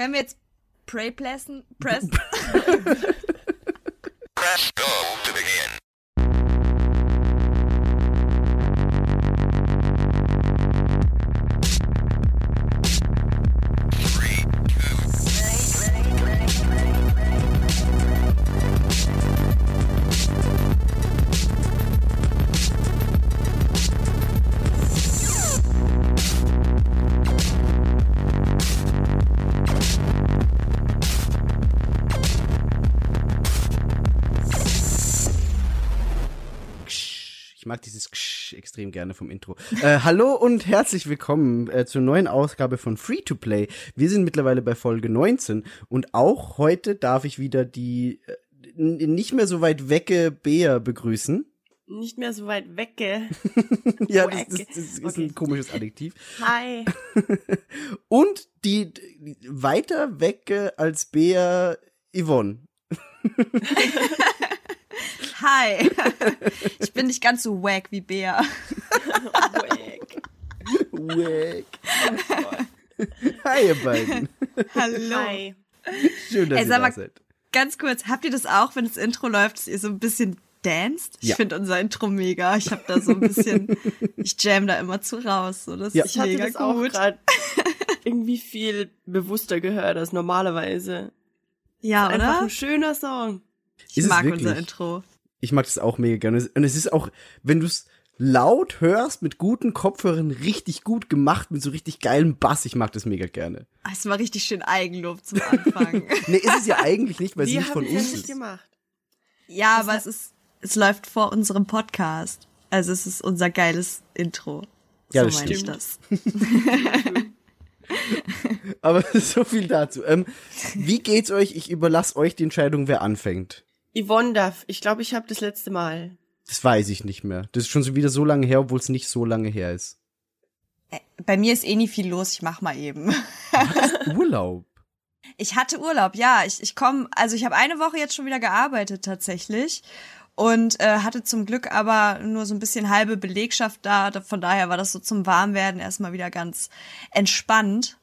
Können wir jetzt Pray pressen? Press? Press go to begin. Extrem gerne vom Intro. Äh, hallo und herzlich willkommen äh, zur neuen Ausgabe von Free to Play. Wir sind mittlerweile bei Folge 19 und auch heute darf ich wieder die äh, nicht mehr so weit wecke Bea begrüßen. Nicht mehr so weit wecke. ja, das, Wecke. das, das ist Okay. ein komisches Adjektiv. Hi. Und die, die weiter wecke als Bea Yvonne. Hi. Ich bin nicht ganz so wack wie Bea. Wack. Wack. Hi, ihr beiden. Hallo. Hi. Schön, dass Ey, ihr sag da mal- seid. Ganz kurz, habt ihr das auch, wenn das Intro läuft, dass ihr so ein bisschen danced? Ich Ja. finde unser Intro mega. Ich habe da so ein bisschen, ich jam da immer zu raus. So, das Ja. ist Ich hatte mega das auch gut. gerade irgendwie viel bewusster gehört als normalerweise. ja, Einfach oder? ein schöner Song. Ich Ist es mag wirklich? unser Intro. Ich mag das auch mega gerne. Und es ist auch, wenn du es laut hörst, mit guten Kopfhörern, richtig gut gemacht, mit so richtig geilem Bass. Ich mag das mega gerne. Ah, Es war richtig schön Eigenlob zum Anfang. Nee, ist es ja eigentlich nicht, weil es Wir nicht von haben es ja uns nicht ist. gemacht. ja, aber es ist, es läuft vor unserem Podcast. Also es ist unser geiles Intro. Ja, so das meine ich stimmt. das. Aber so viel dazu. Ähm, wie geht's euch? Ich überlasse euch die Entscheidung, wer anfängt. Yvonne darf. Ich glaube, ich habe das letzte Mal. Das weiß ich nicht mehr. Das ist schon so wieder so lange her, obwohl es nicht so lange her ist. Bei mir ist eh nie viel los. Ich mach mal eben. Urlaub. Ich hatte Urlaub, ja. Ich, ich komme, also ich habe eine Woche jetzt schon wieder gearbeitet tatsächlich und äh, hatte zum Glück aber nur so ein bisschen halbe Belegschaft da. Da- Von daher war das so zum Warmwerden erstmal wieder ganz entspannt.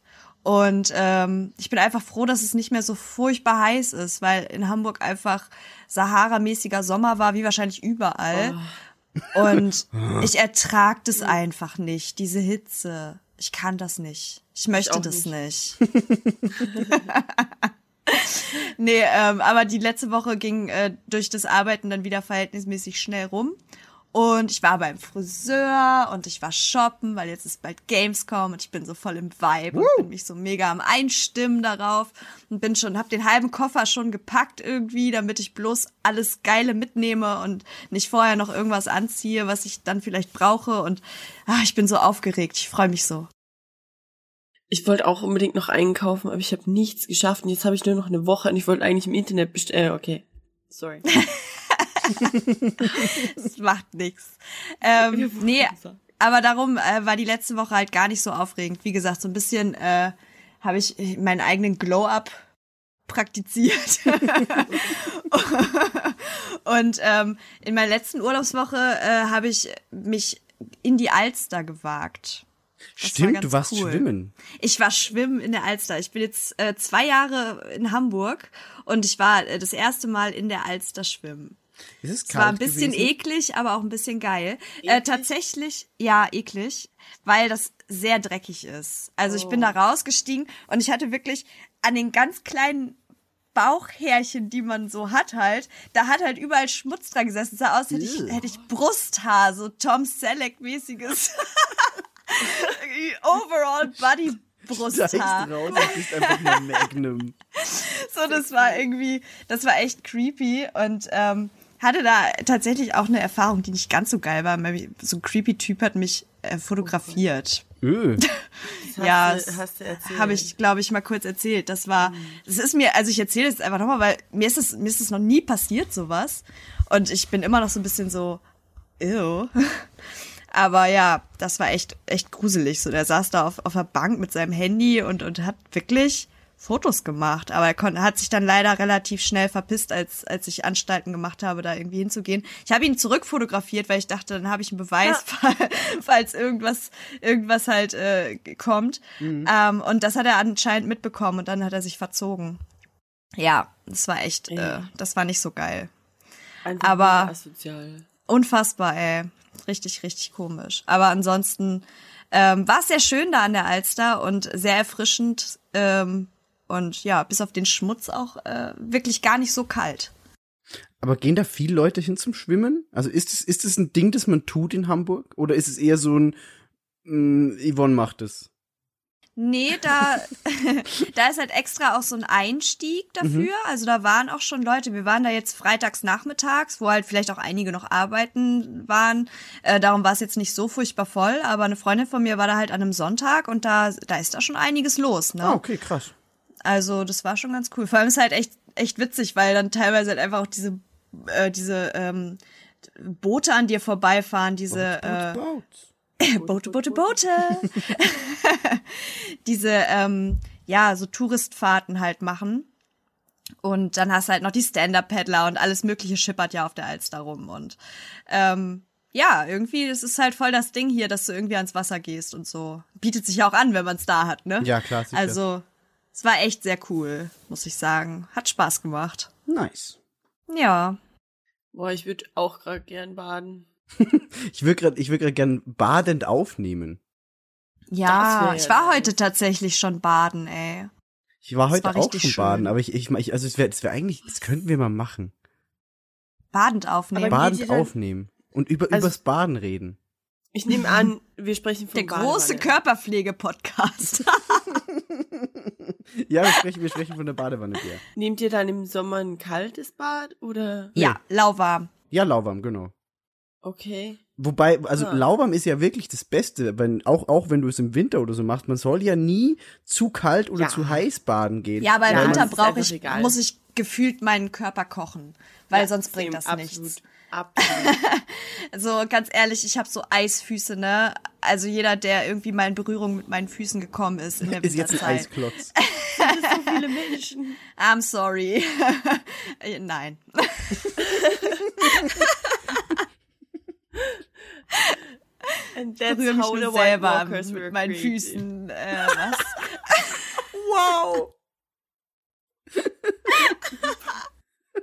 Und ähm, ich bin einfach froh, dass es nicht mehr so furchtbar heiß ist, weil in Hamburg einfach Sahara-mäßiger Sommer war, wie wahrscheinlich überall. Und ich ertrag das einfach nicht, diese Hitze. Ich kann das nicht. Ich möchte auch das nicht. nee, ähm, aber die letzte Woche ging äh, durch das Arbeiten dann wieder verhältnismäßig schnell rum. Und ich war beim Friseur und ich war shoppen, weil jetzt ist bald Gamescom und ich bin so voll im Vibe und bin mich so mega am Einstimmen darauf und bin schon, hab den halben Koffer schon gepackt irgendwie, damit ich bloß alles Geile mitnehme und nicht vorher noch irgendwas anziehe, was ich dann vielleicht brauche und ah, ich bin so aufgeregt, ich freue mich so. Ich wollte auch unbedingt noch einkaufen, aber ich habe nichts geschafft. Und jetzt habe ich nur noch eine Woche und ich wollte eigentlich im Internet bestellen. Äh, okay. Sorry. Das macht nix. Ähm, nee, aber darum äh, war die letzte Woche halt gar nicht so aufregend. Wie gesagt, so ein bisschen äh, habe ich meinen eigenen Glow-Up praktiziert. Und ähm, in meiner letzten Urlaubswoche äh, habe ich mich in die Alster gewagt. Das war Stimmt, ganz du warst cool. schwimmen. Ich war schwimmen in der Alster. Ich bin jetzt äh, zwei Jahre in Hamburg und ich war äh, das erste Mal in der Alster schwimmen. Ist es Es war ein kalt bisschen gewesen? eklig, aber auch ein bisschen geil. Äh, tatsächlich, ja, eklig, weil das sehr dreckig ist. Also ich bin da rausgestiegen und ich hatte wirklich an den ganz kleinen Bauchhärchen, die man so hat halt, da hat halt überall Schmutz dran gesessen. Es sah aus, hätte ich, hätte ich Brusthaar, so Tom Selleck-mäßiges. Overall Body Brusthaar. raus und bist einfach mal Magnum. So, das war irgendwie, das war echt creepy und ähm, hatte da tatsächlich auch eine Erfahrung, die nicht ganz so geil war. So ein creepy Typ hat mich äh, fotografiert. Öh. Ja, habe ich, glaube ich, mal kurz erzählt. Das war, das ist mir, also ich erzähle es einfach nochmal, weil mir ist es, mir ist es noch nie passiert, sowas. Und ich bin immer noch so ein bisschen so, ew. Aber ja, das war echt, echt gruselig. So, der saß da auf, auf der Bank mit seinem Handy und, und hat wirklich Fotos gemacht, aber er kon hat sich dann leider relativ schnell verpisst, als als ich Anstalten gemacht habe, da irgendwie hinzugehen. Ich habe ihn zurückfotografiert, weil ich dachte, dann habe ich einen Beweis, falls irgendwas irgendwas halt äh, kommt. Ähm, und das hat er anscheinend mitbekommen und dann hat er sich verzogen. Ja, das war echt, Ja. äh, das war nicht so geil. Einfach Aber- asozial. Unfassbar, ey. Richtig, richtig komisch. Aber ansonsten ähm, war es sehr schön da an der Alster und sehr erfrischend. Ähm, und ja, bis auf den Schmutz auch äh, wirklich gar nicht so kalt. Aber gehen da viele Leute hin zum Schwimmen? Also ist es, ist es ein Ding, das man tut in Hamburg? Oder ist es eher so ein, mh, Yvonne macht es? Nee, da, da ist halt extra auch so ein Einstieg dafür. Also da waren auch schon Leute, wir waren da jetzt freitags nachmittags, wo halt vielleicht auch einige noch arbeiten waren. Äh, darum war es jetzt nicht so furchtbar voll, aber eine Freundin von mir war da halt an einem Sonntag und da, da ist da schon einiges los, ne? Ah, okay, krass. Also das war schon ganz cool. Vor allem ist halt echt echt witzig, weil dann teilweise halt einfach auch diese äh, diese ähm, Boote an dir vorbeifahren, diese äh, Boote, Boote, Boote. diese ähm, ja so Touristfahrten halt machen. Und dann hast du halt noch die Stand-Up-Paddler und alles Mögliche schippert ja auf der Alster rum. Und ähm, ja, irgendwie, das ist halt voll das Ding hier, dass du irgendwie ans Wasser gehst und so. Bietet sich ja auch an, wenn man es da hat, ne? Ja, klar, sicher. Also, es war echt sehr cool, muss ich sagen. Hat Spaß gemacht. Nice. Ja. Boah, ich würde auch gerade gern baden. Ich will gerade, ich will gerade gern badend aufnehmen. Ja, wär ich war heute tatsächlich schon baden, ey. Ich war Das heute war auch schon schön. baden, aber ich, ich, ich also es wäre, es wäre eigentlich, das könnten wir mal machen. Badend aufnehmen. Aber Badend aufnehmen und über Also- übers Baden reden. Ich nehme an, wir sprechen von Der große Badewanne. Körperpflege-Podcast. Ja, wir sprechen, wir sprechen von der Badewanne, Bär. Nehmt ihr dann im Sommer ein kaltes Bad oder? ja, lauwarm. Ja, lauwarm, genau. Okay. Wobei, also Ah. lauwarm ist ja wirklich das Beste, wenn, auch, auch wenn du es im Winter oder so machst. Man soll ja nie zu kalt oder Ja. zu heiß baden gehen. Ja, aber im Ja, Winter brauche ich, egal. muss ich gefühlt meinen Körper kochen, weil Ja, sonst bringt das absolut, nichts. Absolut. Also ganz ehrlich, ich habe so Eisfüße, ne? Also jeder, der irgendwie mal in Berührung mit meinen Füßen gekommen ist in der ist jetzt ein Winterzeit. Eisklotz. so viele Menschen. I'm sorry. Nein. And that's Berühre mich how the selber mit meinen created. Füßen. Äh, was? Wow!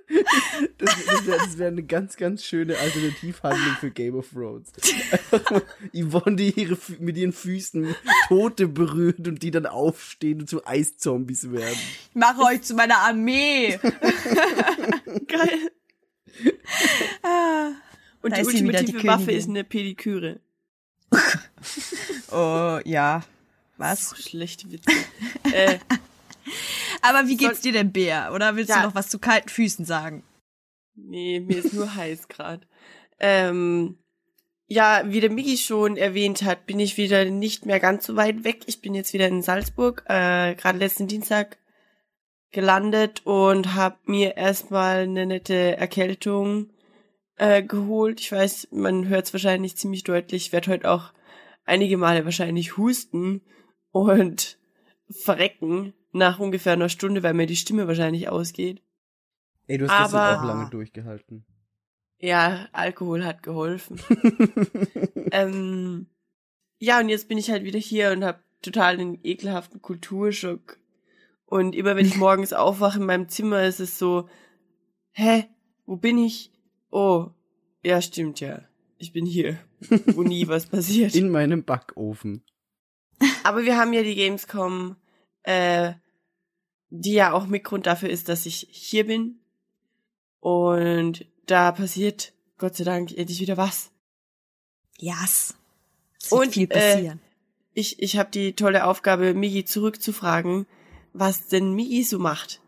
Das, das wäre wär eine ganz, ganz schöne Alternativhandlung für Game of Thrones. Einfach mal Yvonne, die ihre, mit ihren Füßen Tote berührt und die dann aufstehen und zu Eiszombies werden. Ich mache euch zu meiner Armee. Geil. Und Da die wieder, die ultimative Waffe ist eine Pediküre. Oh, ja. Was? So schlechte Witze. äh, Aber wie geht's dir denn, Bär? Oder willst Ja. du noch was zu kalten Füßen sagen? nee, mir ist nur heiß gerade. Ähm, ja, wie der Migi schon erwähnt hat, bin ich wieder nicht mehr ganz so weit weg. Ich bin jetzt wieder in Salzburg, äh, gerade letzten Dienstag gelandet und habe mir erstmal eine nette Erkältung äh, geholt. Ich weiß, man hört es wahrscheinlich ziemlich deutlich. Ich werde heute auch einige Male wahrscheinlich husten und verrecken nach ungefähr einer Stunde, weil mir die Stimme wahrscheinlich ausgeht. Ey, du hast gestern Aber- auch lange durchgehalten. Ja, Alkohol hat geholfen. ähm, ja, und jetzt bin ich halt wieder hier und habe total den ekelhaften Kulturschock. Und immer wenn ich morgens aufwache in meinem Zimmer, ist es so, hä, wo bin ich? Oh, ja, stimmt ja. Ich bin hier, wo nie was passiert. In meinem Backofen. Aber wir haben ja die Gamescom, äh, die ja auch Mitgrund dafür ist, dass ich hier bin. Und da passiert, Gott sei Dank, endlich wieder was. Yes. Es wird Und, viel äh, passieren. Ich, ich habe die tolle Aufgabe, Migi zurückzufragen, was denn Migi so macht.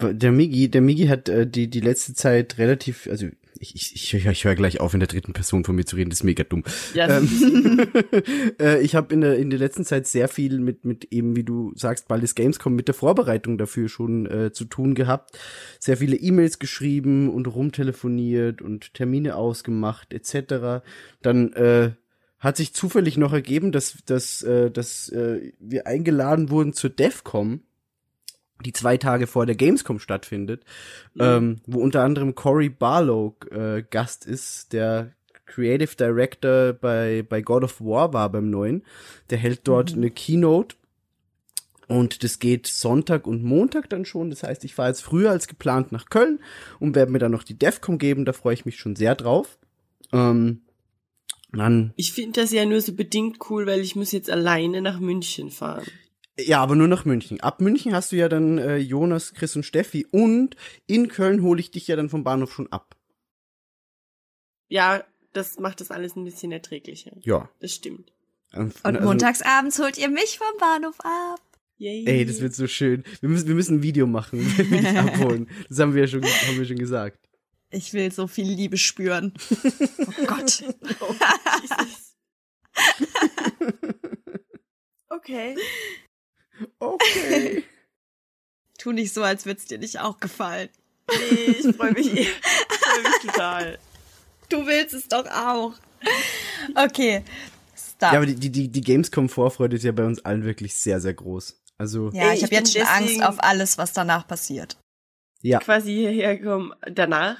Der Migi, der Migi hat äh, die, die letzte Zeit relativ, also ich, ich, ich, höre- ich höre gleich auf, in der dritten Person von mir zu reden, das ist mega dumm. Ja, Ähm, äh, ich habe in der, in der letzten Zeit sehr viel mit, mit eben, wie du sagst, bald ist Gamescom, mit der Vorbereitung dafür schon äh, zu tun gehabt. Sehr viele E-Mails geschrieben und rumtelefoniert und Termine ausgemacht, etc. Dann äh, hat sich zufällig noch ergeben, dass, dass, äh, dass äh, wir eingeladen wurden zur DEFCOM die zwei Tage vor der Gamescom stattfindet, ähm, wo unter anderem Cory Barlow äh, Gast ist, der Creative Director bei, bei God of War war beim neuen. Der hält dort eine Keynote und das geht Sonntag und Montag dann schon. Das heißt, ich fahre jetzt früher als geplant nach Köln und werde mir dann noch die DEFCON geben. Da freue ich mich schon sehr drauf. Ähm, dann, Ich finde das ja nur so bedingt cool, weil ich muss jetzt alleine nach München fahren. Ja, aber nur nach München. Ab München hast du ja dann äh, Jonas, Chris und Steffi und in Köln hole ich dich ja dann vom Bahnhof schon ab. Ja, das macht das alles ein bisschen erträglicher. Ja. Das stimmt. Ähm, Und also- montagsabends holt ihr mich vom Bahnhof ab. Yay. Ey, das wird so schön. Wir müssen, wir müssen ein Video machen, wenn wir dich abholen. Das haben wir ja schon, haben wir schon gesagt. Ich will so viel Liebe spüren. Oh Gott. Oh, okay. Okay. Tu nicht so, als würde es dir nicht auch gefallen. Nee, ich freue mich, ich freu mich total. Du willst es doch auch. Okay. Stop. Ja, aber die, die, die, Gamescom-Vorfreude ist ja bei uns allen wirklich sehr, sehr groß. Also, Ja, ich ich habe jetzt schon Angst auf alles, was danach passiert. ja. Quasi hierher kommen. Danach?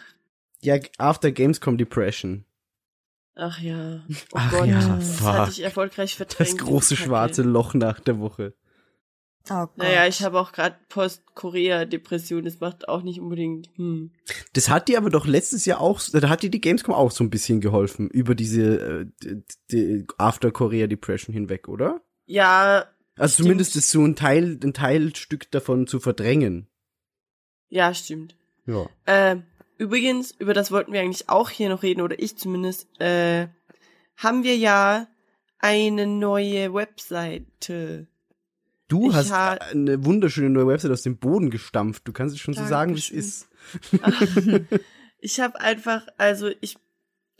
Ja, After Gamescom Depression. Ach ja. Oh Ach Gott, ja, das fuck. hatte ich erfolgreich verdrängt. Das große schwarze Loch nach der Woche. Oh Gott. Naja, ich habe auch gerade Post-Korea-Depression. Das macht auch nicht unbedingt. Hm. Das hat dir aber doch letztes Jahr auch, da hat dir die Gamescom auch so ein bisschen geholfen über diese äh, die, die After Korea Depression hinweg, oder? Ja, Also Stimmt. zumindest ist so ein Teil, ein Teilstück davon zu verdrängen. ja, stimmt. Ja. Äh, übrigens, über das wollten wir eigentlich auch hier noch reden, oder ich zumindest, äh, haben wir ja eine neue Webseite. Du Ich hast ha- eine wunderschöne neue Website aus dem Boden gestampft. Du kannst es schon so sagen, wie es Dankeschön. ist. Ich habe einfach, also ich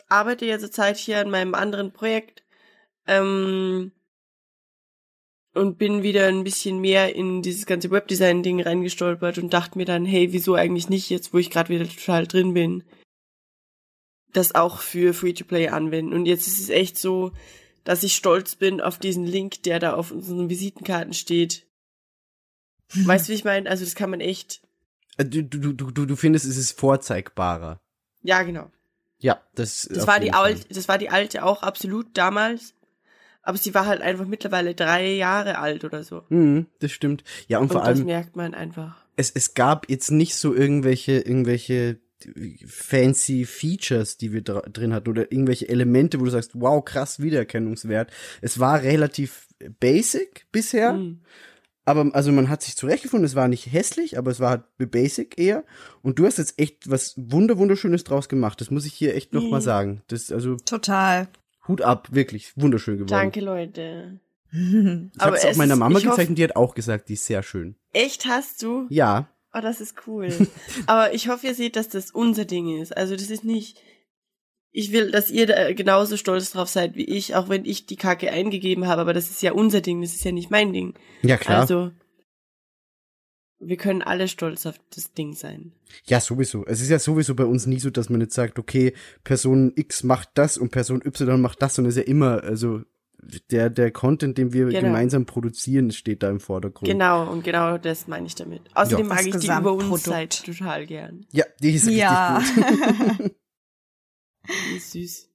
arbeite ja zurzeit hier an meinem anderen Projekt ähm, und bin wieder ein bisschen mehr in dieses ganze Webdesign-Ding reingestolpert und dachte mir dann, hey, wieso eigentlich nicht jetzt, wo ich gerade wieder total drin bin, das auch für Free-to-Play anwenden. Und jetzt ist es echt so, dass ich stolz bin auf diesen Link, der da auf unseren Visitenkarten steht. Weißt du, wie ich meine? Also das kann man echt. Äh, Du, du, du, du, du findest, es ist vorzeigbarer. Ja, genau. Ja, das. Das war die alte, das war die alte auch absolut damals. Aber sie war halt einfach mittlerweile drei Jahre alt oder so. Mhm, das stimmt. Ja, und, Und vor das allem, merkt man einfach. es, es gab jetzt nicht so irgendwelche, irgendwelche fancy Features, die wir drin hatten oder irgendwelche Elemente, wo du sagst, wow, krass Wiedererkennungswert. Es war relativ basic bisher, Mhm. aber also man hat sich zurechtgefunden, es war nicht hässlich, aber es war halt basic eher und du hast jetzt echt was wunder wunderschönes draus gemacht. Das muss ich hier echt noch mal Mhm. sagen. Das also Total. Hut ab, wirklich wunderschön geworden. Danke, Leute. Ich habe es auch meiner Mama gezeigt und die hat auch gesagt, die ist sehr schön. Echt hast du? Ja, Oh, das ist cool. Aber ich hoffe, ihr seht, dass das unser Ding ist. Also das ist nicht. Ich will, dass ihr da genauso stolz drauf seid wie ich, auch wenn ich die Kacke eingegeben habe, aber das ist ja unser Ding, das ist ja nicht mein Ding. ja klar. Also wir können alle stolz auf das Ding sein. Ja, sowieso. Es ist ja sowieso bei uns nie so, dass man jetzt sagt, okay, Person X macht das und Person Y macht das, sondern es ist ja immer, also der, der Content, den wir Genau. gemeinsam produzieren, steht da im Vordergrund. Genau, und genau das meine ich damit. Außerdem Ja. mag Das ich die über uns. Zeit total gern. Ja, die ist Ja. richtig gut. Die ist süß.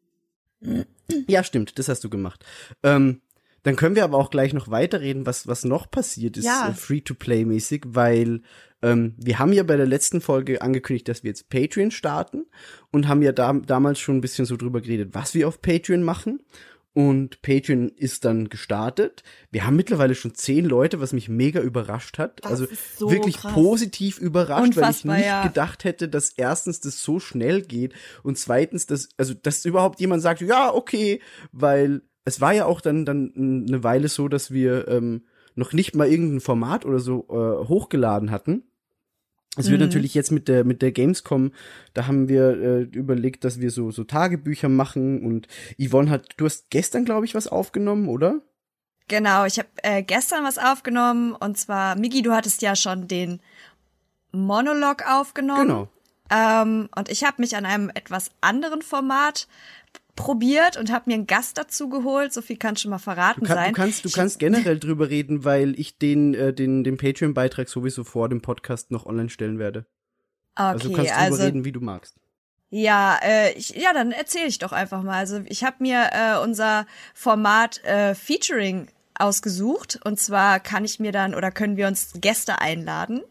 Ja, stimmt, das hast du gemacht. Ähm, dann können wir aber auch gleich noch weiterreden, was, was noch passiert ist, Ja. äh, Free-to-Play-mäßig, weil ähm, wir haben ja bei der letzten Folge angekündigt, dass wir jetzt Patreon starten und haben ja da, damals schon ein bisschen so drüber geredet, was wir auf Patreon machen. Und Patreon ist dann gestartet. Wir haben mittlerweile schon zehn Leute, was mich mega überrascht hat. Das also so wirklich krass. positiv überrascht, weil ich Unfassbar, nicht ja. gedacht hätte, dass erstens das so schnell geht und zweitens, dass, also, dass überhaupt jemand sagt, ja, okay, weil es war ja auch dann, dann eine Weile so, dass wir ähm, noch nicht mal irgendein Format oder so äh, hochgeladen hatten. Es wird Mhm. natürlich jetzt mit der mit der Gamescom, da haben wir äh, überlegt, dass wir so so Tagebücher machen und Yvonne hat, du hast gestern glaube ich was aufgenommen, oder? Genau, ich habe äh, gestern was aufgenommen und zwar, Migi, du hattest ja schon den Monolog aufgenommen. Genau. Ähm, und ich habe mich an einem etwas anderen Format probiert und habe mir einen Gast dazu geholt. So viel kann schon mal verraten Du, kann, sein. du kannst, du kannst generell drüber reden, weil ich den, äh, den, den Patreon-Beitrag sowieso vor dem Podcast noch online stellen werde. also du okay, kannst drüber also reden, wie du magst. Ja, äh, ich, ja, dann erzähle ich doch einfach mal. Also ich habe mir äh, unser Format äh, Featuring ausgesucht und zwar kann ich mir dann oder können wir uns Gäste einladen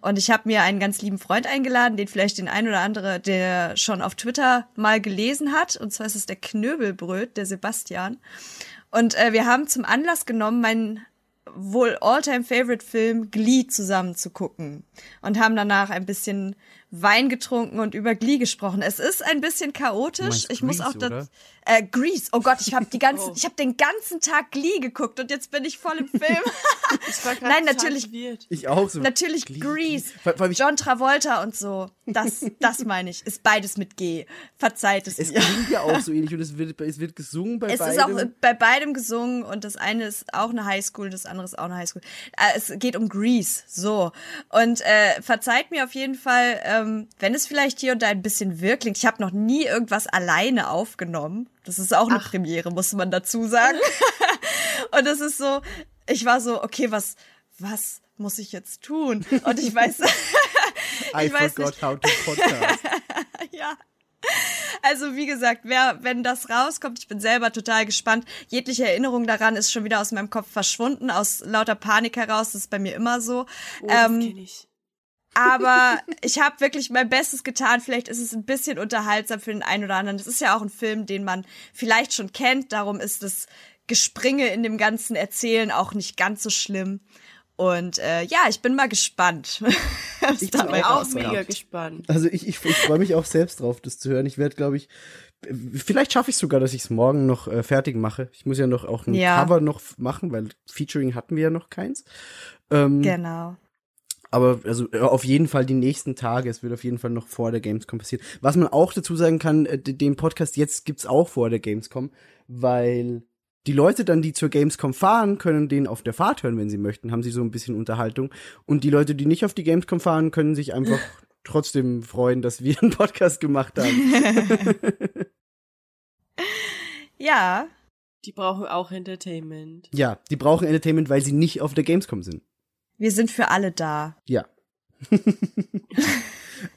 und ich habe mir einen ganz lieben Freund eingeladen, den vielleicht den ein oder andere, der schon auf Twitter mal gelesen hat und zwar ist es der Knöbelbröt, der Sebastian und äh, wir haben zum Anlass genommen, meinen wohl all-time favorite Film Glee zusammen zu gucken und haben danach ein bisschen Wein getrunken und über Glee gesprochen. Es ist ein bisschen chaotisch. Ich muss auch das? Äh, Grease. Oh Gott, ich habe die ganzen, Oh. ich habe den ganzen Tag Glee geguckt und jetzt bin ich voll im Film. Ich war grad Nein, natürlich-. Ich auch so. Natürlich Glee- Grease. Allem ich, John Travolta und so. Das, das meine ich. Ist beides mit G. Verzeiht es, es mir. klingt ja auch so ähnlich und es wird, es wird gesungen bei Es beidem. ist auch bei beidem gesungen und das eine ist auch eine Highschool, das andere ist auch eine Highschool. Äh, es geht um Grease, so. Und äh, verzeiht mir auf jeden Fall, ähm, wenn es vielleicht hier und da ein bisschen wirr klingt. Ich habe noch nie irgendwas alleine aufgenommen. Das ist auch eine Premiere, muss man dazu sagen. und es ist so, ich war so, okay, was, was muss ich jetzt tun? Und ich weiß, I ich weiß forgot how to podcast. ja. Also wie gesagt, wer, wenn das rauskommt, ich bin selber total gespannt. Jegliche Erinnerung daran ist schon wieder aus meinem Kopf verschwunden, aus lauter Panik heraus. Das ist bei mir immer so. Oh, das ähm, kenn ich. Aber ich habe wirklich mein Bestes getan. Vielleicht ist es ein bisschen unterhaltsam für den einen oder anderen. Das ist ja auch ein Film, den man vielleicht schon kennt. Darum ist das Gespringe in dem ganzen Erzählen auch nicht ganz so schlimm. Und äh, ja, ich bin mal gespannt. was Ich bin auch Auch rauskommt. mega gespannt. Also ich, ich, ich freue mich auch selbst drauf, das zu hören. Ich werde, glaube ich, vielleicht schaffe ich sogar, dass ich es morgen noch äh, fertig mache. Ich muss ja noch auch ein Ja. Cover noch machen, weil Featuring hatten wir ja noch keins. Ähm, Genau. Aber also äh, auf jeden Fall die nächsten Tage. Es wird auf jeden Fall noch vor der Gamescom passieren. Was man auch dazu sagen kann, äh, den Podcast jetzt gibt's auch vor der Gamescom, weil die Leute dann, die zur Gamescom fahren, können den auf der Fahrt hören, wenn sie möchten, haben sie so ein bisschen Unterhaltung. Und die Leute, die nicht auf die Gamescom fahren, können sich einfach trotzdem freuen, dass wir einen Podcast gemacht haben. Ja, Die brauchen auch Entertainment. ja, die brauchen Entertainment, weil sie nicht auf der Gamescom sind. Wir sind für alle da. Ja.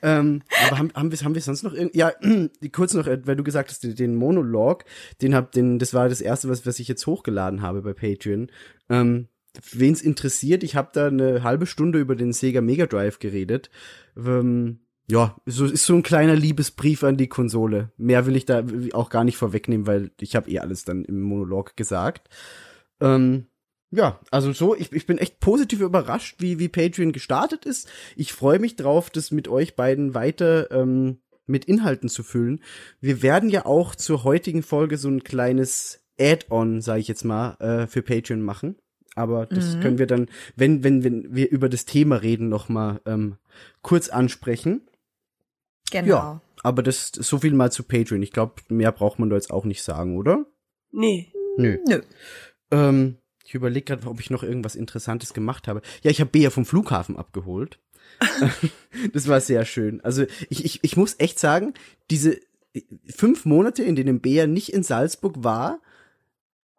ähm, aber haben, haben wir haben wir sonst noch irgend ja kurz noch äh, weil du gesagt hast den- den Monolog den hab den das war das erste was was ich jetzt hochgeladen habe bei Patreon ähm, wen's interessiert ich habe da eine halbe Stunde über den Sega Mega Drive geredet ähm, ja so ist so ein kleiner Liebesbrief an die Konsole mehr will ich da auch gar nicht vorwegnehmen weil ich habe eh alles dann im Monolog gesagt ähm, ja, also so, ich, ich bin echt positiv überrascht, wie, wie Patreon gestartet ist. Ich freue mich drauf, das mit euch beiden weiter ähm, mit Inhalten zu füllen. Wir werden ja auch zur heutigen Folge so ein kleines Add-on, sage ich jetzt mal, äh, für Patreon machen. Aber das Mhm. können wir dann, wenn, wenn, wenn wir über das Thema reden, noch mal ähm, kurz ansprechen. Genau. Ja, aber das so viel mal zu Patreon. Ich glaube, mehr braucht man da jetzt auch nicht sagen, oder? Nee. Nö. Nö. Ähm, ich überlege gerade, ob ich noch irgendwas Interessantes gemacht habe. Ja, ich habe Bea vom Flughafen abgeholt. das war sehr schön. Also ich, ich, ich muss echt sagen, diese fünf Monate, in denen Bea nicht in Salzburg war,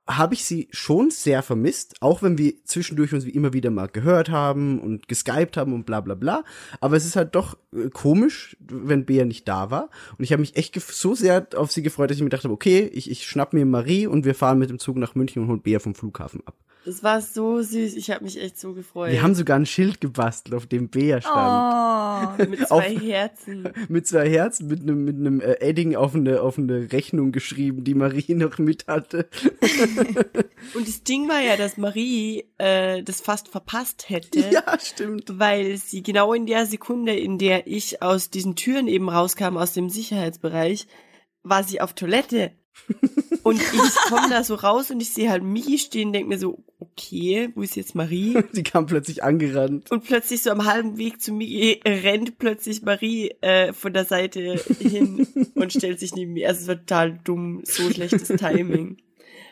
habe ich sie schon sehr vermisst, auch wenn wir zwischendurch uns wie immer wieder mal gehört haben und geskypt haben und bla bla bla. Aber es ist halt doch äh, komisch, wenn Bea nicht da war. Und ich habe mich echt so sehr auf sie gefreut, dass ich mir gedacht habe, okay, ich, ich schnapp mir Marie und wir fahren mit dem Zug nach München und holen Bea vom Flughafen ab. Das war so süß. Ich habe mich echt so gefreut. Wir haben sogar ein Schild gebastelt, auf dem Bea stand. Oh. mit auf- zwei Herzen. Mit zwei Herzen, mit einem mit einem äh, Edding auf eine, auf eine Rechnung geschrieben, die Marie noch mit hatte. Und das Ding war ja, dass Marie äh, das fast verpasst hätte. Ja, stimmt. Weil sie genau in der Sekunde, in der ich aus diesen Türen eben rauskam, aus dem Sicherheitsbereich, war sie auf Toilette. Und ich komme da so raus und ich sehe halt Migi stehen, denk mir so, okay, wo ist jetzt Marie? Sie kam plötzlich angerannt. Und plötzlich so am halben Weg zu Migi rennt plötzlich Marie äh, von der Seite hin und stellt sich neben mir. Also es war total dumm, so schlechtes Timing.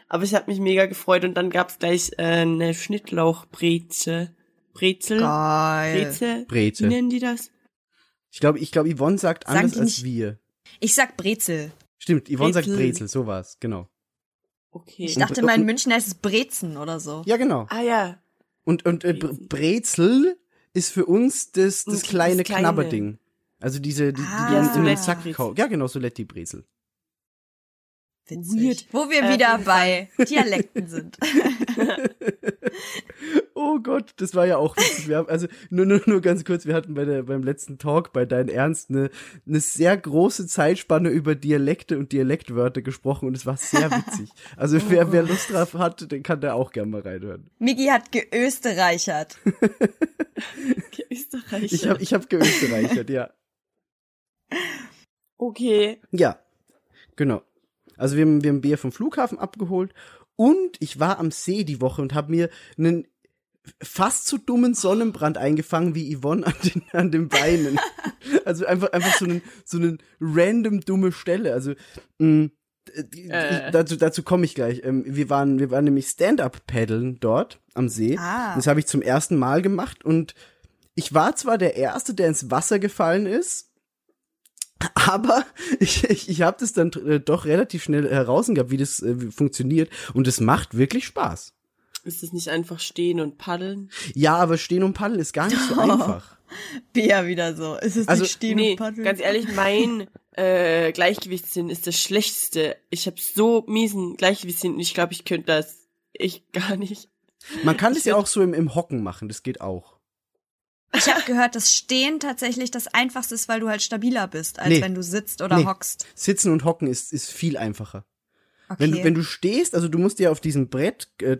Aber ich habe mich mega gefreut und dann gab's gleich äh, eine Schnittlauchbreze. Brezel? Geil. Breze? Breze. Wie nennen die das? Ich glaube, ich glaube, Yvonne sagt anders die als wir. Ich sag Brezel. Stimmt, Yvonne sagt Brezel. Brezel, so war's, genau. Okay. Ich dachte mal, in und- München heißt es Brezen oder so. Ja, genau. ah ja. Und, und äh, Bre- Brezel ist für uns das, das kleine kleine. Knabberding. Also diese, die, die Ah. Ja, in, in den Soletti Sack Brezel. kaufst. Ja, genau, Soletti Brezel. Witzig. Weird. Wo wir Äh, wieder bei Dialekten sind. Oh Gott, das war ja auch witzig. Wir haben, also nur, nur, nur ganz kurz, wir hatten bei der, beim letzten Talk bei Dein Ernst eine, eine sehr große Zeitspanne über Dialekte und Dialektwörter gesprochen und es war sehr witzig. Also wer, wer Lust drauf hat, den kann da auch gerne mal reinhören. Migi hat geösterreichert. Österreich. Ich habe ich hab geösterreichert, ja. okay. Ja, genau. Also wir haben, wir haben Bier vom Flughafen abgeholt und ich war am See die Woche und habe mir einen fast so dummen Sonnenbrand eingefangen wie Yvonne an den, an den Beinen. Also einfach, einfach so einen, so einen random dumme Stelle. Also, mh, die- Äh. dazu, dazu komme ich gleich. Ähm, wir waren, wir waren nämlich Stand-up-Paddeln dort am See. Ah. Das habe ich zum ersten Mal gemacht und ich war zwar der Erste, der ins Wasser gefallen ist, aber ich, ich, ich habe das dann äh, doch relativ schnell heraus gehabt, wie das äh, wie funktioniert und es macht wirklich Spaß. Ist es nicht einfach stehen und paddeln? Ja, aber stehen und paddeln ist gar nicht so einfach. Bea wieder so. Es ist Also- nicht stehen Nee, und paddeln. ganz ehrlich, mein äh, Gleichgewichtssinn ist das Schlechteste. Ich habe so miesen Gleichgewichtssinn und ich glaube, ich könnte das ich gar nicht. Man kann Ich das ja auch so im, im Hocken machen, das geht auch. Ich habe gehört, dass Stehen tatsächlich das Einfachste ist, weil du halt stabiler bist, als Nee. wenn du sitzt oder Nee. hockst. Sitzen und hocken ist, ist viel einfacher. Okay. Wenn du, wenn du stehst, also du musst ja auf diesem Brett äh,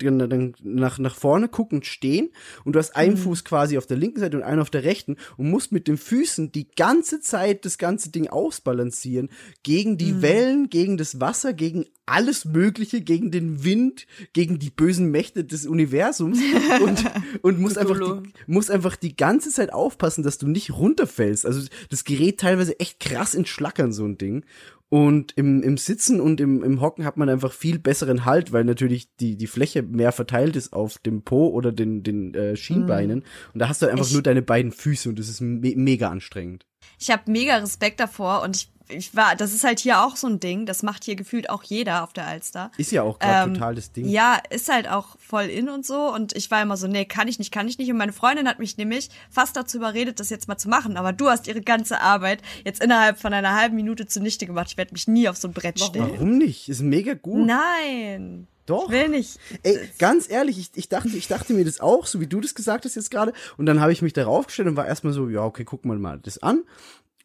nach, nach vorne guckend stehen und du hast einen Mhm. Fuß quasi auf der linken Seite und einen auf der rechten und musst mit den Füßen die ganze Zeit das ganze Ding ausbalancieren gegen Mhm. die Wellen, gegen das Wasser, gegen alles Mögliche, gegen den Wind, gegen die bösen Mächte des Universums und, und musst einfach, die, musst einfach die ganze Zeit aufpassen, dass du nicht runterfällst. Also das gerät teilweise echt krass ins Schlackern, so ein Ding. Und im, im Sitzen und im, im Hocken hat man einfach viel besseren Halt, weil natürlich die, die Fläche mehr verteilt ist auf dem Po oder den, den äh, Schienbeinen. Und da hast du einfach Ich- nur deine beiden Füße und das ist me mega anstrengend. Ich habe mega Respekt davor und ich, ich war, das ist halt hier auch so ein Ding, das macht hier gefühlt auch jeder auf der Alster. Ist ja auch gerade Ähm, total das Ding. Ja, ist halt auch voll in und so. Und ich war immer so, nee, kann ich nicht, kann ich nicht. Und meine Freundin hat mich nämlich fast dazu überredet, das jetzt mal zu machen. Aber du hast ihre ganze Arbeit jetzt innerhalb von einer halben Minute zunichte gemacht. Ich werde mich nie auf so ein Brett stellen. Warum nicht? Ist mega gut. Nein. Doch. Ich will nicht. Ey, ganz ehrlich, ich, ich dachte, ich dachte mir das auch, so wie du das gesagt hast jetzt gerade. Und dann habe ich mich darauf gestellt und war erstmal so, ja, okay, guck mal mal das an.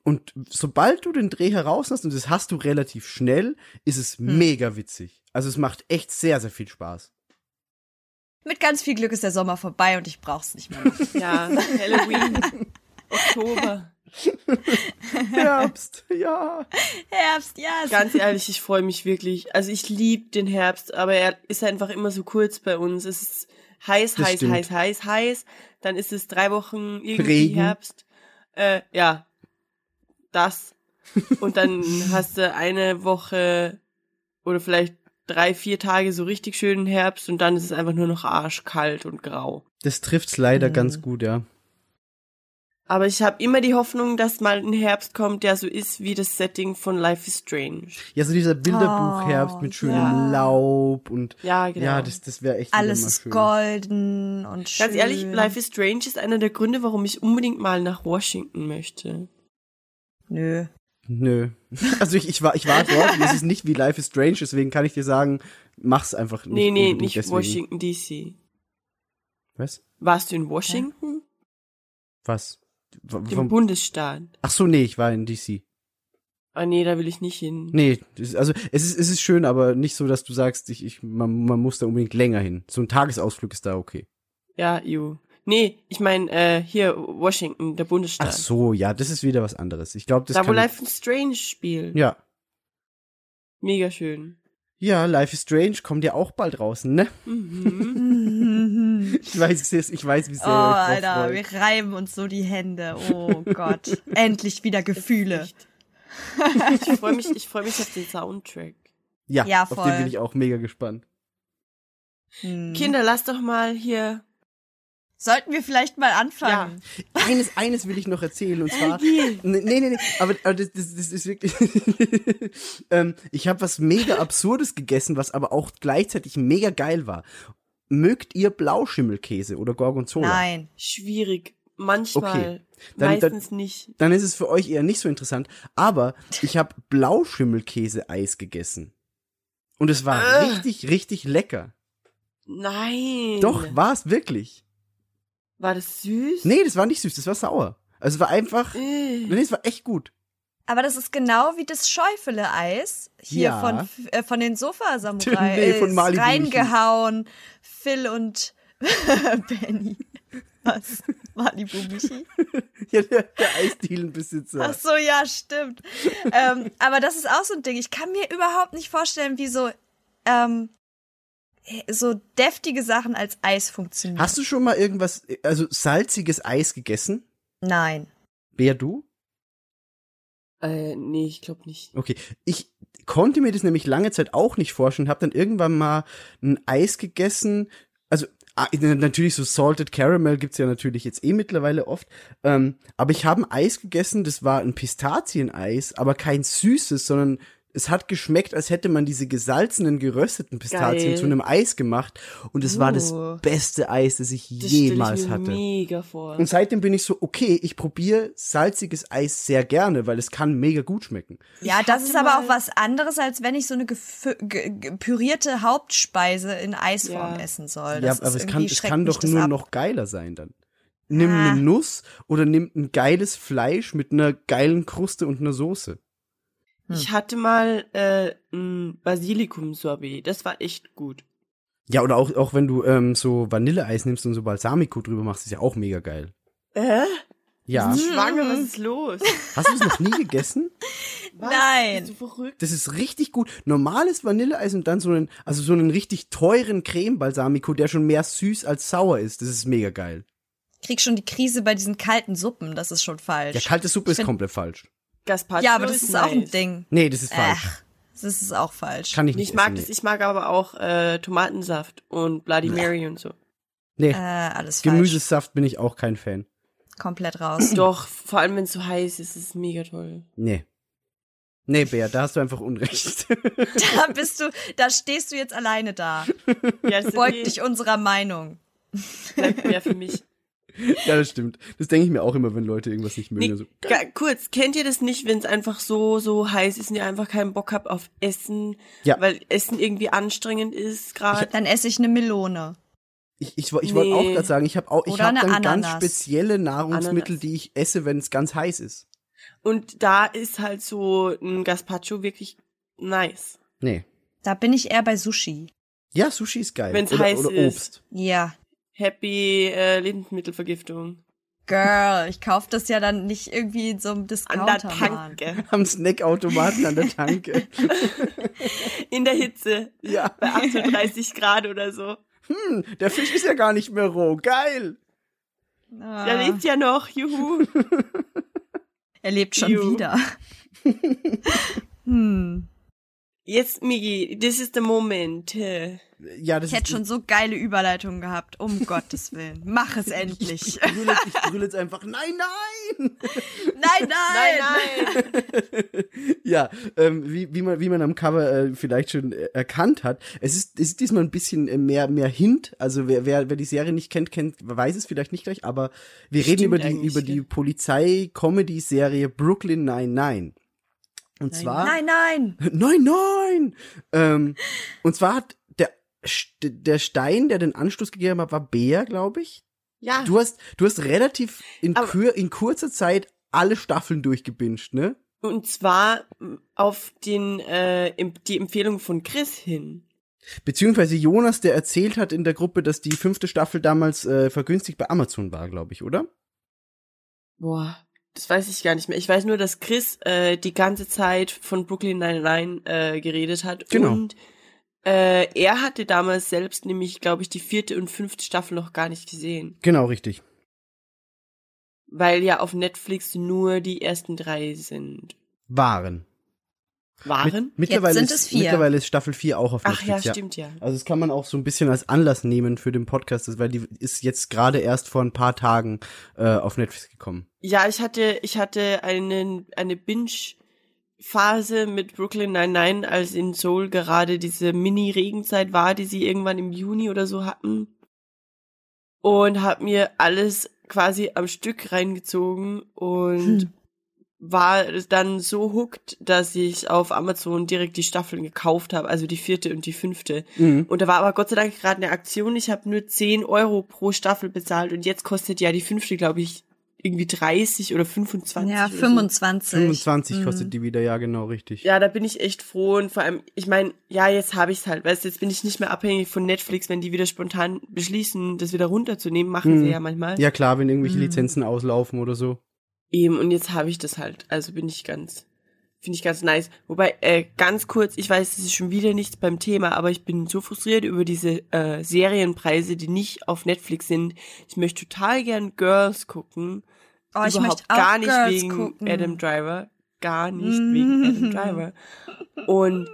Und sobald du den Dreh heraus hast, und das hast du relativ schnell, ist es Hm. mega witzig. Also es macht echt sehr, sehr viel Spaß. Mit ganz viel Glück ist der Sommer vorbei und ich brauch's nicht mehr. Ja, Halloween, Oktober. Herbst, ja. Herbst, ja. Ganz ehrlich, ich freue mich wirklich. Also ich liebe den Herbst, aber er ist einfach immer so kurz bei uns. Es ist heiß, Das heiß, stimmt. heiß, heiß, heiß. Dann ist es drei Wochen irgendwie Regen. Herbst. Äh, ja, das. Und dann hast du eine Woche oder vielleicht drei, vier Tage so richtig schönen Herbst und dann ist es einfach nur noch arschkalt und grau. Das trifft's leider Hm. ganz gut, ja. Aber ich habe immer die Hoffnung, dass mal ein Herbst kommt, der so ist wie das Setting von Life is Strange. Ja, so dieser Bilderbuchherbst Oh, mit schönem ja. Laub und Ja, genau. ja, das, das wäre echt Alles mal ist schön. golden und schön. Ganz ehrlich, Life is Strange ist einer der Gründe, warum ich unbedingt mal nach Washington möchte. Nö. Nö. Also ich, ich war ich war dort und es ist nicht wie Life is Strange, deswegen kann ich dir sagen, mach's einfach nicht. nee, nee, nicht deswegen. Washington DC. Was? Warst du in Washington? Was? W Dem vom, Bundesstaat. ach so, nee, ich war in DC. Ah nee, da will ich nicht hin. Nee, also es ist, es ist schön, aber nicht so, dass du sagst, ich, ich, man, man muss da unbedingt länger hin. So ein Tagesausflug ist da okay. Ja, ju. Nee, ich meine, äh, hier, Washington, der Bundesstaat. Ach so, ja, das ist wieder was anderes. Ich glaube, das da, wo Life is Strange spielt. Ja. Mega schön. Ja, Life is Strange kommt ja auch bald raus, ne? Mhm. Ich weiß, es- ich weiß, wie sehr Oh, Alter, freut. wir reiben uns so die Hände. Oh Gott. Endlich wieder Gefühle. Ich freue mich, ich freue mich auf den Soundtrack. Ja, Ja, auf den voll. bin ich auch mega gespannt. Hm. Kinder, lasst doch mal hier Sollten wir vielleicht mal anfangen? Eines, eines will ich noch erzählen und zwar. Nee, nee, nee, aber, aber das, das, das ist wirklich. ähm, ich habe was mega Absurdes gegessen, was aber auch gleichzeitig mega geil war. Mögt ihr Blauschimmelkäse oder Gorgonzola? Nein. Schwierig. Manchmal. Okay. Dann- meistens nicht. Dann ist es für euch eher nicht so interessant. Aber ich habe Blauschimmelkäse-Eis gegessen. Und es war Äh. richtig, richtig lecker. Nein. Doch, war es wirklich. War das süß? Nee, das war nicht süß, das war sauer. Also es war einfach. Äh. Nee, es war echt gut. Aber das ist genau wie das Schäufele-Eis hier Ja. von, äh, von den Sofa-Samurai. Nee, von Malibu Reingehauen. Phil und Benny. Was? Malibu Michi? Ja, der, der Eisdielenbesitzer. Ach so, ja, stimmt. ähm, aber das ist auch so ein Ding. Ich kann mir überhaupt nicht vorstellen, wie so, ähm, so deftige Sachen als Eis funktionieren. Hast du schon mal irgendwas, also salziges Eis gegessen? Nein. Wer du? Äh, nee, ich glaube nicht. Okay, ich konnte mir das nämlich lange Zeit auch nicht vorstellen, habe dann irgendwann mal ein Eis gegessen, also ah, natürlich so Salted Caramel gibt's ja natürlich jetzt eh mittlerweile oft, ähm, aber ich habe ein Eis gegessen, das war ein Pistazieneis, aber kein süßes, sondern es hat geschmeckt, als hätte man diese gesalzenen, gerösteten Pistazien Geil. zu einem Eis gemacht und es war das Uh. beste Eis, das ich Das jemals ich mir hatte. mega vor. Und seitdem bin ich so, okay, ich probiere salziges Eis sehr gerne, weil es kann mega gut schmecken. Ja, das ist aber auch was anderes, als wenn ich so eine pürierte Hauptspeise in Eisform Ja. essen soll. ja, Das aber ist es kann, es kann doch nur ab. noch geiler sein dann. Nimm Ah. eine Nuss oder nimm ein geiles Fleisch mit einer geilen Kruste und einer Soße. Ich hatte mal äh, ein Basilikum-Sorbet. Das war echt gut. Ja, oder auch, auch wenn du ähm, so Vanilleeis nimmst und so Balsamico drüber machst, ist ja auch mega geil. Äh? Ja. Ich bin schwanger, was ist los? Hast du es noch nie gegessen? Was? Nein. Bist du verrückt? Das ist richtig gut. Normales Vanilleeis und dann so einen, also so einen richtig teuren Creme-Balsamico, der schon mehr süß als sauer ist. Das ist mega geil. krieg schon die Krise bei diesen kalten Suppen, das ist schon falsch. Ja, kalte Suppe ist find- komplett falsch. Gazpacho Ja, aber das ist, auch ein. Ding. Nee, das ist falsch. Ach, das ist auch falsch. Kann ich nicht Ich mag essen, das, nee. ich mag aber auch äh, Tomatensaft und Bloody Mary und so. Nee, Äh, alles falsch. Gemüsesaft bin ich auch kein Fan. Komplett raus. Doch, vor allem wenn es so heiß ist, ist es mega toll. Nee. Nee, Bär, da hast du einfach Unrecht. da bist du, da stehst du jetzt alleine da. Ja, Beug ist dich unserer Meinung. bleibt mehr für mich. ja, das stimmt. Das denke ich mir auch immer, wenn Leute irgendwas nicht mögen. Nee, Also, kurz, kennt ihr das nicht, wenn es einfach so, so heiß ist und ihr einfach keinen Bock habt auf Essen, Ja. weil Essen irgendwie anstrengend ist gerade? Dann esse ich eine Melone. ich ich, ich wollte Nee. auch gerade sagen, ich habe auch, ich habe dann ganz spezielle Nahrungsmittel, Ananas. die ich esse, wenn es ganz heiß ist. Und da ist halt so ein Gazpacho wirklich nice. Nee. Da bin ich eher bei Sushi. Ja, Sushi ist geil. Wenn's oder, heiß oder ist. Obst. Ja. Happy äh, Lebensmittelvergiftung. Girl, ich kauf das ja dann nicht irgendwie in so einem An der Discounter. Mann. Tanke. Am Snackautomaten an der Tanke. In der Hitze. ja. Bei 38 Grad oder so. Hm, der Fisch ist ja gar nicht mehr roh. Geil. Ah, Der lebt ja noch. Juhu. er lebt schon Ju. wieder. hm. Jetzt, Migi, this is the moment. Ja, das Ich hätte schon so geile Überleitungen gehabt. Um Gottes Willen. Mach es endlich. Ich brülle, ich brülle jetzt einfach, nein, nein! nein, nein! Nein, nein. Ja, ähm, wie, wie, man, wie man am Cover äh, vielleicht schon äh, erkannt hat, es ist, es ist diesmal ein bisschen äh, mehr, mehr Hint. Also wer, wer, wer die Serie nicht kennt, kennt, weiß es vielleicht nicht gleich, aber wir reden Stimmt über die, über die? Polizei-Comedy-Serie Brooklyn 99. Und zwar. Nein, nein! Nein, nein! Ähm, und zwar hat der, der Stein, der den Anstoß gegeben hat, war Bär, glaube ich. Ja. Du hast, du hast relativ in, kür, in kurzer Zeit alle Staffeln durchgebinged, ne? Und zwar m, auf den, äh, die Empfehlung von Chris hin. Beziehungsweise Jonas, der erzählt hat in der Gruppe, dass die fünfte Staffel damals äh, vergünstigt bei Amazon war, glaube ich, oder? Boah, das weiß ich gar nicht mehr. Ich weiß nur, dass Chris äh, die ganze Zeit von Brooklyn 99 äh, geredet hat. Genau. Und äh, er hatte damals selbst nämlich, glaube ich, die vierte und fünfte Staffel noch gar nicht gesehen. Genau, richtig. Weil ja auf Netflix nur die ersten drei sind. Waren. Waren. Mit, mittlerweile, sind ist, es vier. mittlerweile ist Staffel 4 auch auf Ach Netflix. ja, stimmt ja. Also das kann man auch so ein bisschen als Anlass nehmen für den Podcast, weil die ist jetzt gerade erst vor ein paar Tagen äh, auf Netflix gekommen. Ja, ich hatte, ich hatte einen, eine Binge-Phase mit Brooklyn Nine-Nine, als in Seoul gerade diese Mini-Regenzeit war, die sie irgendwann im Juni oder so hatten. Und hab mir alles quasi am Stück reingezogen und Hm. War dann so hooked, dass ich auf Amazon direkt die Staffeln gekauft habe, also die vierte und die fünfte. Mhm. Und da war aber Gott sei Dank gerade eine Aktion. Ich habe nur 10 Euro pro Staffel bezahlt und jetzt kostet ja die fünfte, glaube ich, irgendwie 30 oder 25. Ja, oder so. 25. 25 Mhm. kostet die wieder, ja genau, richtig. Ja, da bin ich echt froh und vor allem, ich meine, ja, jetzt habe ich's halt, weißt du, jetzt bin ich nicht mehr abhängig von Netflix, wenn die wieder spontan beschließen, das wieder runterzunehmen, machen Mhm. sie ja manchmal. Ja klar, wenn irgendwelche Mhm. Lizenzen auslaufen oder so. Eben, und jetzt habe ich das halt. Also bin ich ganz, finde ich ganz nice. Wobei, äh, ganz kurz, ich weiß, das ist schon wieder nichts beim Thema, aber ich bin so frustriert über diese äh, Serienpreise, die nicht auf Netflix sind. Ich möchte total gern Girls gucken. Oh, ich Überhaupt möchte auch gar nicht Girls wegen gucken. Adam Driver. Gar nicht wegen Adam Driver. Und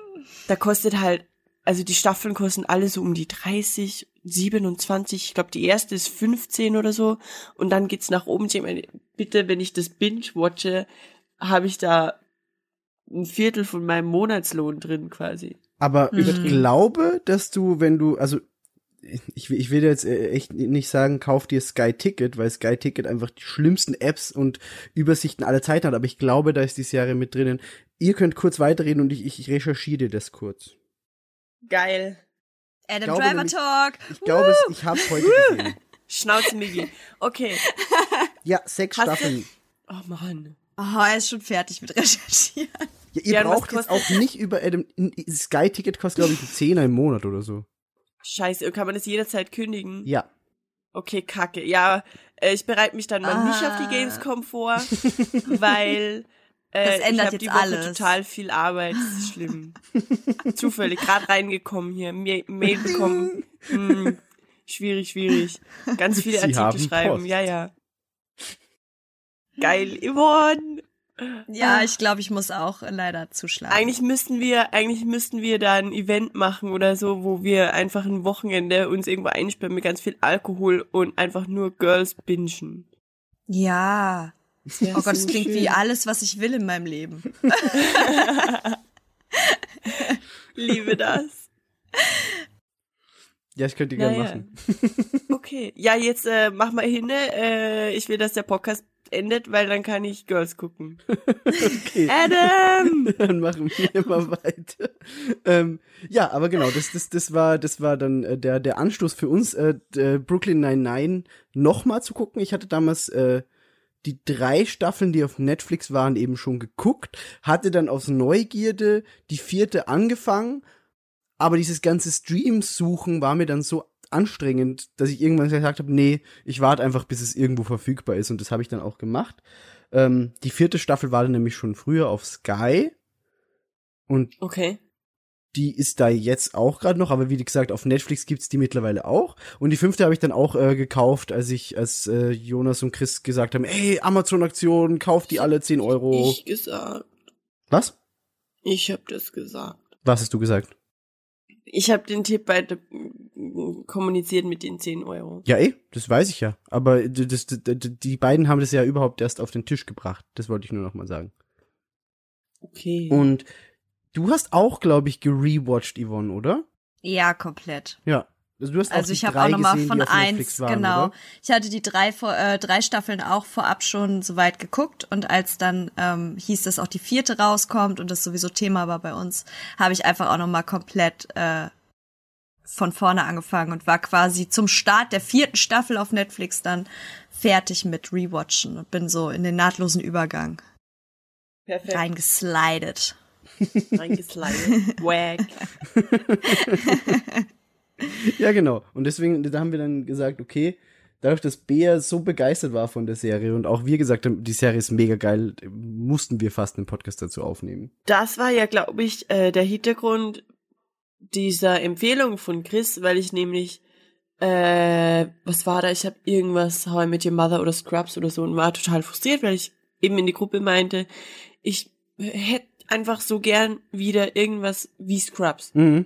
da kostet halt, also die Staffeln kosten alle so um die 30, 27, ich glaube die erste ist 15 oder so und dann geht's nach oben. Ich meine, bitte, wenn ich das binge-watche, habe ich da ein Viertel von meinem Monatslohn drin quasi. Aber ich Mhm. glaube, dass du, wenn du, also ich, will- ich will jetzt äh, echt nicht sagen, kauf dir Sky Ticket, weil Sky Ticket einfach die schlimmsten Apps und Übersichten aller Zeiten hat, aber ich glaube, da ist die Serie mit drinnen. Ihr könnt kurz weiterreden und ich, ich recherchiere dir das kurz. Geil. Adam glaube Driver Talk. Ich glaube, es- ich habe heute gesehen. Schnauze Migi. Okay. Ja, sechs Hast du- Staffeln. Oh Mann. Oh, er ist schon fertig mit Recherchieren. Ja, ihr Ja, braucht jetzt auch nicht über Adam, Sky Ticket kostet glaube ich einen Zehner im Monat oder so. Scheiße, kann man das jederzeit kündigen? Ja. Okay, kacke. Ja, äh, ich bereite mich dann mal nicht auf Ah. die Gamescom vor, weil Das ändert ich habe jetzt die Woche alles. total viel Arbeit. Das ist schlimm. Zufällig gerade reingekommen hier, Ma Mail bekommen. Hm, schwierig, schwierig. Ganz viele Sie Artikel haben schreiben. Post. Ja, ja. Geil, Yvonne. Ja, ich glaube, ich muss auch leider zuschlagen. Eigentlich müssten wir, eigentlich müssten wir da ein Event machen oder so, wo wir einfach ein Wochenende uns irgendwo einsperren mit ganz viel Alkohol und einfach nur Girls bingen. Ja. Wär Oh Gott, das so klingt schön. wie alles, was ich will in meinem Leben. Liebe das. Ja, ich könnte die gerne Ja, ja. machen. Okay. Ja, jetzt äh, mach mal hin. Äh, ich will, dass der Podcast endet, weil dann kann ich Girls gucken. Okay. Adam! dann machen wir immer weiter. Ähm, ja, aber genau, das, das, das war, das war dann äh, der, der Anstoß für uns, äh, d- Brooklyn Nine-Nine nochmal zu gucken. Ich hatte damals äh, die drei Staffeln, die auf Netflix waren, eben schon geguckt, hatte dann aus Neugierde die vierte angefangen, aber dieses ganze Streams-Suchen war mir dann so anstrengend, dass ich irgendwann gesagt habe, nee, ich warte einfach, bis es irgendwo verfügbar ist und das habe ich dann auch gemacht. Ähm, die vierte Staffel war dann nämlich schon früher auf Sky und Okay. Die ist da jetzt auch gerade noch, aber wie gesagt, auf Netflix gibt's die mittlerweile auch. Und die fünfte habe ich dann auch äh, gekauft, als ich, als äh, Jonas und Chris gesagt haben, ey, Amazon-Aktion, kauft die alle 10 Euro. Ich gesagt. Was? Ich hab das gesagt. Was hast du gesagt? Ich habe den Tipp bei kommuniziert mit den 10 Euro. Ja, ey, das weiß ich ja. Aber das, d- d- die beiden haben das ja überhaupt erst auf den Tisch gebracht. Das wollte ich nur noch mal sagen. Okay. Und du hast auch, glaube ich, gerewatcht, Yvonne, oder? Ja, komplett. Ja. Also, du hast auch Also die ich habe auch nochmal von eins, waren, genau. Oder? Ich hatte die drei, vor, äh, drei Staffeln auch vorab schon soweit geguckt und als dann ähm, hieß, dass auch die vierte rauskommt und das sowieso Thema war bei uns, habe ich einfach auch nochmal komplett äh, von vorne angefangen und war quasi zum Start der vierten Staffel auf Netflix dann fertig mit Rewatchen und bin so in den nahtlosen Übergang Perfekt. reingeslidet. Reingeslidet. Wack. Ja, genau. Und deswegen, da haben wir dann gesagt, okay, dadurch, dass Bea so begeistert war von der Serie und auch wir gesagt haben, die Serie ist mega geil, mussten wir fast einen Podcast dazu aufnehmen. Das war ja, glaube ich, äh, der Hintergrund dieser Empfehlung von Chris, weil ich nämlich, äh, was war da? Ich habe irgendwas How I Met Your Mother oder Scrubs oder so und war total frustriert, weil ich eben in die Gruppe meinte, ich hätte einfach so gern wieder irgendwas wie Scrubs. Mhm.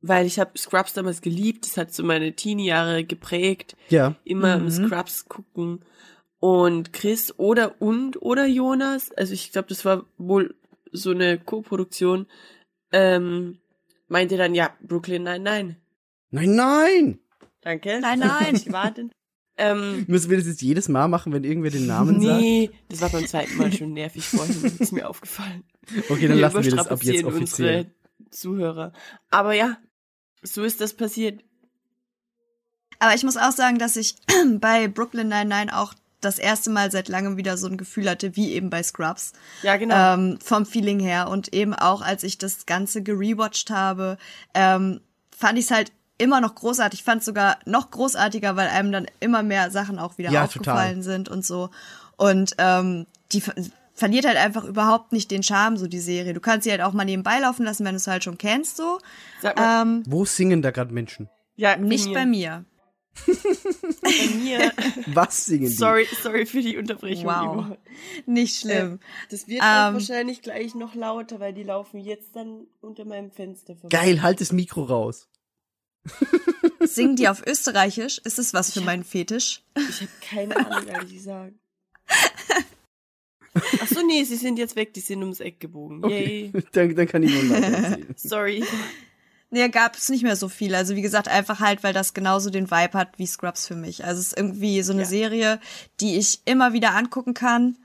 Weil ich habe Scrubs damals geliebt, das hat so meine Teenie-Jahre geprägt. Ja. Immer Mhm. im Scrubs gucken. Und Chris oder und oder Jonas, also ich glaube, das war wohl so eine Co-Produktion, ähm, meinte dann, ja, Brooklyn, nein, nein. Nein, nein! Danke. Nein, nein. Ich warte. Ähm, Müssen wir das jetzt jedes Mal machen, wenn irgendwer den Namen nee, das war beim zweiten Mal schon nervig vorhin, ist mir aufgefallen. sagt? Okay, dann lassen wir das ab jetzt offiziell. unsere Zuhörer. Aber ja, so ist das passiert. Aber ich muss auch sagen, dass ich bei Brooklyn 99 auch das erste Mal seit langem wieder so ein Gefühl hatte, wie eben bei Scrubs. Ja, genau. Ähm, vom Feeling her. Und eben auch, als ich das Ganze gerewatcht habe, ähm, fand ich es halt immer noch großartig. Ich fand es sogar noch großartiger, weil einem dann immer mehr Sachen auch wieder Ja, aufgefallen total. sind und so. Und ähm, die ver verliert halt einfach überhaupt nicht den Charme, so die Serie. Du kannst sie halt auch mal nebenbei laufen lassen, wenn du es halt schon kennst, so. Sag mal, Ähm, Wo singen da gerade Menschen? ja, nicht bei mir. Bei mir. Was singen die? sorry, sorry für die Unterbrechung. Wow. Nicht schlimm. Äh, das wird auch Ähm, wahrscheinlich gleich noch lauter, weil die laufen jetzt dann unter meinem Fenster vorbei. Geil, halt das Mikro raus. Singen die auf Österreichisch? Ist es was für meinen Fetisch? Ich habe keine Ahnung, ehrlich gesagt. Ach so, nee, sie sind jetzt weg, die sind ums Eck gebogen. Yay. Okay. Dann, dann kann ich nur erzählen. Sorry. Nee, gab es nicht mehr so viel. Also wie gesagt, einfach halt, weil das genauso den Vibe hat wie Scrubs für mich. Also es ist irgendwie so eine Ja. Serie, die ich immer wieder angucken kann,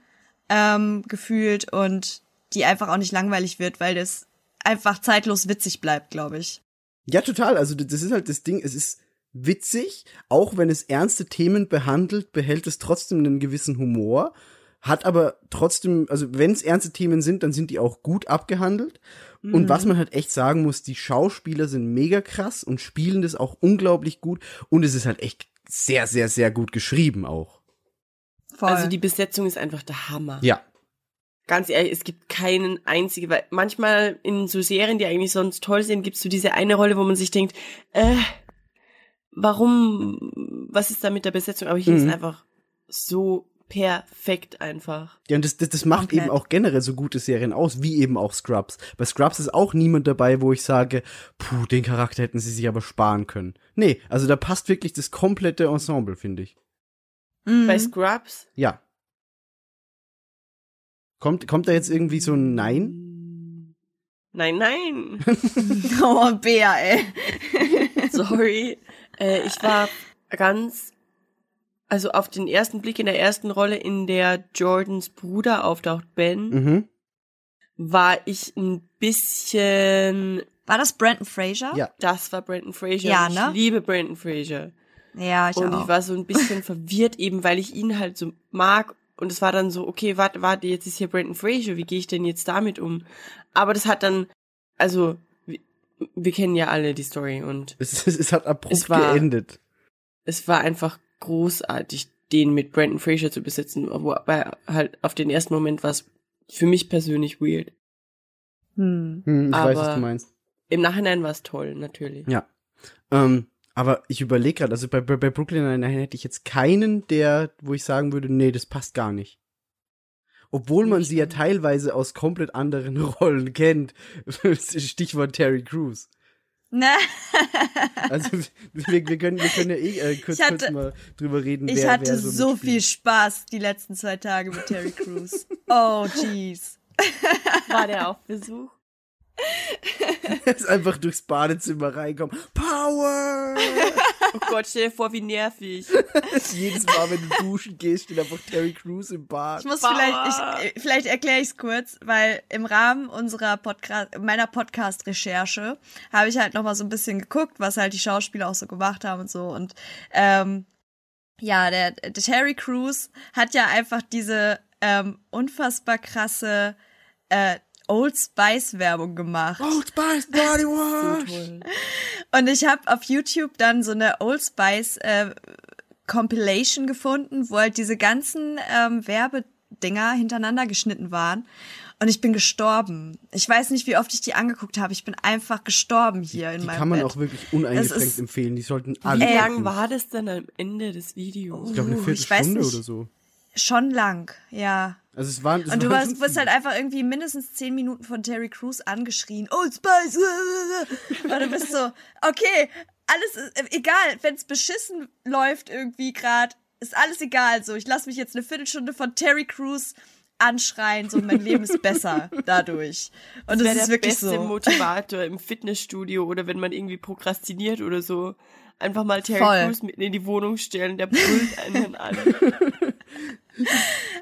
ähm, gefühlt und die einfach auch nicht langweilig wird, weil das einfach zeitlos witzig bleibt, glaube ich. Ja, total. Also das ist halt das Ding, es ist witzig, auch wenn es ernste Themen behandelt, behält es trotzdem einen gewissen Humor, hat aber trotzdem, also wenn es ernste Themen sind, dann sind die auch gut abgehandelt. Und was man halt echt sagen muss, die Schauspieler sind mega krass und spielen das auch unglaublich gut und es ist halt echt sehr, sehr, sehr gut geschrieben auch. Voll. Also die Besetzung ist einfach der Hammer. Ja. Ganz ehrlich, es gibt keinen einzigen, weil manchmal in so Serien, die eigentlich sonst toll sind, gibt's so diese eine Rolle, wo man sich denkt, äh, warum, was ist da mit der Besetzung? Aber hier Mhm. ist einfach so perfekt einfach. Ja, und das, das, das macht Komplett. eben auch generell so gute Serien aus, wie eben auch Scrubs. Bei Scrubs ist auch niemand dabei, wo ich sage, puh, den Charakter hätten sie sich aber sparen können. Nee, also da passt wirklich das komplette Ensemble, finde ich. Mhm. Bei Scrubs? Ja. Kommt, kommt da jetzt irgendwie so ein Nein? Nein, nein. oh, Bea, ey. Sorry. äh, ich war ganz, also auf den ersten Blick in der ersten Rolle, in der Jordans Bruder auftaucht, Ben, Mhm. war ich ein bisschen, War das Brandon Fraser? Ja. das war Brandon Fraser. Ja, ne? Ich liebe Brandon Fraser. Ja, ich und auch. ich war so ein bisschen verwirrt eben, weil ich ihn halt so mag. Und es war dann so, okay, warte, warte, jetzt ist hier Brandon Fraser, wie gehe ich denn jetzt damit um? Aber das hat dann, also, wir, wir kennen ja alle die Story und Es, es, es hat abrupt Es war- geendet. es war einfach großartig, den mit Brandon Fraser zu besetzen, wobei halt auf den ersten Moment war es für mich persönlich weird. Hm. Hm, ich weiß, was Aber- du meinst. Im Nachhinein war es toll, natürlich. Ja. Ähm, aber ich überlege gerade, also bei, bei, bei Brooklyn Nine-Nine hätte ich jetzt keinen, der, wo ich sagen würde, nee, das passt gar nicht. Obwohl man sie ja teilweise aus komplett anderen Rollen kennt. Stichwort Terry Crews. Ne? Also wir, wir, können, wir können ja eh äh, kurz, Ich hatte- kurz mal drüber reden, Ich wer, hatte wer so mitspielt. viel Spaß die letzten zwei Tage mit Terry Crews. Oh, jeez. War der auf Besuch? Ist einfach durchs Badezimmer reinkommen. Power! Oh Gott, stell dir vor, wie nervig. Jedes Mal, wenn du duschen gehst, steht einfach Terry Crews im Bad. Ich muss Bauer. vielleicht, ich, vielleicht erkläre ich es kurz, weil im Rahmen unserer Podcast, meiner Podcast-Recherche habe ich halt noch mal so ein bisschen geguckt, was halt die Schauspieler auch so gemacht haben und so. Und ähm, ja, der, der Terry Crews hat ja einfach diese ähm, unfassbar krasse äh, Old Spice Werbung gemacht. Old Spice Body Wash! Und ich habe auf YouTube dann so eine Old Spice äh, Compilation gefunden, wo halt diese ganzen ähm, Werbedinger hintereinander geschnitten waren. Und ich bin gestorben. Ich weiß nicht, wie oft ich die angeguckt habe. Ich bin einfach gestorben hier in Die meinem kann man Bett. auch wirklich uneingeschränkt empfehlen. Die sollten Wie alle lang gucken. war das denn am Ende des Videos? Ich glaube, eine Viertelstunde nicht. oder so. Schon lang, ja. Also es waren, es Und du waren warst, wirst halt einfach irgendwie mindestens zehn Minuten von Terry Crews angeschrien. Old Spice! Und du bist so, okay, alles ist, äh, egal, wenn es beschissen läuft irgendwie gerade, ist alles egal. So, ich lasse mich jetzt eine Viertelstunde von Terry Crews anschreien, so mein Leben ist besser dadurch. Und das, wäre ist der wirklich beste so. Motivator im Fitnessstudio oder wenn man irgendwie prokrastiniert oder so. Einfach mal Terry Voll. Crews mitten in die Wohnung stellen, der brüllt einen an.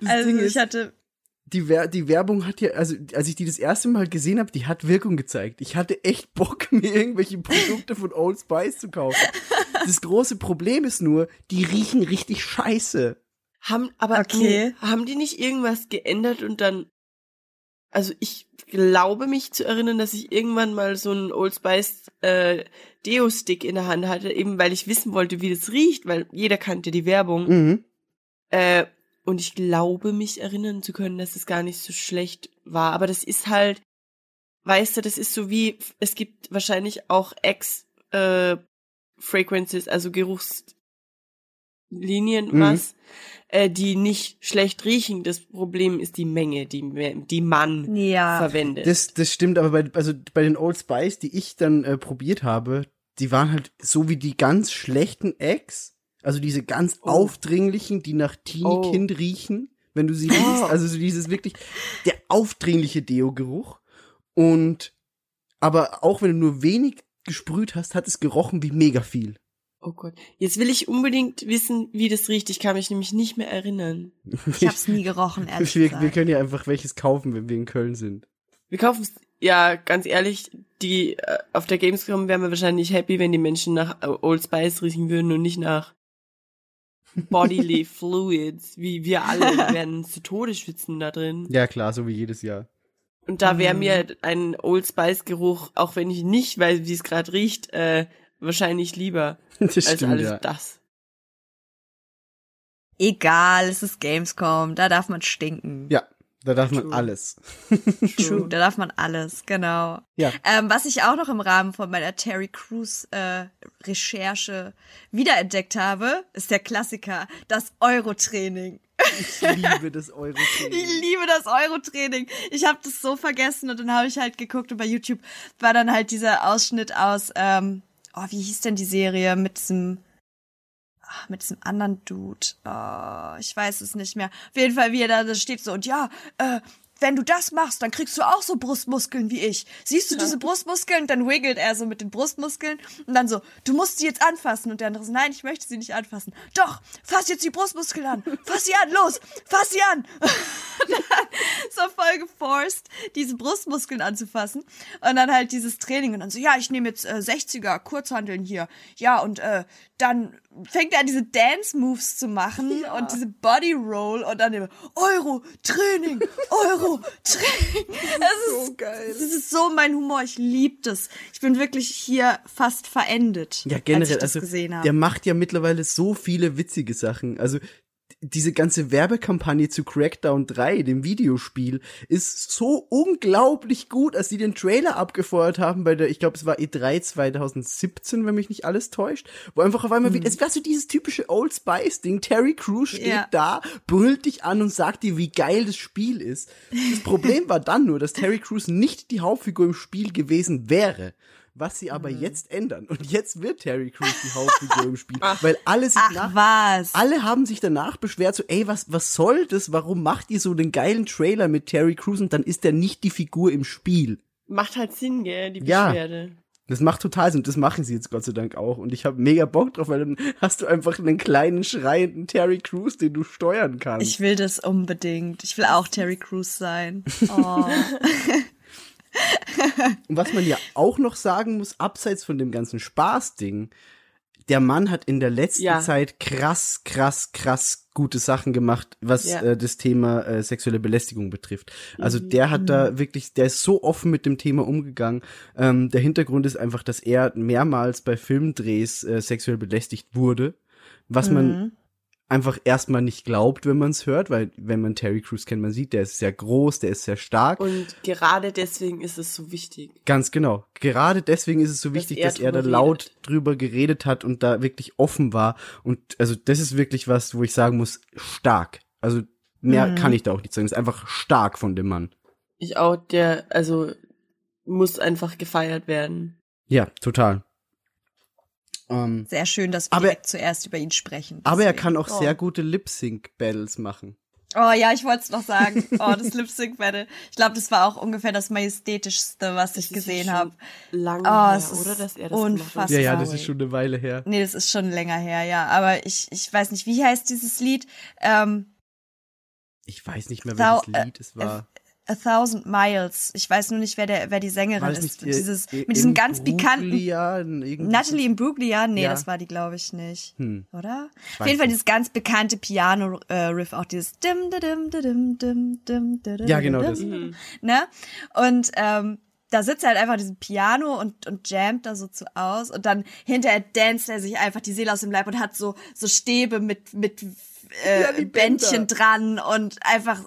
Also Ding ich ist- hatte die, Wer die Werbung hat ja, also als ich die das erste Mal gesehen habe, die hat Wirkung gezeigt. Ich hatte echt Bock, mir irgendwelche Produkte von Old Spice zu kaufen. Das große Problem ist nur, die riechen richtig scheiße. Haben, aber Okay. nee, haben die nicht irgendwas geändert und dann, also ich glaube mich zu erinnern, dass ich irgendwann mal so einen Old Spice äh, Deo-Stick in der Hand hatte, eben weil ich wissen wollte, wie das riecht, weil jeder kannte die Werbung. Mhm. Äh, und ich glaube mich erinnern zu können, dass es gar nicht so schlecht war. Aber das ist halt, weißt du, das ist so wie, es gibt wahrscheinlich auch Ex äh, Fragrances, also Geruchslinien, Mhm. was, äh, die nicht schlecht riechen. Das Problem ist die Menge, die, die man ja. verwendet. Das, das stimmt, aber bei, also bei den Old Spice, die ich dann äh, probiert habe, die waren halt so wie die ganz schlechten Eggs. Also diese ganz Oh. aufdringlichen, die nach Teenie-Kind riechen, wenn du sie riechst. Also so dieses wirklich, der aufdringliche Deo-Geruch. Und, aber auch wenn du nur wenig gesprüht hast, hat es gerochen wie mega viel. oh Gott. Jetzt will ich unbedingt wissen, wie das riecht. Ich kann mich nämlich nicht mehr erinnern. Ich hab's nie gerochen, ehrlich wir, gesagt. wir können ja einfach welches kaufen, wenn wir in Köln sind. Wir kaufen ja, ganz ehrlich, die äh, auf der Gamescom wären wir wahrscheinlich happy, wenn die Menschen nach äh, Old Spice riechen würden und nicht nach Bodily Fluids, wie wir alle werden zu Tode schwitzen da drin. Ja, klar, so wie jedes Jahr. Und da wäre Mhm. mir ein Old Spice Geruch, auch wenn ich nicht weiß, wie es gerade riecht, äh, wahrscheinlich lieber Das als stimmt, alles ja. das. Egal, es ist Gamescom, da darf man stinken. Ja, da darf man True. alles. True, da darf man alles, genau. Ja. Ähm, was ich auch noch im Rahmen von meiner Terry Crews äh, Recherche wiederentdeckt habe, ist der Klassiker, das Euro-Training. Ich liebe das euro Ich liebe das Euro-Training. Ich habe das so vergessen und dann habe ich halt geguckt und bei YouTube war dann halt dieser Ausschnitt aus, ähm, oh, wie hieß denn die Serie mit diesem, mit diesem anderen Dude. Oh, ich weiß es nicht mehr. Auf jeden Fall, wie er da steht so und ja, äh, wenn du das machst, dann kriegst du auch so Brustmuskeln wie ich. Siehst du diese Brustmuskeln? Dann wiggelt er so mit den Brustmuskeln und dann so, du musst sie jetzt anfassen. Und der andere so, nein, ich möchte sie nicht anfassen. Doch, fass jetzt die Brustmuskeln an. Fass sie an, los, fass sie an. so voll geforst, diese Brustmuskeln anzufassen. Und dann halt dieses Training. Und dann so, ja, ich nehme jetzt äh, 60er Kurzhandeln hier. Ja, und äh, dann fängt er an, diese Dance-Moves zu machen und diese Body-Roll und dann immer Euro, Training, Euro, Training. Das ist so geil. Das ist so mein Humor. Ich lieb das. Ich bin wirklich hier fast verendet, Ja, als ich generell, das also gesehen habe. der macht ja mittlerweile so viele witzige Sachen. Also diese ganze Werbekampagne zu Crackdown 3, dem Videospiel, ist so unglaublich gut, als die den Trailer abgefeuert haben bei der, ich glaube, es war E3 2017, wenn mich nicht alles täuscht, wo einfach auf einmal wieder, es war so dieses typische Old Spice Ding, Terry Crews steht Ja. da, brüllt dich an und sagt dir, wie geil das Spiel ist. Das Problem war dann nur, dass Terry Crews nicht die Hauptfigur im Spiel gewesen wäre. Was sie aber Mhm. jetzt ändern. Und jetzt wird Terry Crews die Hauptfigur im Spiel. Weil alle sich Ach nach, was. alle haben sich danach beschwert, so, ey, was, was soll das? Warum macht ihr so einen geilen Trailer mit Terry Crews und dann ist er nicht die Figur im Spiel? Macht halt Sinn, gell, die Ja. Beschwerde. Das macht total Sinn. Das machen sie jetzt Gott sei Dank auch. Und ich habe mega Bock drauf, weil dann hast du einfach einen kleinen, schreienden Terry Crews, den du steuern kannst. Ich will das unbedingt. Ich will auch Terry Crews sein. Oh. Und was man ja auch noch sagen muss, abseits von dem ganzen Spaßding, der Mann hat in der letzten Ja. Zeit krass, krass, krass gute Sachen gemacht, was Ja. äh, das Thema äh, sexuelle Belästigung betrifft. Also der hat da wirklich, der ist so offen mit dem Thema umgegangen. Ähm, der Hintergrund ist einfach, dass er mehrmals bei Filmdrehs äh, sexuell belästigt wurde, was man einfach erstmal nicht glaubt, wenn man es hört, weil wenn man Terry Crews kennt, man sieht, der ist sehr groß, der ist sehr stark. Und gerade deswegen ist es so wichtig. Ganz genau. Gerade deswegen ist es so Dass wichtig, er dass er da laut redet. drüber geredet hat und da wirklich offen war. Und also das ist wirklich was, wo ich sagen muss, stark. Also mehr Mhm. kann ich da auch nicht sagen. Ist einfach stark von dem Mann. Ich auch, der, also, muss einfach gefeiert werden. Ja, total. Ähm, Sehr schön, dass wir Aber- direkt zuerst über ihn sprechen. aber er Deswegen. kann auch Oh. sehr gute Lip-Sync-Battles machen. Oh ja, ich wollte es noch sagen. Oh, das Lip Sync Battle. Ich glaube, das war auch ungefähr das majestätischste, was ich Das ja gesehen habe. Lang Oh, her, es ist oder? Dass er das unfassbar. Ja, ja, das ist schon eine Weile her. Nee, das ist schon länger her, ja. Aber ich, ich weiß nicht, wie heißt dieses Lied? Ähm, Ich weiß nicht mehr, Thou- welches Lied es war. A Thousand Miles. Ich weiß nur nicht, wer der, wer die Sängerin das ist. nicht, äh, Dieses, mit diesem ganz pikanten. Bruglia, irgendwie- Natalie Imbruglia? Nee, Ja. das war die, glaube ich, nicht. Hm. Oder? Auf weiß jeden Fall nicht. dieses ganz bekannte Piano-Riff, auch dieses dim, dim, dim, dim, dim, dim, dim, Ja, genau das. Mhm. Ne? Und ähm, da sitzt er halt einfach an diesem Piano und, und jammt da so zu aus und dann hinterher danst er sich einfach die Seele aus dem Leib und hat so, so Stäbe mit, mit äh, Ja, Bändchen dran und einfach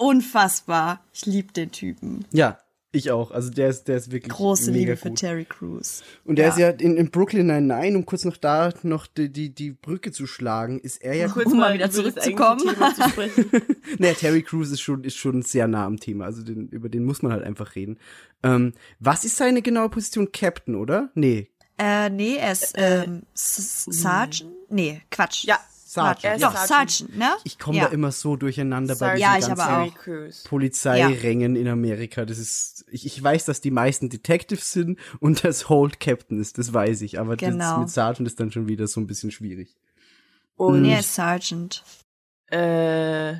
unfassbar. Ich lieb den Typen. Ja, ich auch. Also der ist, der ist wirklich Große mega Liebe für gut. Terry Crews. Und der Ja. ist ja in, in Brooklyn Nine-Nine, um kurz noch da noch die, die, die Brücke zu schlagen, ist er ja. Kurz Um mal wieder zurückzukommen. zu naja, Terry Crews ist schon, ist schon sehr nah am Thema. Also den, über den muss man halt einfach reden. Ähm, was ist seine genaue Position? Captain, oder? Nee. Äh, nee, er ist ähm, S- Sergeant? Nee, Quatsch. Ja, Sergeant. er Doch, Sergeant. Ne? Ich komme ja. da immer so durcheinander bei Sergeant diesen Ja, ich ganzen. Crews. Polizeirängen in Amerika. Das ist, ich, ich weiß, dass die meisten Detectives sind und das Hold Captain ist, das weiß ich. Aber das Genau. mit Sergeant ist dann schon wieder so ein bisschen schwierig. Und Nee, er Sergeant. äh,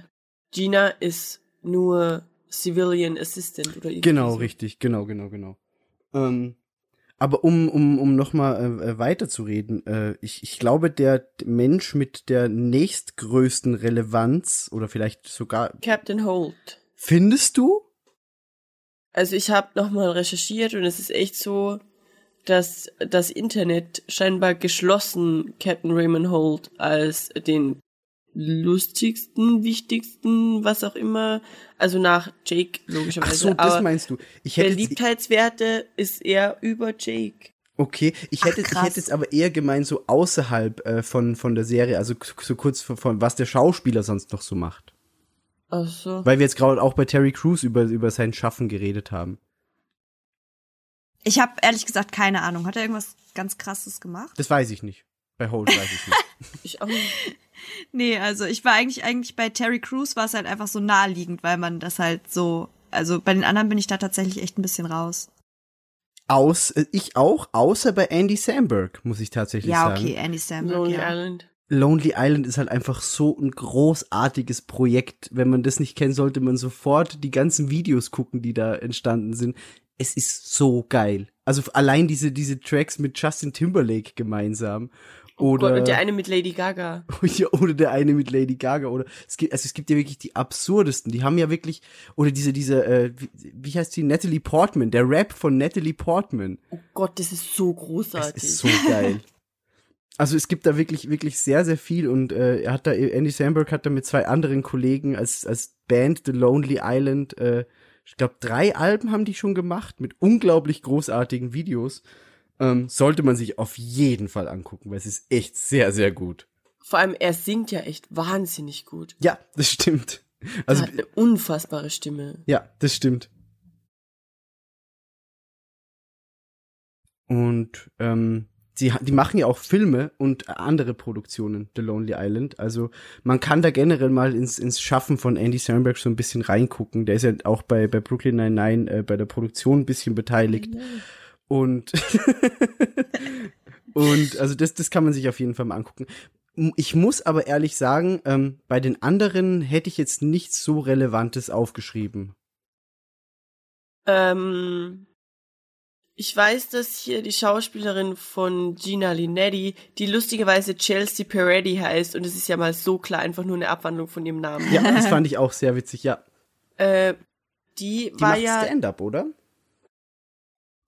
Gina ist nur Civilian Assistant oder irgendwie Genau, so. richtig, genau, genau, genau. Ähm, aber um, um, um nochmal äh, weiterzureden, äh, ich, ich glaube, der Mensch mit der nächstgrößten Relevanz oder vielleicht sogar, Captain Holt. findest du? Also ich habe nochmal recherchiert und es ist echt so, dass das Internet scheinbar geschlossen Captain Raymond Holt als den lustigsten, wichtigsten, was auch immer, also nach Jake Ach logischerweise. so, das aber meinst du. Ich hätte Beliebtheitswerte ist er über Jake. okay, ich hätte, Ach, ich hätte jetzt aber eher gemeint so außerhalb äh, von, von der Serie, also so kurz von, von was der Schauspieler sonst noch so macht. Ach so. Weil wir jetzt gerade auch bei Terry Crews über, über sein Schaffen geredet haben. Ich habe ehrlich gesagt keine Ahnung. Hat er irgendwas ganz krasses gemacht? Das weiß ich nicht. Bei Holt weiß ich nicht. Ich auch nicht. Nee, also ich war eigentlich eigentlich bei Terry Crews war es halt einfach so naheliegend, weil man das halt so also bei den anderen bin ich da tatsächlich echt ein bisschen raus. Aus, äh, ich auch, außer bei Andy Samberg, muss ich tatsächlich Ja, sagen. okay, Andy Samberg, Lonely ja. Island. Lonely Island ist halt einfach so ein großartiges Projekt. Wenn man das nicht kennt, sollte man sofort die ganzen Videos gucken, die da entstanden sind. Es ist so geil. Also allein diese, diese Tracks mit Justin Timberlake gemeinsam. Oder, Oh Gott, und der eine mit Lady Gaga. oder der eine mit Lady Gaga. Oder es gibt, also es gibt ja wirklich die absurdesten. Die haben ja wirklich, oder diese, diese, äh, wie, wie heißt die? Natalie Portman, der Rap von Natalie Portman. Oh Gott, das ist so großartig. ist so geil. Also es gibt da wirklich, wirklich sehr, sehr viel und äh, er hat da, Andy Samberg hat da mit zwei anderen Kollegen als, als Band The Lonely Island, äh, ich glaube, drei Alben haben die schon gemacht mit unglaublich großartigen Videos. Ähm, sollte man sich auf jeden Fall angucken, weil es ist echt sehr, sehr gut. Vor allem, er singt ja echt wahnsinnig gut. Ja, das stimmt. Er Also, hat eine unfassbare Stimme. ja, das stimmt. Und ähm, sie, die machen ja auch Filme und andere Produktionen, The Lonely Island. Also man kann da generell mal ins, ins Schaffen von Andy Samberg so ein bisschen reingucken. Der ist ja auch bei, bei Brooklyn Nine-Nine äh, bei der Produktion ein bisschen beteiligt. Und, und also das, das kann man sich auf jeden Fall mal angucken. Ich muss aber ehrlich sagen, ähm, bei den anderen hätte ich jetzt nichts so Relevantes aufgeschrieben. Ähm, ich weiß, dass hier die Schauspielerin von Gina Linetti, die lustigerweise Chelsea Peretti heißt, und es ist ja mal so klar einfach nur eine Abwandlung von ihrem Namen. Ja, das fand ich auch sehr witzig, ja. Äh, die, Die war macht ja, Stand-up, oder?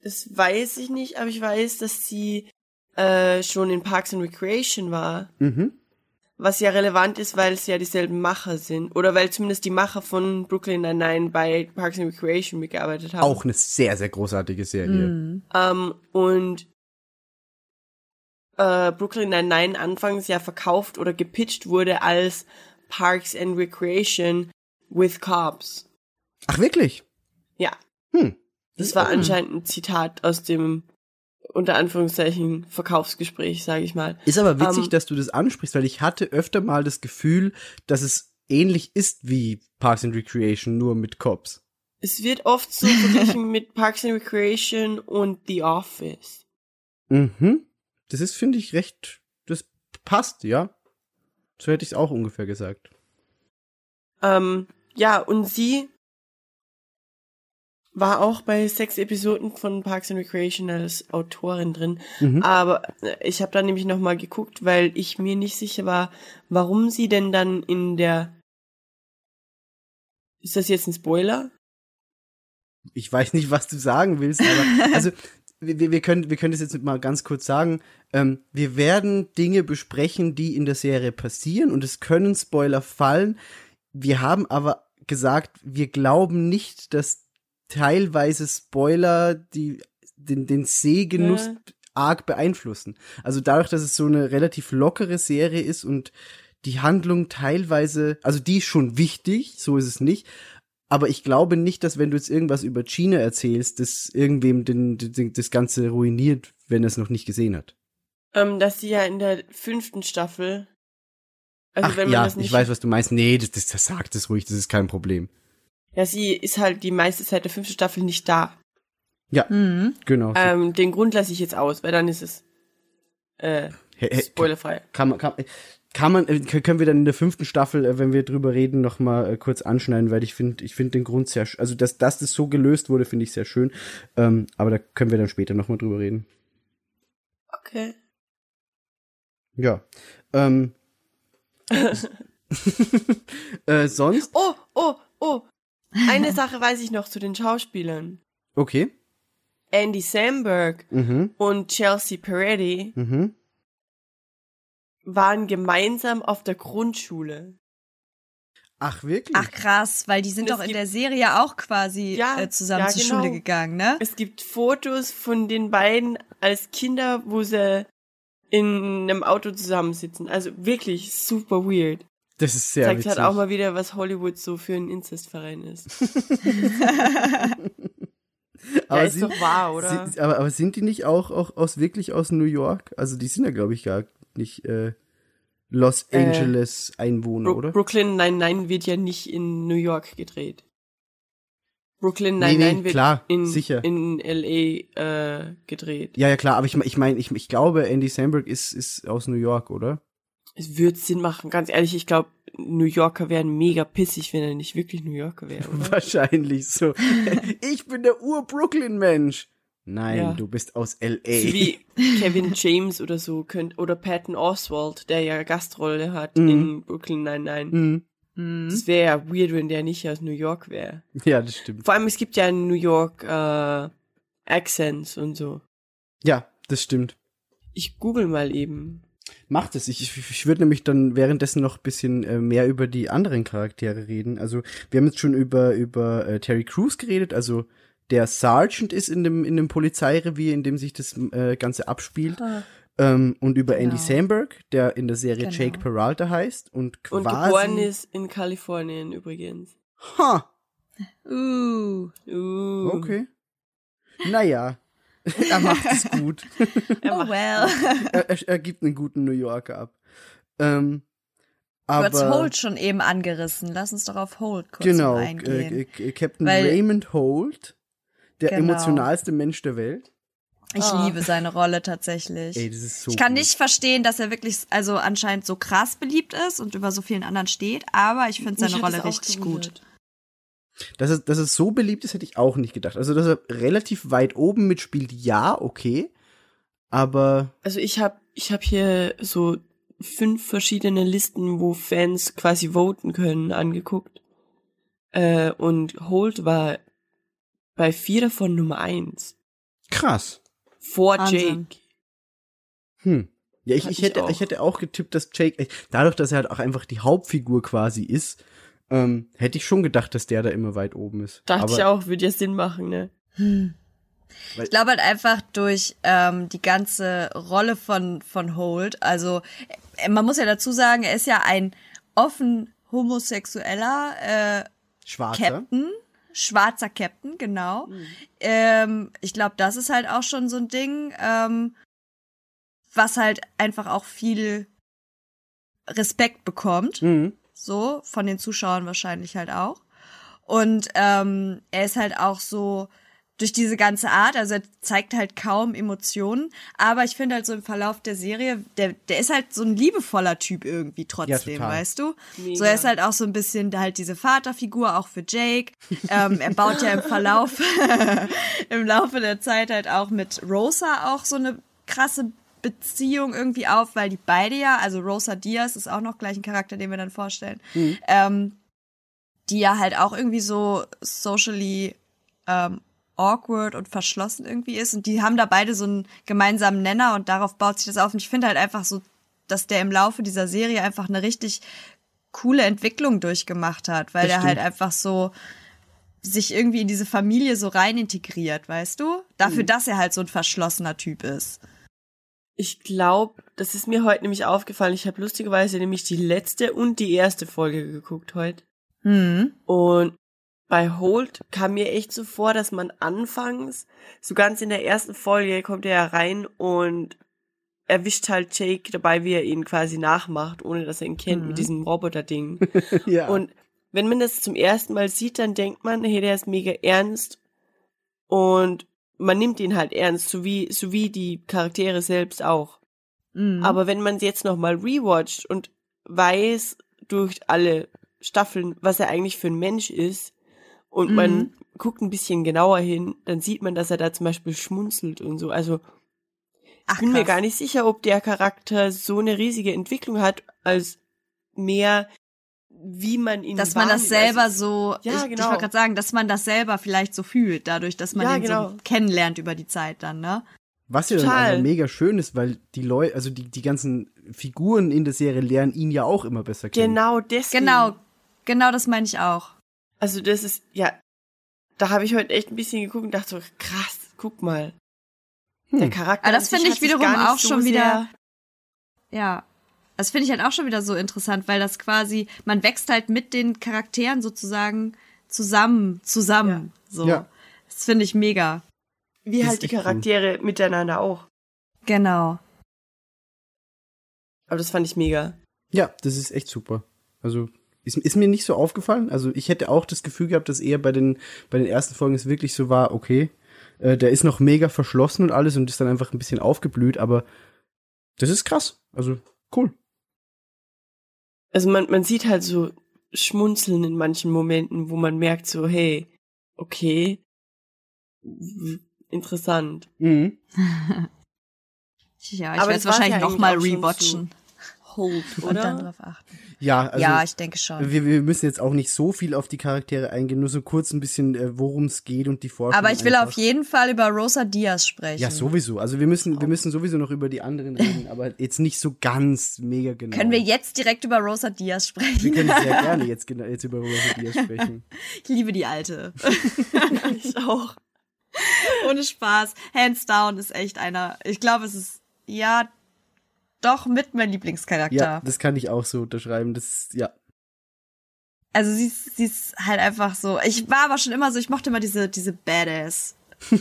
das weiß ich nicht, aber ich weiß, dass sie äh, schon in Parks and Recreation war. Mhm. Was ja relevant ist, weil es ja dieselben Macher sind. Oder weil zumindest die Macher von Brooklyn Nine-Nine bei Parks and Recreation mitgearbeitet haben. Auch eine sehr, sehr großartige Serie. Mhm. Ähm, und äh, Brooklyn Nine-Nine anfangs ja verkauft oder gepitcht wurde als Parks and Recreation with Cops. Ach, wirklich? Ja, Hm. das war anscheinend ein Zitat aus dem unter Anführungszeichen Verkaufsgespräch, sage ich mal. Ist aber witzig, Ähm, dass du das ansprichst, weil ich hatte öfter mal das Gefühl, dass es ähnlich ist wie Parks and Recreation, nur mit Cops. Es wird oft so verglichen mit Parks and Recreation und The Office. Mhm. Das ist, finde ich, recht, das passt, ja. So hätte ich es auch ungefähr gesagt. Ähm, ja, und sie war auch bei sechs Episoden von Parks and Recreation als Autorin drin. Mhm. Aber äh, ich habe da nämlich noch mal geguckt, weil ich mir nicht sicher war, warum sie denn dann in der Ist das jetzt ein Spoiler? Ich weiß nicht, was du sagen willst, aber also wir, wir können wir können das jetzt mal ganz kurz sagen. Ähm, wir werden Dinge besprechen, die in der Serie passieren und es können Spoiler fallen. Wir haben aber gesagt, wir glauben nicht, dass teilweise Spoiler die den den Sehgenuss Ja. arg beeinflussen. Also dadurch, dass es so eine relativ lockere Serie ist und die Handlung teilweise, also die ist schon wichtig, so ist es nicht, aber ich glaube nicht, dass wenn du jetzt irgendwas über China erzählst, das irgendwem den, den, das Ganze ruiniert, wenn er es noch nicht gesehen hat. Ähm, dass sie ja in der fünften Staffel. Also Ach wenn man ja, das nicht. ich weiß, was du meinst. Nee, das, das, das sagt es ruhig, das ist kein Problem. Ja, sie ist halt die meiste Zeit der fünften Staffel nicht da. Ja, Mhm. genau. Ähm, den Grund lasse ich jetzt aus, weil dann ist es äh, Hä- hä- spoilerfrei. kann man, kann, kann man, äh, können wir dann in der fünften Staffel, äh, wenn wir drüber reden, noch mal äh, kurz anschneiden, weil ich finde, ich finde den Grund sehr, also dass, dass das so gelöst wurde, finde ich sehr schön. Ähm, aber da können wir dann später noch mal drüber reden. Okay. Ja. Ähm. äh, sonst? Oh, oh, oh. Eine Sache weiß ich noch zu den Schauspielern. Okay. Andy Samberg Mhm. und Chelsea Peretti Mhm. waren gemeinsam auf der Grundschule. Ach, wirklich? Ach krass, weil die sind doch in gibt- der Serie auch quasi Ja, äh, zusammen ja, zur genau. Schule gegangen, ne? Es gibt Fotos von den beiden als Kinder, wo sie in einem Auto zusammensitzen. Also wirklich super weird. Das ist sehr Zeigt witzig. halt auch mal wieder, was Hollywood so für ein Inzestverein ist. aber ja, ist sind, doch wahr, oder? sind, aber, aber sind die nicht auch, auch aus wirklich aus New York? Also die sind ja, glaube ich, gar nicht äh, Los Äh, Angeles Einwohner, Bro oder? Brooklyn 99 wird ja nicht in New York gedreht. Brooklyn Nee, 99 nee, wird klar, in, sicher. in LA äh, gedreht. Ja, ja, klar, aber ich, ich meine, ich, ich glaube, Andy Samberg ist, ist aus New York, oder? Es wird Sinn machen, ganz ehrlich, ich glaube, New Yorker wären mega pissig, wenn er nicht wirklich New Yorker wäre? Wahrscheinlich so. ich bin der Ur-Brooklyn-Mensch. Nein, Ja. du bist aus L.A. Wie Kevin James oder so könnt oder Patton Oswald, der ja Gastrolle hat Mhm. in Brooklyn 99. Hm. Mhm. Es wäre ja weird, wenn der nicht aus New York wäre. Ja, das stimmt. Vor allem, es gibt ja in New York äh, Accents und so. Ja, das stimmt. Ich google mal eben. Macht es. Ich, ich, würde nämlich dann währenddessen noch ein bisschen äh, mehr über die anderen Charaktere reden. Also, wir haben jetzt schon über, über äh, Terry Crews geredet, also der Sergeant ist in dem, in dem Polizeirevier, in dem sich das äh, Ganze abspielt. Ähm, und über Andy Genau. Samberg, der in der Serie Genau. Jake Peralta heißt und Und quasi. geboren ist in Kalifornien übrigens. Ha, Uh. Uh, okay. Naja, er macht es gut. Er Oh well. er, er, er gibt einen guten New Yorker ab. Ähm, Du hast aber Holt schon eben angerissen. Lass uns doch auf Holt kurz genau, äh, eingehen. äh, Captain Weil- Raymond Holt, der Genau. emotionalste Mensch der Welt. ich Ah. liebe seine Rolle tatsächlich. Ey, das ist so ich kann gut. nicht verstehen, dass er wirklich, also anscheinend so krass beliebt ist und über so vielen anderen steht, aber ich finde seine Rolle richtig gut. Dass es, dass es so beliebt ist, hätte ich auch nicht gedacht. Also, dass er relativ weit oben mitspielt, ja, okay. Aber Also ich habe ich hab hier so fünf verschiedene Listen, wo Fans quasi voten können, angeguckt. Äh, und Holt war bei vier davon Nummer eins. krass. Vor Wahnsinn. Jake. Hm. Ja, ich, ich hätte, auch. ich hätte auch getippt, dass Jake, dadurch, dass er halt auch einfach die Hauptfigur quasi ist, ähm, hätte ich schon gedacht, dass der da immer weit oben ist. Dachte Aber ich auch, würde ja Sinn machen, ne? Ich glaube halt einfach durch ähm, die ganze Rolle von, von Holt. Also äh, man muss ja dazu sagen, er ist ja ein offen homosexueller äh, Schwarzer. Captain, schwarzer Captain, genau. Ähm, ich glaube, das ist halt auch schon so ein Ding, ähm, was halt einfach auch viel Respekt bekommt. Mhm. So, von den Zuschauern wahrscheinlich halt auch. Und ähm, er ist halt auch so durch diese ganze Art, also er zeigt halt kaum Emotionen, aber ich finde halt so im Verlauf der Serie, der, der ist halt so ein liebevoller Typ irgendwie trotzdem, total. weißt du? Mega. So, er ist halt auch so ein bisschen halt diese Vaterfigur, auch für Jake. ähm, er baut ja im Verlauf, im Laufe der Zeit halt auch mit Rosa auch so eine krasse Beziehung irgendwie auf, weil die beide ja, also Rosa Diaz ist auch noch gleich ein Charakter, den wir dann vorstellen, ähm, die ja halt auch irgendwie so socially ähm, awkward und verschlossen irgendwie ist. Und die haben da beide so einen gemeinsamen Nenner und darauf baut sich das auf. Und ich finde halt einfach so, dass der im Laufe dieser Serie einfach eine richtig coole Entwicklung durchgemacht hat, weil der halt einfach so sich irgendwie in diese Familie so rein integriert, weißt du? Dafür, dass er halt so ein verschlossener Typ ist. Ich glaube, das ist mir heute nämlich aufgefallen. Ich habe lustigerweise nämlich die letzte und die erste Folge geguckt heute. Hm. Und bei Holt kam mir echt so vor, dass man anfangs, so ganz in der ersten Folge, kommt er ja rein und erwischt halt Jake dabei, wie er ihn quasi nachmacht, ohne dass er ihn kennt, Mhm. mit diesem Roboter-Ding. ja. Und wenn man das zum ersten Mal sieht, dann denkt man, hey, der ist mega ernst und man nimmt ihn halt ernst, so wie, so wie die Charaktere selbst auch. Mhm. Aber wenn man es jetzt nochmal rewatcht und weiß durch alle Staffeln, was er eigentlich für ein Mensch ist, und Mhm. man guckt ein bisschen genauer hin, dann sieht man, dass er da zum Beispiel schmunzelt und so. Also ich bin mir krass. gar nicht sicher, ob der Charakter so eine riesige Entwicklung hat, als mehr, wie man ihn dass man das selber Also, so, Ja, ich, ich genau. wollte gerade sagen, dass man das selber vielleicht so fühlt, dadurch, dass man Ja, ihn genau. so kennenlernt über die Zeit dann, ne? Was ja dann Total. aber mega schön ist, weil die Leute, also die, die ganzen Figuren in der Serie lernen ihn ja auch immer besser kennen. Genau deswegen. Genau, genau das meine ich auch. Also das ist, ja, da habe ich heute echt ein bisschen geguckt und dachte so, krass, guck mal. Der Hm. Charakter. Aber das finde ich wiederum auch so schon wieder- Ja. Das finde ich halt auch schon wieder so interessant, weil das quasi, man wächst halt mit den Charakteren sozusagen zusammen, zusammen. So. Ja. Das finde ich mega. Wie Das halt die echt cool. Charaktere miteinander auch. Genau. Aber das fand ich mega. Ja, das ist echt super. Also ist, ist mir nicht so aufgefallen. Also ich hätte auch das Gefühl gehabt, dass eher bei den bei den ersten Folgen es wirklich so war, okay, äh, der ist noch mega verschlossen und alles und ist dann einfach ein bisschen aufgeblüht, aber das ist krass. Also cool. Also man, man sieht halt so Schmunzeln in manchen Momenten, wo man merkt so, hey, okay, interessant. Mhm. Ja, ich werde es wahrscheinlich ja noch mal eigentlich auch schon rewatchen Hold, und dann oder? drauf achten. Ja, also ja, ich denke schon. wir, wir müssen jetzt auch nicht so viel auf die Charaktere eingehen, nur so kurz ein bisschen, äh, worum es geht und die Forschung. Aber ich will einfach. auf jeden Fall über Rosa Diaz sprechen. Ja, sowieso. Also wir müssen, wir müssen sowieso noch über die anderen reden, aber jetzt nicht so ganz mega genau. Können wir jetzt direkt über Rosa Diaz Wir sprechen? können sehr gerne jetzt, genau- jetzt über Rosa Diaz sprechen. Ich liebe die alte. ich auch. Ohne Spaß. Hands down ist echt einer. Ich glaube, es ist ja doch mit mein Lieblingscharakter. Ja, das kann ich auch so unterschreiben. Das ist, ja. Also sie ist, sie ist halt einfach so. Ich war aber schon immer so, ich mochte immer diese, diese Badass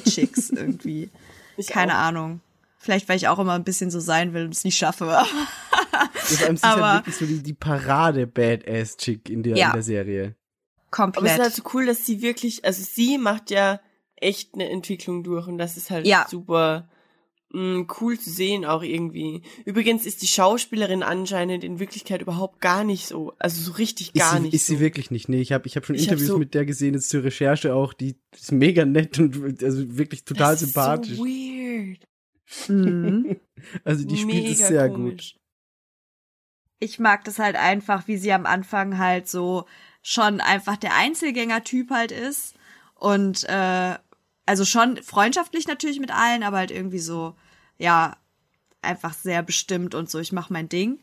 Chicks irgendwie. Ich Keine auch. Ahnung. Vielleicht, weil ich auch immer ein bisschen so sein will und es nicht schaffe. Das ist Aber- halt wirklich so die, die Parade-Badass-Chick in der, Ja. in der Serie. Aber es Komplett. ist halt so cool, dass sie wirklich, also sie macht ja echt eine Entwicklung durch und das ist halt Ja. super mh, cool zu sehen auch irgendwie. Übrigens ist die Schauspielerin anscheinend in Wirklichkeit überhaupt gar nicht so, also so richtig Ist gar sie, nicht ist so. sie wirklich nicht. Nee, ich habe ich hab schon Ich hab Interviews so- mit der gesehen, jetzt zur Recherche auch. Die ist mega nett und also wirklich total das sympathisch. Ist so weird. Mhm. Also die spielt es Mega sehr komisch. gut. ich mag das halt einfach, wie sie am Anfang halt so schon einfach der Einzelgänger-Typ halt ist. Und äh, also schon freundschaftlich natürlich mit allen, aber halt irgendwie so, ja, einfach sehr bestimmt und so, ich mach mein Ding.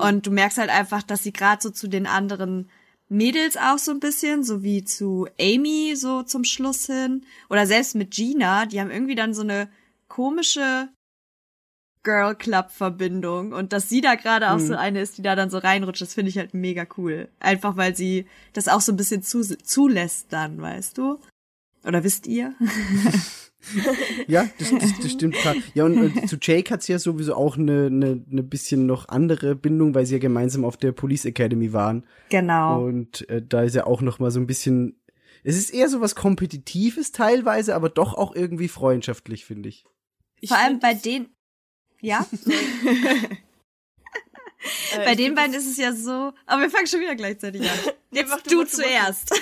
Und du merkst halt einfach, dass sie gerade so zu den anderen Mädels auch so ein bisschen, so wie zu Amy so zum Schluss hin. Oder selbst mit Gina, die haben irgendwie dann so eine komische Girl Club Verbindung und dass sie da gerade auch Mhm. so eine ist, die da dann so reinrutscht, das finde ich halt mega cool. Einfach weil sie das auch so ein bisschen zu, zulässt dann, weißt du? Oder wisst ihr? Ja, das, das, das stimmt klar. Ja, und äh, zu Jake hat sie ja sowieso auch eine, eine, eine bisschen noch andere Bindung, weil sie ja gemeinsam auf der Police Academy waren. Genau. Und äh, da ist ja auch noch mal so ein bisschen. Es ist eher so was Kompetitives teilweise, aber doch auch irgendwie freundschaftlich, finde ich. Ich Vor allem bei den, ja, äh, bei den beiden ist es ja so, aber wir fangen schon wieder gleichzeitig an. Jetzt mach du, du mach du, mach du. zuerst.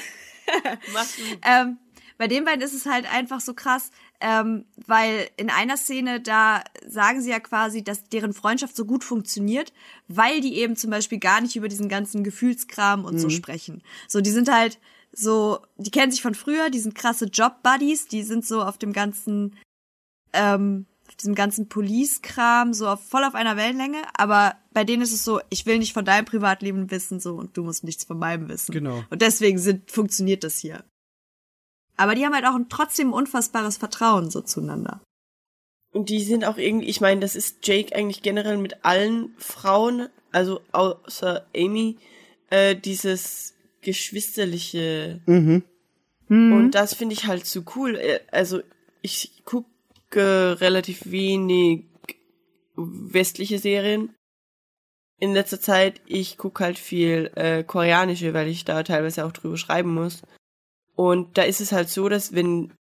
Mach du. Ähm, bei den beiden ist es halt einfach so krass, ähm, weil in einer Szene, da sagen sie ja quasi, dass deren Freundschaft so gut funktioniert, weil die eben zum Beispiel gar nicht über diesen ganzen Gefühlskram und so sprechen. So, die sind halt so, die kennen sich von früher, die sind krasse Job-Buddies, die sind so auf dem ganzen, ähm, auf diesem ganzen Police-Kram so auf, voll auf einer Wellenlänge, aber bei denen ist es so, ich will nicht von deinem Privatleben wissen, so, und du musst nichts von meinem wissen. Genau. Und deswegen sind, funktioniert das hier. Aber die haben halt auch ein trotzdem unfassbares Vertrauen so zueinander. Und die sind auch irgendwie, ich meine, das ist Jake eigentlich generell mit allen Frauen, also außer Amy, äh, dieses geschwisterliche. Mhm. Und das finde ich halt so cool. Äh, Also ich gucke relativ wenig westliche Serien in letzter Zeit. Ich gucke halt viel äh, koreanische, weil ich da teilweise auch drüber schreiben muss. Und da ist es halt so, dass wenn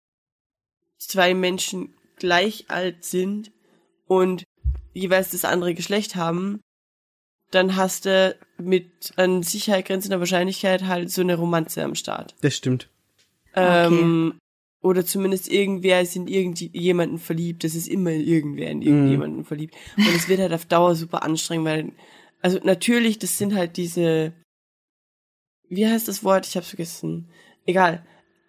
zwei Menschen gleich alt sind und jeweils das andere Geschlecht haben, dann hast du mit an Sicherheit grenzender Wahrscheinlichkeit halt so eine Romanze am Start. Das stimmt. Ähm, oder zumindest irgendwer ist in irgendjemanden verliebt. Das ist immer irgendwer in irgendjemanden verliebt. Und es wird halt auf Dauer super anstrengend, weil, also natürlich, das sind halt diese, wie heißt das Wort? Ich hab's vergessen. Egal.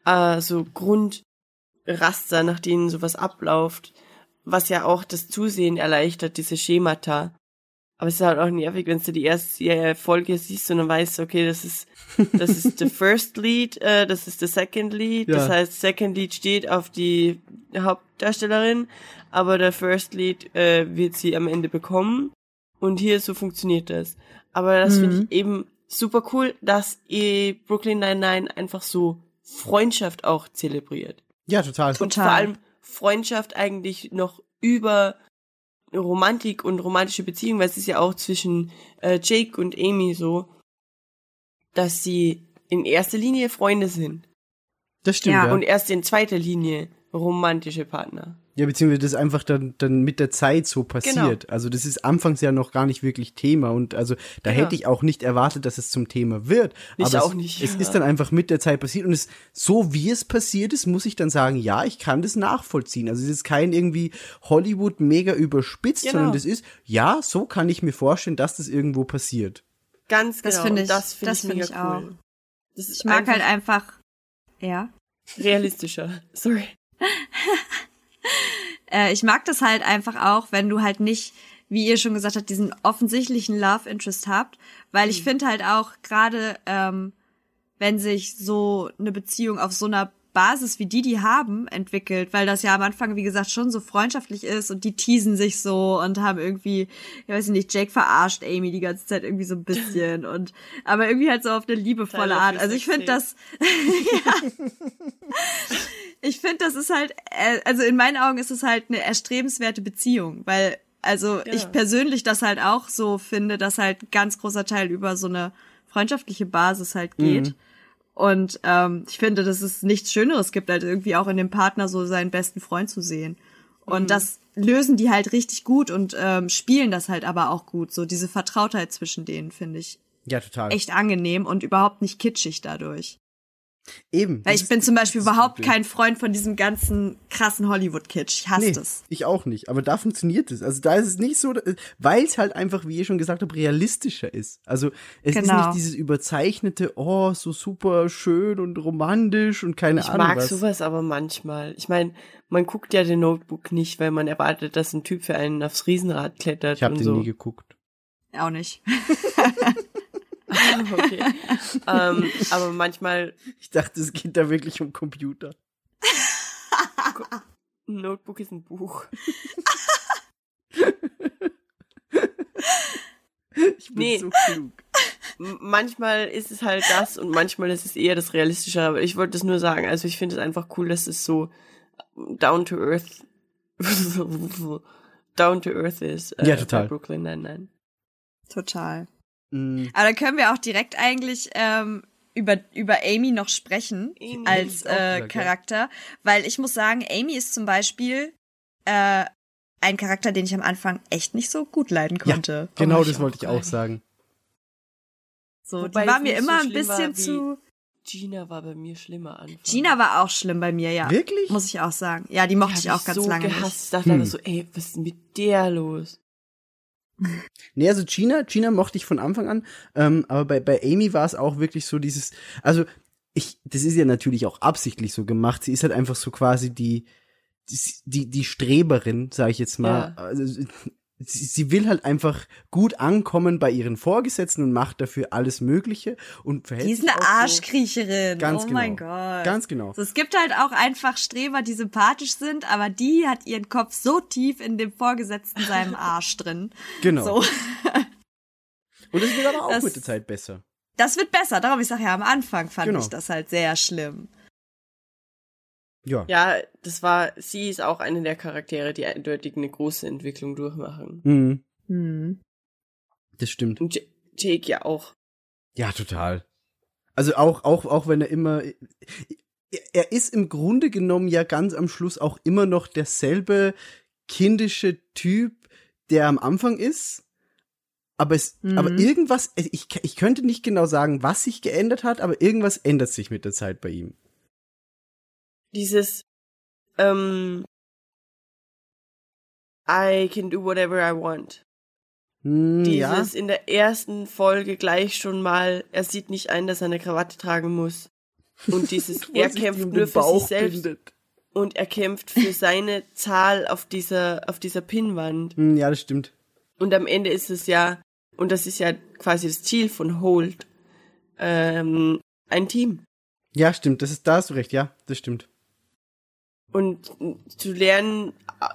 Äh, so Grundraster, nach denen sowas abläuft, was ja auch das Zusehen erleichtert, diese Schemata. Aber es ist halt auch nervig, wenn du die erste Folge siehst und dann weißt, okay, das ist, das ist the first lead, äh, das ist the second lead. Ja. Das heißt, second lead steht auf die Hauptdarstellerin, aber der first lead äh, wird sie am Ende bekommen. Und hier so funktioniert das. Aber das finde Mhm. ich eben super cool, dass eh Brooklyn Nine-Nine einfach so Freundschaft auch zelebriert. Ja, total. Und Total. vor allem Freundschaft eigentlich noch über Romantik und romantische Beziehungen, weil es ist ja auch zwischen äh, Jake und Amy so, dass sie in erster Linie Freunde sind Das stimmt, Ja. ja. und erst in zweiter Linie romantische Partner. Ja, beziehungsweise das einfach dann, dann mit der Zeit so passiert. Also das ist anfangs ja noch gar nicht wirklich Thema und also da Genau. hätte ich auch nicht erwartet, dass es zum Thema wird. Ich aber auch es, nicht, Es ja. ist dann einfach mit der Zeit passiert und es, so wie es passiert ist, muss ich dann sagen, ja, ich kann das nachvollziehen. Also es ist kein irgendwie Hollywood mega überspitzt, Genau. sondern das ist, ja, so kann ich mir vorstellen, dass das irgendwo passiert. Ganz Das genau. finde und ich- das finde das ich finde mega ich auch. cool. Das ist Ich mag einfach halt einfach, ja. realistischer. Sorry. Äh, ich mag das halt einfach auch, wenn du halt nicht, wie ihr schon gesagt habt, diesen offensichtlichen Love Interest habt, weil Mhm. ich finde halt auch gerade, ähm, wenn sich so eine Beziehung auf so einer Basis wie die die haben entwickelt, weil das ja am Anfang wie gesagt schon so freundschaftlich ist und die teasen sich so und haben irgendwie, ich weiß nicht, Jake verarscht Amy die ganze Zeit irgendwie so ein bisschen und aber irgendwie halt so auf eine liebevolle Art. Also ich finde das ja. Ich finde, das ist halt, äh, also in meinen Augen ist es halt eine erstrebenswerte Beziehung, weil, also Ja. ich persönlich das halt auch so finde, dass halt ein ganz großer Teil über so eine freundschaftliche Basis halt geht. Und ähm, ich finde, dass es nichts Schöneres gibt, als irgendwie auch in dem Partner so seinen besten Freund zu sehen. Und das lösen die halt richtig gut und ähm, spielen das halt aber auch gut. So diese Vertrautheit zwischen denen finde ich Ja, total. echt angenehm und überhaupt nicht kitschig dadurch. Eben. Weil ich ist- bin zum Beispiel ist überhaupt kein Freund von diesem ganzen krassen Hollywood-Kitsch. Ich hasse Nee, das. ich auch nicht. Aber da funktioniert es. Also da ist es nicht so, weil es halt einfach, wie ihr schon gesagt habt, realistischer ist. Also es ist Genau. nicht dieses überzeichnete, oh, so super schön und romantisch und keine Ich Ahnung mag was. sowas aber manchmal. Ich meine, man guckt ja den Notebook nicht, weil man erwartet, dass ein Typ für einen aufs Riesenrad klettert Ich habe und den so. nie geguckt. Auch nicht. okay. ähm, aber manchmal Ich dachte, es geht da wirklich um Computer. ein Notebook ist ein Buch. Ich bin Nee. so klug. Manchmal ist es halt das und manchmal ist es eher das Realistische, aber ich wollte es nur sagen. Also ich finde es einfach cool, dass es so down to earth down to earth ist. äh, Ja, total. Bei Brooklyn Nine-Nine. Total. Mm, Aber da können wir auch direkt eigentlich ähm, über, über Amy noch sprechen Amy als äh, ja. Charakter, weil ich muss sagen, Amy ist zum Beispiel äh, ein Charakter, den ich am Anfang echt nicht so gut leiden konnte. genau, Oh, ich das wollte ich auch sagen. So, Wobei die war mir immer so ein bisschen zu. Gina war bei mir schlimmer an. Gina war auch schlimm bei mir, ja. Wirklich? Muss ich auch sagen. Ja, die mochte ich auch ganz so lange gehasst. nicht. Ich dachte Hm. so, ey, was ist denn mit der los? Nee, also Gina, Gina mochte ich von Anfang an, ähm, aber bei, bei Amy war es auch wirklich so dieses, also ich, das ist ja natürlich auch absichtlich so gemacht. Sie ist halt einfach so quasi die, die, die Streberin, sage ich jetzt mal. Ja. Also, sie, sie will halt einfach gut ankommen bei ihren Vorgesetzten und macht dafür alles Mögliche und verhält Die ist sich eine auch so- Arschkriecherin. Ganz oh genau. mein Gott. Ganz genau. So, es gibt halt auch einfach Streber, die sympathisch sind, aber die hat ihren Kopf so tief in dem Vorgesetzten seinem Arsch drin. Genau. So. Und das wird aber auch Das- mit der Zeit besser. Das wird besser. Darum, ich sage ja, am Anfang fand Genau. ich das halt sehr schlimm. Ja. Ja, das war, sie ist auch eine der Charaktere, die eindeutig eine große Entwicklung durchmachen. Mhm, Hm. das stimmt. Und Jake ja auch. Ja, total. Also auch, auch, auch wenn er immer, er- er ist im Grunde genommen ja ganz am Schluss auch immer noch derselbe kindische Typ, der am Anfang ist. Aber es, Mhm. aber irgendwas, ich, ich könnte nicht genau sagen, was sich geändert hat, aber irgendwas ändert sich mit der Zeit bei ihm. Dieses, ähm, I can do whatever I want. Ja. Dieses in der ersten Folge gleich schon mal, er sieht nicht ein, dass er eine Krawatte tragen muss. Und dieses, er kämpft nur für Bauch sich selbst bindet. und er kämpft für seine Zahl auf dieser, auf dieser Pinnwand. Hm, ja, das stimmt. Und am Ende ist es ja, und das ist ja quasi das Ziel von Hold, ähm, ein Team. Ja, stimmt. Das ist, da hast du recht. Ja, das stimmt. Und zu lernen,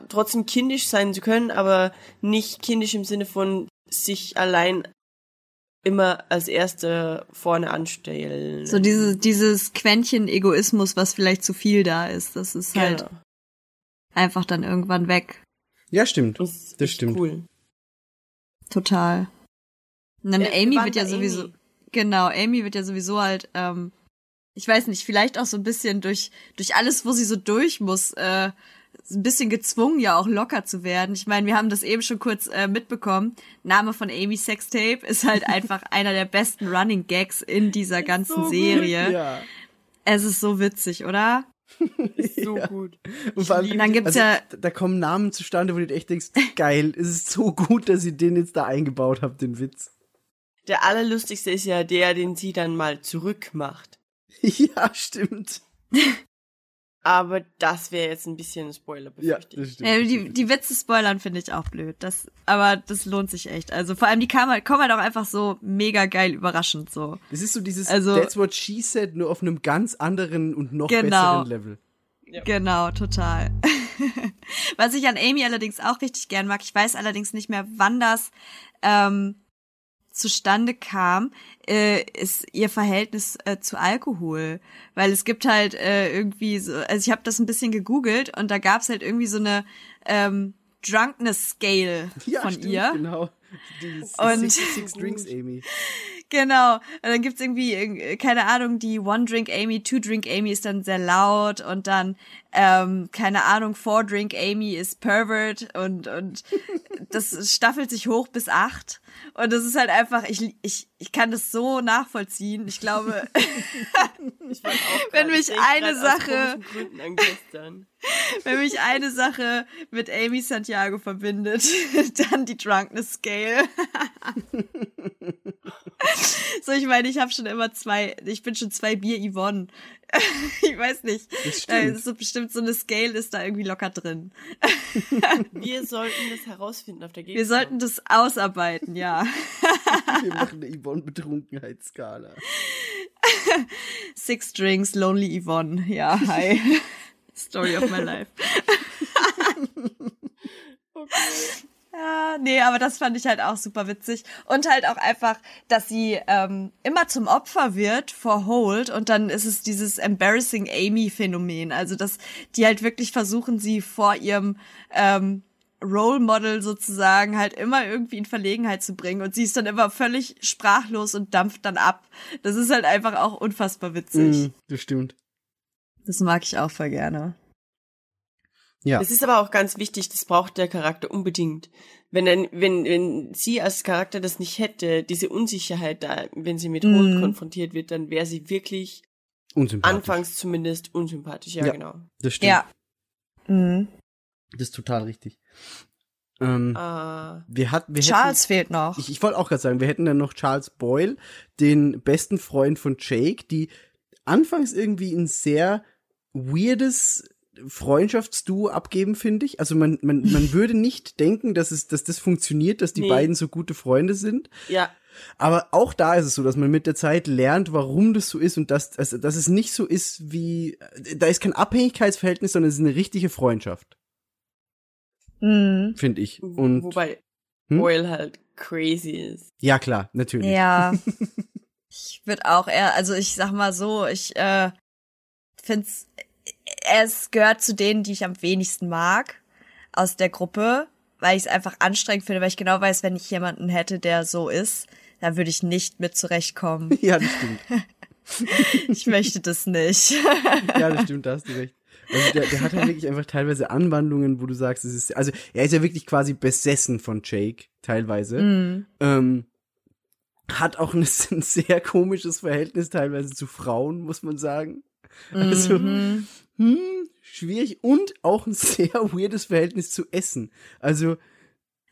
trotzdem kindisch sein zu können, aber nicht kindisch im Sinne von sich allein immer als Erste vorne anstellen. So dieses, dieses Quäntchen Egoismus, was vielleicht zu viel da ist, das ist halt Genau. einfach dann irgendwann weg. Ja, stimmt. Das, Das stimmt. Cool. Total. Und dann Ja, wir Amy wird ja bei sowieso, Amy. genau, Amy wird ja sowieso halt, ähm, ich weiß nicht, vielleicht auch so ein bisschen durch, durch alles, wo sie so durch muss, äh, ein bisschen gezwungen, ja auch locker zu werden. Ich meine, wir haben das eben schon kurz äh, mitbekommen. Name von Amy Sextape ist halt einfach einer der besten Running Gags in dieser ganzen so gut, Serie. Ja. Es ist so witzig, oder? Ist so Ja. gut. Und vor allem, Und dann gibt's also, ja- da- kommen Namen zustande, wo du dir echt denkst, geil, es ist so gut, dass ihr den jetzt da eingebaut habt, den Witz. Der allerlustigste ist ja der, den sie dann mal zurückmacht. Ja, stimmt. Aber das wäre jetzt ein bisschen ein Spoiler, Ja, befürchte das ich. stimmt. Ja, das die, die Witze spoilern finde ich auch blöd. Das, aber das lohnt sich echt. Also vor allem die kamen halt, kommen halt auch einfach so mega geil überraschend so. Das ist so dieses Also- That's what she said, nur auf einem ganz anderen und noch Genau. besseren Level. Genau, total. Was ich an Amy allerdings auch richtig gern mag, ich weiß allerdings nicht mehr, wann das ähm, zustande kam, äh, ist ihr Verhältnis äh, zu Alkohol. Weil es gibt halt äh, irgendwie so, also ich habe das ein bisschen gegoogelt und da gab's halt irgendwie so eine ähm, Drunkness Scale Ja, von stimmt, ihr. genau. Die Und- Six, Six Drinks Amy. Genau. Und dann gibt's irgendwie, äh, keine Ahnung, die One-Drink Amy, Two-Drink Amy ist dann sehr laut und dann, ähm, keine Ahnung, Four-Drink Amy ist Pervert und, und das staffelt sich hoch bis acht. Und das ist halt einfach, ich, ich, ich kann das so nachvollziehen. Ich glaube, Ich Wenn mich eine Sache- wenn mich eine Sache mit Amy Santiago verbindet, dann die Drunkness Scale. so, ich meine, ich habe schon immer zwei, ich bin schon zwei Bier Yvonne. ich weiß nicht. Das Da stimmt. ist so bestimmt so eine Scale ist da irgendwie locker drin. Wir sollten das herausfinden auf der Gegend. Wir sollten das ausarbeiten, ja. Wir machen eine Yvonne-Betrunkenheitsskala. Six Drinks, Lonely Yvonne. Ja, hi. Story of my life. Ja, nee, aber das fand ich halt auch super witzig. Und halt auch einfach, dass sie ähm, immer zum Opfer wird vor Holt und dann ist es dieses Embarrassing Amy-Phänomen. Also, dass die halt wirklich versuchen, sie vor ihrem ähm, Role Model sozusagen halt immer irgendwie in Verlegenheit zu bringen und sie ist dann immer völlig sprachlos und dampft dann ab. Das ist halt einfach auch unfassbar witzig. Mm, das stimmt. Das mag ich auch voll gerne. Ja. Es ist aber auch ganz wichtig, das braucht der Charakter unbedingt. Wenn, dann, wenn, wenn sie als Charakter das nicht hätte, diese Unsicherheit da, wenn sie mit Holt Mhm. konfrontiert wird, dann wäre sie wirklich Unsympathisch. anfangs zumindest unsympathisch. Ja, Ja. genau. Das stimmt. Ja. Mhm. Das ist total richtig. Ähm, Ah, wir hatten, wir Charles fehlt noch. Hätten, ich ich wollte auch gerade sagen, wir hätten dann noch Charles Boyle, den besten Freund von Jake, die anfangs irgendwie ein sehr weirdes Freundschaftsduo abgeben, finde ich. Also man, man, man würde nicht denken, dass es, dass das funktioniert, dass die Nee. beiden so gute Freunde sind. ja, Aber auch da ist es so, dass man mit der Zeit lernt, warum das so ist und dass, also, dass es nicht so ist wie, da ist kein Abhängigkeitsverhältnis, sondern es ist eine richtige Freundschaft, Mhm. finde ich. Und wobei Hm? Boyle halt crazy ist. ja, klar, natürlich. Ja. ich würde auch eher, also ich sag mal so, ich äh, find's, es gehört zu denen, die ich am wenigsten mag aus der Gruppe, weil ich es einfach anstrengend finde, weil ich genau weiß, wenn ich jemanden hätte, der so ist, dann würde ich nicht mit zurechtkommen. Ja, das stimmt. Ich möchte das nicht. Ja, das stimmt, da hast du recht. Also der, der hat halt wirklich einfach teilweise Anwandlungen, wo du sagst, es ist, also er ist ja wirklich quasi besessen von Jake, teilweise. Mhm. Ähm, hat auch ein, ein sehr komisches Verhältnis teilweise zu Frauen, muss man sagen. Also, Mhm. hm, schwierig und auch ein sehr weirdes Verhältnis zu Essen. Also,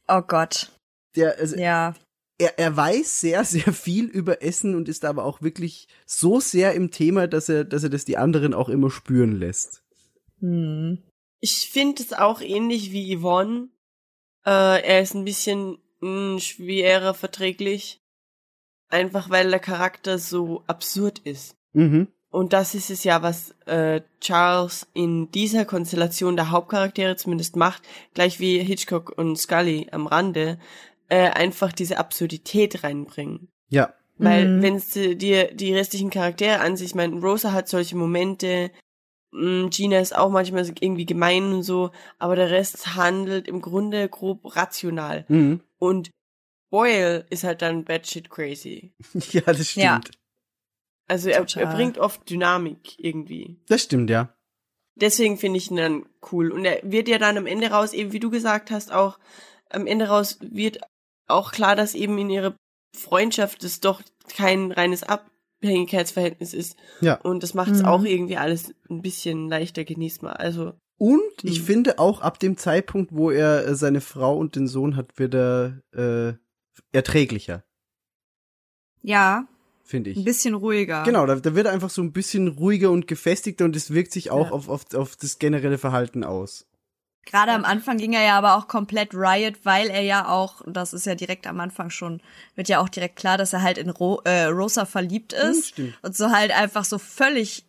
Oh Gott. der, also Ja. er, er weiß sehr, sehr viel über Essen und ist aber auch wirklich so sehr im Thema, dass er, dass er das die anderen auch immer spüren lässt. Mhm. Ich finde es auch ähnlich wie Yvonne. Äh, er ist ein bisschen mh, schwerer verträglich. Einfach weil der Charakter so absurd ist. Mhm. Und das ist es ja, was äh, Charles in dieser Konstellation der Hauptcharaktere zumindest macht, gleich wie Hitchcock und Scully am Rande, äh, einfach diese Absurdität reinbringen. Ja. Weil Mhm. wenn du dir die restlichen Charaktere ansiehst, ich meine, Rosa hat solche Momente, mh, Gina ist auch manchmal irgendwie gemein und so, aber der Rest handelt im Grunde grob rational. Mhm. Und Boyle ist halt dann batshit crazy. Ja, das stimmt. Ja. Also er, er bringt oft Dynamik irgendwie. Das stimmt, ja. Deswegen finde ich ihn dann cool. Und er wird ja dann am Ende raus, eben wie du gesagt hast, auch am Ende raus wird auch klar, dass eben in ihrer Freundschaft es doch kein reines Abhängigkeitsverhältnis ist. Ja. Und das macht es Mhm. auch irgendwie alles ein bisschen leichter genießbar. Also, Und ich Mhm. finde auch ab dem Zeitpunkt, wo er äh, seine Frau und den Sohn hat, wird er äh, erträglicher, Ja, finde ein ich. bisschen ruhiger. Genau, da, da wird er einfach so ein bisschen ruhiger und gefestigter und es wirkt sich auch Ja. auf, auf, auf das generelle Verhalten aus. Gerade am Anfang ging er ja aber auch komplett Riot, weil er ja auch, und das ist ja direkt am Anfang schon, wird ja auch direkt klar, dass er halt in Ro äh, Rosa verliebt Hm, ist stimmt. und so halt einfach so völlig,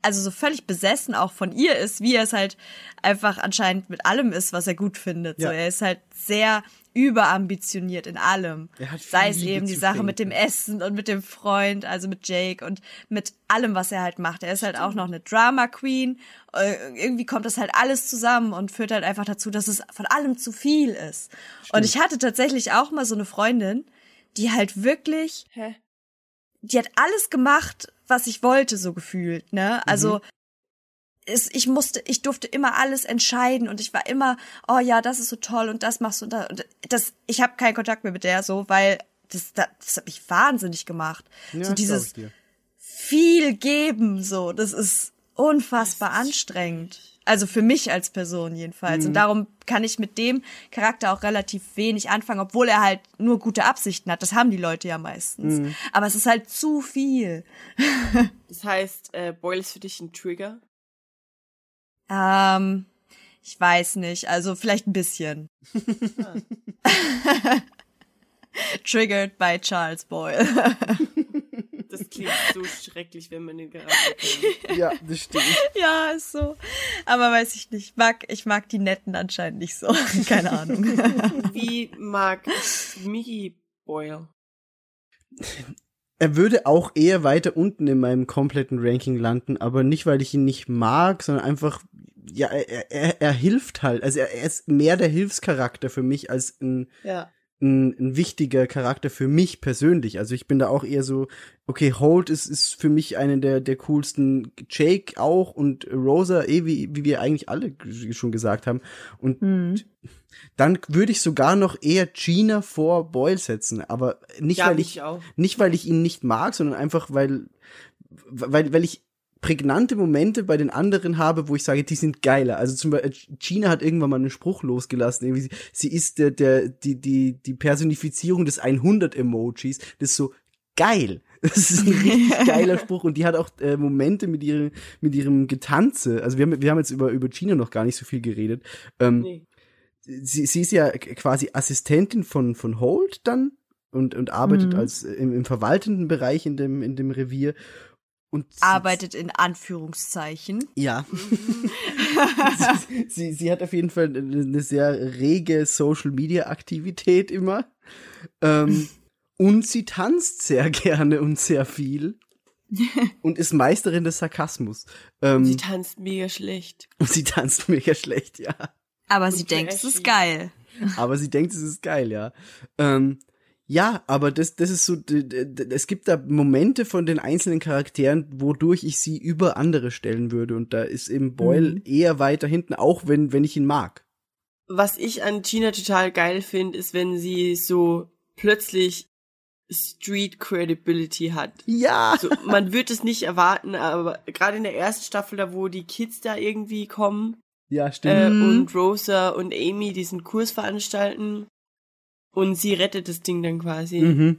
also so völlig besessen auch von ihr ist, wie er es halt einfach anscheinend mit allem ist, was er gut findet. Ja. So, er ist halt sehr überambitioniert in allem. Er Sei es eben die Sache mit dem. Essen und mit dem Freund, also mit Jake und mit allem, was er halt macht. Er ist halt auch noch eine Drama Queen. Äh, irgendwie kommt das halt alles zusammen und führt halt einfach dazu, dass es von allem zu viel ist. Und ich hatte tatsächlich auch mal so eine Freundin, die halt wirklich, hä? die hat alles gemacht, was ich wollte, so gefühlt, ne? Also, es, ich musste, ich durfte immer alles entscheiden und ich war immer, oh ja, das ist so toll und das machst du und das. Und das ich habe keinen Kontakt mehr mit der so, weil das, das, das hat mich wahnsinnig gemacht. Ja, so dieses viel geben, so, das ist unfassbar anstrengend. Also für mich als Person jedenfalls. Mhm. Und darum kann ich mit dem Charakter auch relativ wenig anfangen, obwohl er halt nur gute Absichten hat. Das haben die Leute ja meistens. Mhm. Aber es ist halt zu viel. Das heißt, äh, Boyle ist für dich ein Trigger? Ähm, ich weiß nicht. Also vielleicht ein bisschen. Triggered by Charles Boyle. Das klingt so schrecklich, wenn man den Charakter kennt. Ja, das stimmt. Ja, ist so. Aber weiß ich nicht. Mag, ich mag die Netten anscheinend nicht so. Keine Ahnung. Wie mag Mickey Boyle? Er würde auch eher weiter unten in meinem kompletten Ranking landen, aber nicht, weil ich ihn nicht mag, sondern einfach, ja, er, er, er hilft halt. Also er, er ist mehr der Hilfscharakter für mich als ein, Ja. Ein, ein wichtiger Charakter für mich persönlich. Also ich bin da auch eher so, okay, Holt ist, ist für mich eine der, der coolsten, Jake auch und Rosa, eh, wie, wie wir eigentlich alle schon gesagt haben. Und Hm. dann würde ich sogar noch eher Gina vor Boyle setzen, aber nicht, Ja, weil ich, auch. nicht weil ich ihn nicht mag, sondern einfach weil, weil, weil ich prägnante Momente bei den anderen habe, wo ich sage, die sind geiler. Also zum Beispiel, Gina hat irgendwann mal einen Spruch losgelassen. Irgendwie, sie, sie ist der, der, die, die, die Personifizierung des 100-Emojis. Das ist so geil. Das ist ein richtig geiler Spruch und die hat auch äh, Momente mit ihrem, mit ihrem Getanze. Also wir haben, wir haben jetzt über, über Gina noch gar nicht so viel geredet. Ähm, Nee. sie, sie ist ja quasi Assistentin von, von Holt dann und, und arbeitet Mhm. als im, im verwaltenden Bereich in dem, in dem Revier. Und sie- Arbeitet in Anführungszeichen. Ja. sie, sie, sie hat auf jeden Fall eine, sehr rege Social Media Aktivität immer. Ähm, und sie tanzt sehr gerne und sehr viel. und ist Meisterin des Sarkasmus. Ähm, Sie tanzt mega schlecht. und sie tanzt mega schlecht, ja. Aber sie Und denkt, es ist geil. aber sie denkt, es ist geil, ja. Ähm, ja, aber das, das ist so, es gibt da Momente von den einzelnen Charakteren, wodurch ich sie über andere stellen würde. Und da ist eben Boyle Mhm. eher weiter hinten, auch wenn, wenn ich ihn mag. Was ich an Gina total geil finde, ist, wenn sie so plötzlich Street Credibility hat. Ja. So, man wird es nicht erwarten, aber gerade in der ersten Staffel, da wo die Kids da irgendwie kommen Ja, stimmt. äh, Mhm. und Rosa und Amy diesen Kurs veranstalten und sie rettet das Ding dann quasi. mhm.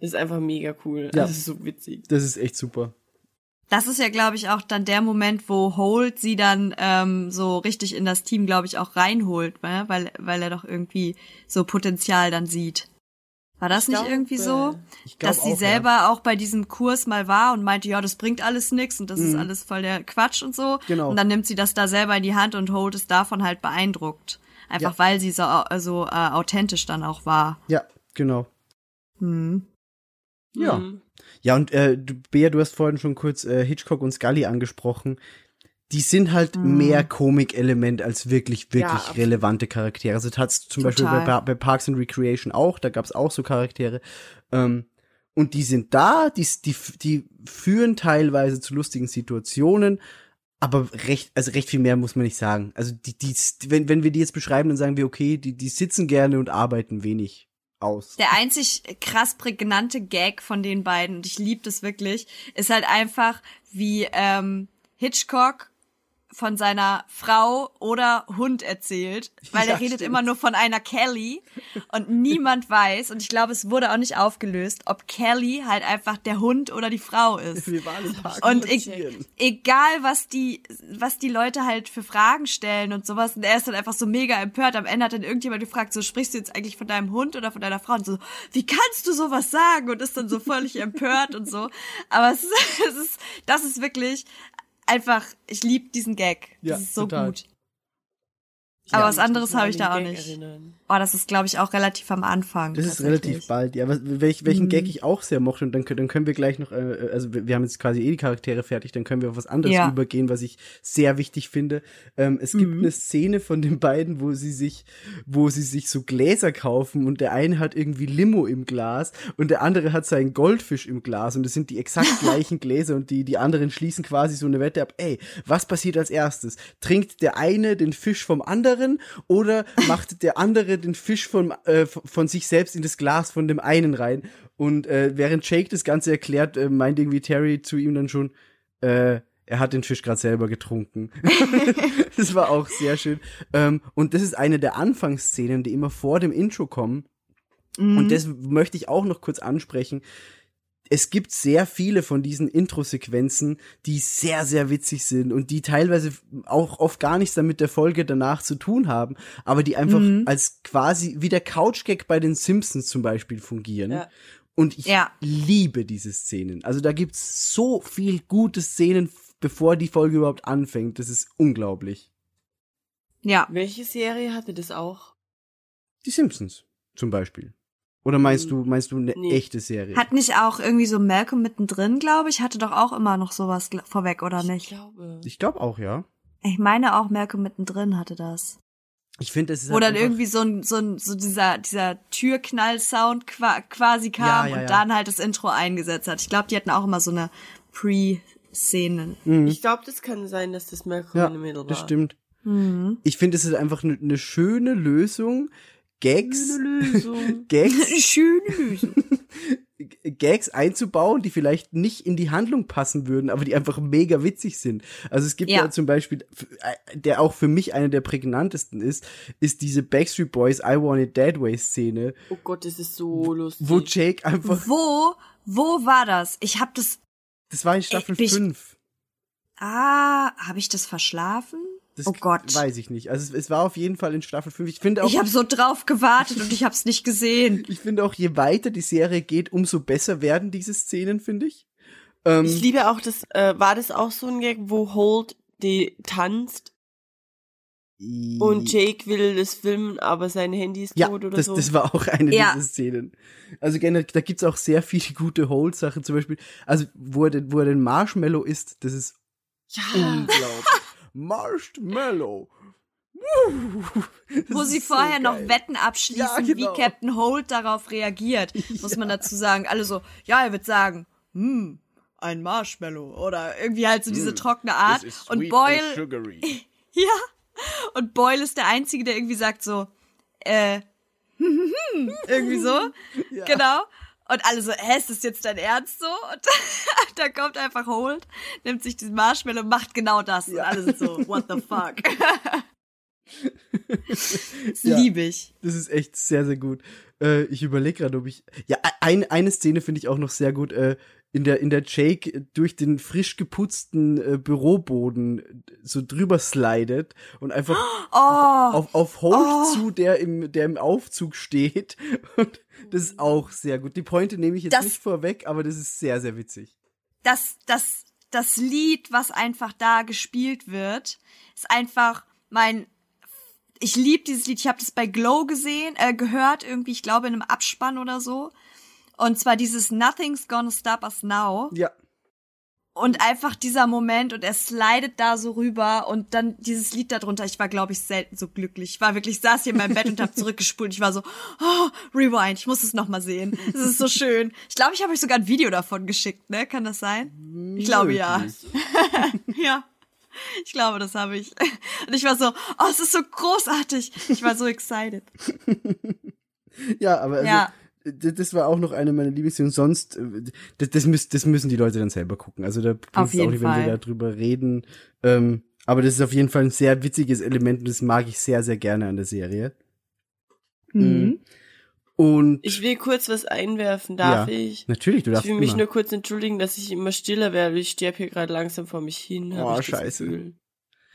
Das ist einfach mega cool. Ja. Das ist so witzig. Das ist echt super. Das ist ja, glaube ich, auch dann der Moment, wo Holt sie dann ähm, so richtig in das Team, glaube ich, auch reinholt, ne? weil, weil er doch irgendwie so Potenzial dann sieht. War das Ich nicht glaube, irgendwie so? Ich glaub Dass sie auch, selber auch bei diesem Kurs mal war und meinte, ja, das bringt alles nix und das ist Mhm. alles voll der Quatsch und so. Genau. Und dann nimmt sie das da selber in die Hand und Holt ist davon halt beeindruckt. Einfach Ja. weil sie so, so äh, authentisch dann auch war. Ja, genau. Hm. Ja. Mhm. Ja, und äh, du, Bea, du hast vorhin schon kurz äh, Hitchcock und Scully angesprochen. Die sind halt Mhm. mehr Komikelement als wirklich, wirklich Ja, relevante Charaktere. Also das hat's zum Beispiel bei, Total. bei Parks and Recreation auch, da gab's auch so Charaktere. Ähm, und die sind da, die, die, die führen teilweise zu lustigen Situationen, aber recht, also recht viel mehr muss man nicht sagen. Also die, die, wenn, wenn wir die jetzt beschreiben, dann sagen wir, okay, die, die sitzen gerne und arbeiten wenig aus. Der einzig krass prägnante Gag von den beiden, und ich liebe das wirklich, ist halt einfach, wie ähm, Hitchcock von seiner Frau oder Hund erzählt, weil Ja, er redet stimmt. immer nur von einer Kelly und niemand weiß, und ich glaube, es wurde auch nicht aufgelöst, ob Kelly halt einfach der Hund oder die Frau ist. Wir waren im Park Und e egal, was die, was die Leute halt für Fragen stellen und sowas, und er ist dann einfach so mega empört. Am Ende hat dann irgendjemand gefragt, so sprichst du jetzt eigentlich von deinem Hund oder von deiner Frau? Und so, wie kannst du sowas sagen? Und ist dann so völlig empört und so. Aber es ist, es ist, das ist wirklich einfach, ich liebe diesen Gag. Das Ja, ist so total. gut. Aber was anderes habe ich da auch Gag nicht. erinnern. Oh, das ist, glaube ich, auch relativ am Anfang. Das ist relativ bald, ja. Was, welch, welchen Mhm. Gag ich auch sehr mochte, und dann, können- dann können wir gleich noch, äh, also wir wir haben jetzt quasi eh die Charaktere fertig, dann können wir auf was anderes Ja. übergehen, was ich sehr wichtig finde. Ähm, es gibt Mhm. eine Szene von den beiden, wo sie sich, wo sie sich so Gläser kaufen und der eine hat irgendwie Limo im Glas und der andere hat seinen Goldfisch im Glas und es sind die exakt gleichen Gläser und die, die anderen schließen quasi so eine Wette ab, ey, was passiert als erstes? Trinkt der eine den Fisch vom anderen oder macht der andere den Fisch von, äh, von sich selbst in das Glas von dem einen rein? Und äh, während Jake das Ganze erklärt, äh, meint irgendwie Terry zu ihm dann schon, äh, er hat den Fisch gerade selber getrunken. das war auch sehr schön. Ähm, und das ist eine der Anfangsszenen, die immer vor dem Intro kommen. Mhm. Und das möchte ich auch noch kurz ansprechen. Es gibt sehr viele von diesen Intro-Sequenzen, die sehr, sehr witzig sind und die teilweise auch oft gar nichts damit der Folge danach zu tun haben, aber die einfach Mhm. als quasi wie der Couch-Gag bei den Simpsons zum Beispiel fungieren. Ja. Und ich Ja. liebe diese Szenen. Also da gibt's so viel gute Szenen, bevor die Folge überhaupt anfängt. Das ist unglaublich. Ja. Welche Serie hatte das auch? Die Simpsons zum Beispiel. Oder meinst du, meinst du eine Nee. echte Serie? Hat nicht auch irgendwie so Malcolm mittendrin, glaube ich, hatte doch auch immer noch sowas vorweg, oder Ich nicht? glaube. ich glaube auch, ja. Ich meine auch Malcolm mittendrin hatte das. Ich finde, es ist Wo halt dann irgendwie so ein, so ein, so dieser, dieser Türknall-Sound qua quasi kam Ja, ja, ja. und dann halt das Intro eingesetzt hat. Ich glaube, die hatten auch immer so eine Pre-Szene. Ich glaube, das kann sein, dass das Malcolm ja, in the Middle war. das stimmt. Mhm. Ich finde, es ist einfach eine ne schöne Lösung, Gags. Gags, Schöne Lösung. Gags einzubauen, die vielleicht nicht in die Handlung passen würden, aber die einfach mega witzig sind. Also es gibt ja, Ja. zum Beispiel, äh, der auch für mich einer der prägnantesten ist, ist diese Backstreet Boys I Want It That Way Szene, Oh Gott, das ist so lustig. wo Jake einfach, Wo, wo war das? Ich habe das, das war in Staffel bin ich- 5. ah, habe ich das verschlafen? Das oh Gott. Weiß ich nicht. Also es, es war auf jeden Fall in Staffel 5. Ich finde auch, Ich habe so drauf gewartet und ich habe es nicht gesehen. ich finde auch, je weiter die Serie geht, umso besser werden diese Szenen, finde ich. Ähm, Ich liebe auch das, äh, war das auch so ein Gag, wo Holt die tanzt und Jake will das filmen, aber sein Handy ist Ja, tot oder das, so? das war auch eine Ja. dieser Szenen. Also generell, da gibt's auch sehr viele gute Hold-Sachen, zum Beispiel, also wo er, den, wo er den Marshmallow isst, das ist ja, unglaublich. Marshmallow. Wo sie so vorher noch geil. Wetten abschließen, Ja, genau. wie Captain Holt darauf reagiert, muss man dazu sagen. Alle so, ja, er wird sagen, hm, ein Marshmallow oder irgendwie halt so diese trockene Art. Und Boyle, sugary. ja, und Boyle ist der Einzige, der irgendwie sagt so, äh, irgendwie so, genau. Und alle so, hä, ist das jetzt dein Ernst so? Und da kommt einfach Holt, nimmt sich diesen Marshmallow und macht genau das. Und alle sind so, what the fuck? das Ja. liebe ich. Das ist echt sehr, sehr gut. Äh, ich überlege gerade, ob ich. Ja, ein, eine Szene finde ich auch noch sehr gut. Äh, in der, in der Jake durch den frisch geputzten äh, Büroboden so drüber slidet und einfach Oh, auf, auf Holt Oh. zu, der im, der im Aufzug steht. Und das ist auch sehr gut. Die Pointe nehme ich jetzt Das- nicht vorweg, aber das ist sehr, sehr witzig. das, das, das Lied, was einfach da gespielt wird, ist einfach mein. Ich liebe dieses Lied. Ich habe das bei Glow gesehen, äh, gehört irgendwie. Ich glaube in einem Abspann oder so. Und zwar dieses Nothing's Gonna Stop Us Now. Ja. Und einfach dieser Moment und er slidet da so rüber und dann dieses Lied darunter. Ich war, glaube ich, selten so glücklich. Ich war wirklich, ich saß hier in meinem Bett und habe zurückgespult. Ich war so, oh, rewind, ich muss es noch mal sehen. Es ist so schön. Ich glaube, ich habe euch sogar ein Video davon geschickt, ne? Kann das sein? Ich glaube ja. Ja. Ich glaube, das habe ich. Und ich war so, oh, es ist so großartig. Ich war so excited. Ja, aber also, Ja. Das war auch noch eine meiner Lieblingsszenen. Sonst, äh, das, das, müssen, das müssen die Leute dann selber gucken. Also da bringt es auch nicht, wenn wir Fall. darüber reden. Ähm, aber das ist auf jeden Fall ein sehr witziges Element und das mag ich sehr, sehr gerne an der Serie. Mhm. Und ich will kurz was einwerfen, darf ja, ich? natürlich, du Ich darfst will mich immer. nur kurz entschuldigen, dass ich immer stiller werde. Ich sterbe hier gerade langsam vor mich hin. Oh, ich scheiße.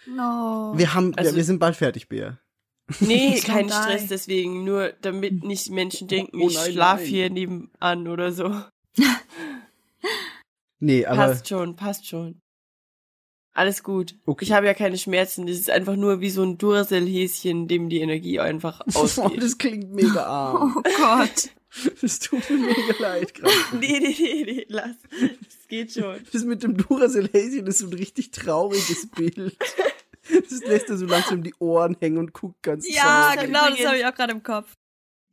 No. wir haben, wir, Also- wir sind bald fertig, Bea. Nee, kein. Stress deswegen. Nur damit nicht Menschen denken, Oh ich nein, schlaf nein. hier nebenan oder so. Nee, aber passt schon, passt schon. Alles gut. Okay. Ich habe ja keine Schmerzen. Das ist einfach nur wie so ein Duracell-Häschen, dem die Energie einfach oh, ausgeht. das klingt mega arm. Oh Gott. Das tut mir mega leid gerade. nee, nee, nee, nee, lass. Das geht schon. Das mit dem Duracell-Häschen ist so ein richtig trauriges Bild. Das lässt er so langsam die Ohren hängen und guckt ganz Ja, traurig. genau, das habe ich auch gerade im Kopf.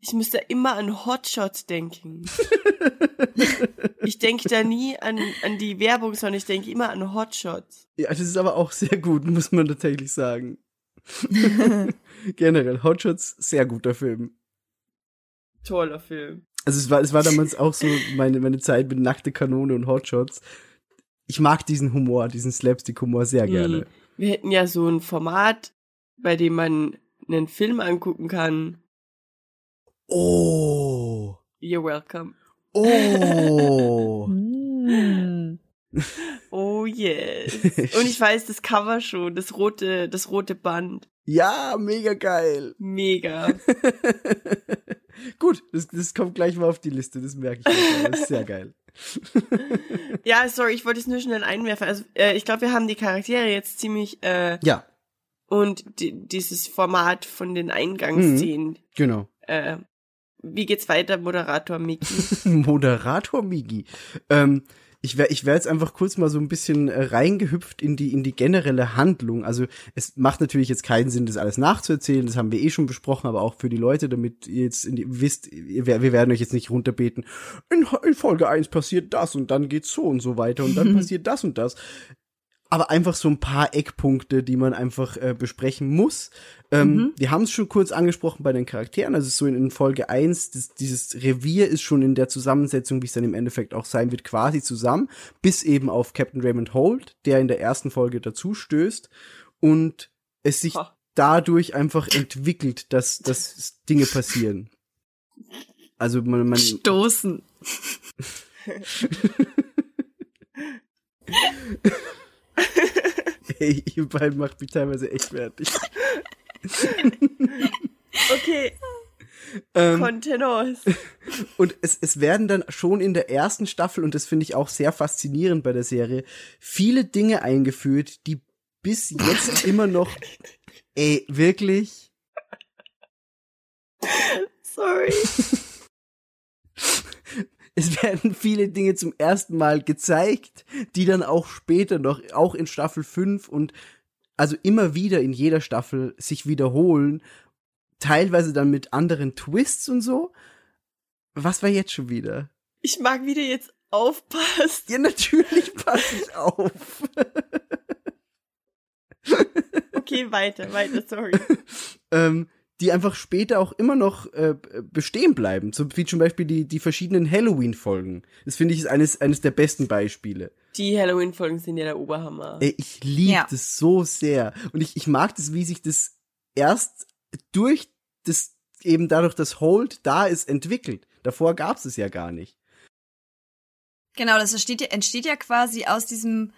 Ich muss da immer an Hotshots denken. ich denke da nie an, an die Werbung, sondern ich denke immer an Hotshots. Ja, das ist aber auch sehr gut, muss man tatsächlich sagen. Generell, Hotshots, sehr guter Film. Toller Film. Also es war, es war damals auch so meine, meine Zeit mit Nackte Kanone und Hotshots. Ich mag diesen Humor, diesen Slapstick-Humor sehr gerne. Mhm. Wir hätten ja so ein Format, bei dem man einen Film angucken kann. Oh. You're welcome. Oh. Oh yes. Und ich weiß das Cover schon, das rote, das rote Band. ja, mega geil. Mega. Gut, das, das kommt gleich mal auf die Liste, das merke ich. Mir. Das ist sehr geil. Ja, sorry, ich wollte es nur schnell einwerfen. Also äh, ich glaube, wir haben die Charaktere jetzt ziemlich äh, Ja, und die, dieses Format von den Eingangsszenen. genau. Äh, wie geht's weiter, Moderator Miki? Moderator Migi. Ähm, ich wäre ich wär jetzt einfach kurz mal so ein bisschen äh, reingehüpft in die, in die generelle Handlung. Also es macht natürlich jetzt keinen Sinn, das alles nachzuerzählen. Das haben wir eh schon besprochen, aber auch für die Leute, damit ihr jetzt die, wisst, ihr, wir werden euch jetzt nicht runterbeten. In, in Folge 1 passiert das und dann geht's so und so weiter und dann passiert das und das. Aber einfach so ein paar Eckpunkte, die man einfach äh, besprechen muss. Ähm, Wir haben es schon kurz angesprochen bei den Charakteren. Also so in, in Folge 1, das, dieses Revier ist schon in der Zusammensetzung, wie es dann im Endeffekt auch sein wird, quasi zusammen. Bis eben auf Captain Raymond Holt, der in der ersten Folge dazu stößt. Und es sich Ha. dadurch einfach entwickelt, dass, dass Dinge passieren. Also man, man Stoßen. ey, ihr beiden macht mich teilweise echt fertig. Okay, Ähm, Contenos. Und es, es werden dann schon in der ersten Staffel, und das finde ich auch sehr faszinierend bei der Serie, viele Dinge eingeführt, die bis jetzt immer noch, ey, wirklich, Sorry. es werden viele Dinge zum ersten Mal gezeigt, die dann auch später noch, auch in Staffel 5 und also immer wieder in jeder Staffel sich wiederholen, teilweise dann mit anderen Twists und so. Was war jetzt schon wieder? Ich mag, wie du jetzt aufpasst. Ja, natürlich passe ich auf. Okay, weiter, weiter, sorry. ähm, die einfach später auch immer noch äh, bestehen bleiben. So wie zum Beispiel die, die verschiedenen Halloween-Folgen. Das finde ich ist eines, eines der besten Beispiele. Die Halloween-Folgen sind ja der Oberhammer. Ey, ich liebe Ja. das so sehr. Und ich, ich mag das, wie sich das erst durch das, eben dadurch, dass Hold da ist, entwickelt. Davor gab es es ja gar nicht. Genau, das entsteht ja, entsteht ja quasi aus diesem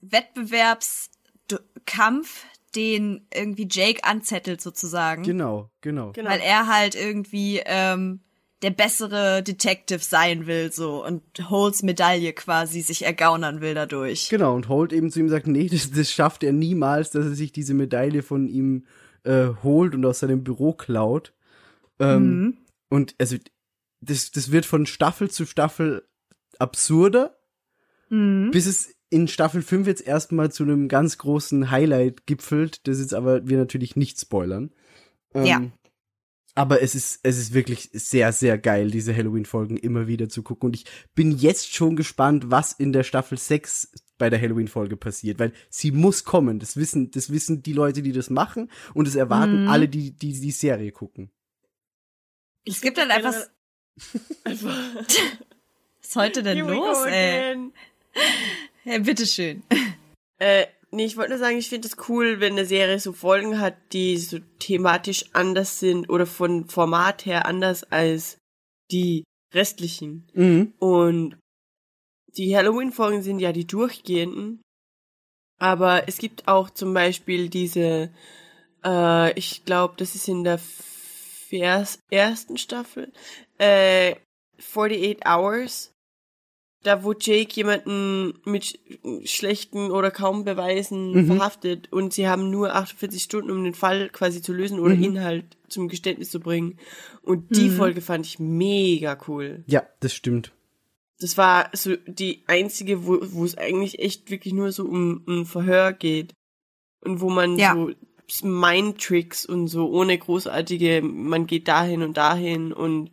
Wettbewerbskampf, den irgendwie Jake anzettelt sozusagen. Genau, genau. Genau. Weil er halt irgendwie ähm, der bessere Detective sein will, so und Holds Medaille quasi sich ergaunern will dadurch. Genau, und Holt eben zu ihm sagt, nee, das, das schafft er niemals, dass er sich diese Medaille von ihm äh, holt und aus seinem Büro klaut. Ähm, Mhm. Und also, das, das wird von Staffel zu Staffel absurder, Mhm. bis es in Staffel 5 jetzt erstmal zu einem ganz großen Highlight gipfelt, das jetzt aber wir natürlich nicht spoilern. Ähm, Ja. Aber es ist, es ist wirklich sehr, sehr geil, diese Halloween-Folgen immer wieder zu gucken. Und ich bin jetzt schon gespannt, was in der Staffel 6 bei der Halloween-Folge passiert, weil sie muss kommen. Das wissen, das wissen die Leute, die das machen und das erwarten Mhm. alle, die, die die Serie gucken. Es gibt halt einfach, was ist heute denn los, ey? again. Ja, bitteschön. Äh, nee, ich wollte nur sagen, ich finde es cool, wenn eine Serie so Folgen hat, die so thematisch anders sind oder von Format her anders als die restlichen. Mhm. Und die Halloween-Folgen sind ja die durchgehenden. Aber es gibt auch zum Beispiel diese, äh, ich glaube, das ist in der vers- ersten Staffel, äh, 48 Hours. Da, wo Jake jemanden mit sch- schlechten oder kaum Beweisen Mhm. verhaftet und sie haben nur 48 Stunden, um den Fall quasi zu lösen oder Mhm. ihn halt zum Geständnis zu bringen. Und die Mhm. Folge fand ich mega cool. Ja, das stimmt. Das war so die einzige, wo, wo es eigentlich echt wirklich nur so um ein Verhör geht. Und wo man Ja. so Mind-Tricks und so ohne großartige, man geht dahin und dahin und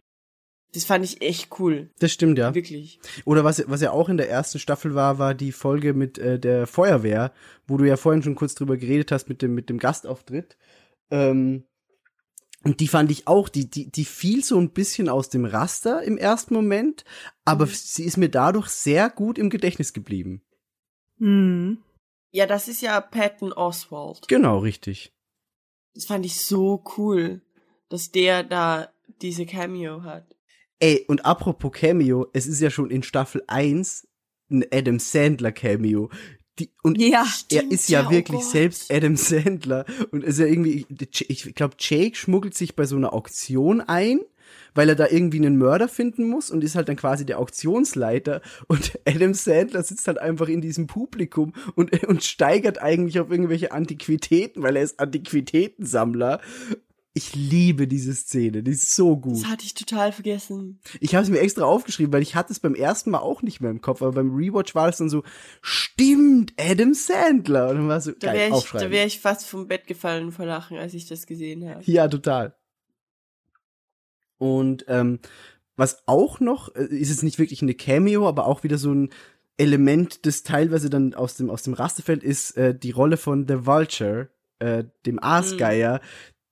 das fand ich echt cool. Das stimmt, ja. Wirklich. Oder was, was ja auch in der ersten Staffel war, war die Folge mit äh, der Feuerwehr, wo du ja vorhin schon kurz drüber geredet hast mit dem, mit dem Gastauftritt. Ähm, und die fand ich auch, die, die, die fiel so ein bisschen aus dem Raster im ersten Moment, aber sie ist mir dadurch sehr gut im Gedächtnis geblieben. Mhm. Ja, das ist ja Patton Oswald. Genau, richtig. Das fand ich so cool, dass der da diese Cameo hat. Ey, und apropos Cameo, es ist ja schon in Staffel 1 ein Adam Sandler Cameo. Die, und Ja, er ist ja, ja, oh wirklich Gott. selbst Adam Sandler und ist ja irgendwie, ich glaube, Jake schmuggelt sich bei so einer Auktion ein weil er da irgendwie einen Mörder finden muss und ist halt dann quasi der Auktionsleiter und Adam Sandler sitzt halt einfach in diesem Publikum und, und steigert eigentlich auf irgendwelche Antiquitäten, weil er ist Antiquitätensammler. Ich liebe diese Szene, die ist so gut. Das hatte ich total vergessen. Ich habe es mir extra aufgeschrieben, weil ich hatte es beim ersten Mal auch nicht mehr im Kopf, aber beim Rewatch war es dann so, stimmt, Adam Sandler. Und dann war so, Da wäre ich, da wär ich fast vom Bett gefallen vor Lachen, als ich das gesehen habe. Ja, total. Und ähm, was auch noch, äh, ist es nicht wirklich eine Cameo, aber auch wieder so ein Element, das teilweise dann aus dem, aus dem Raster fällt, ist äh, die Rolle von The Vulture, äh, dem Aasgeier,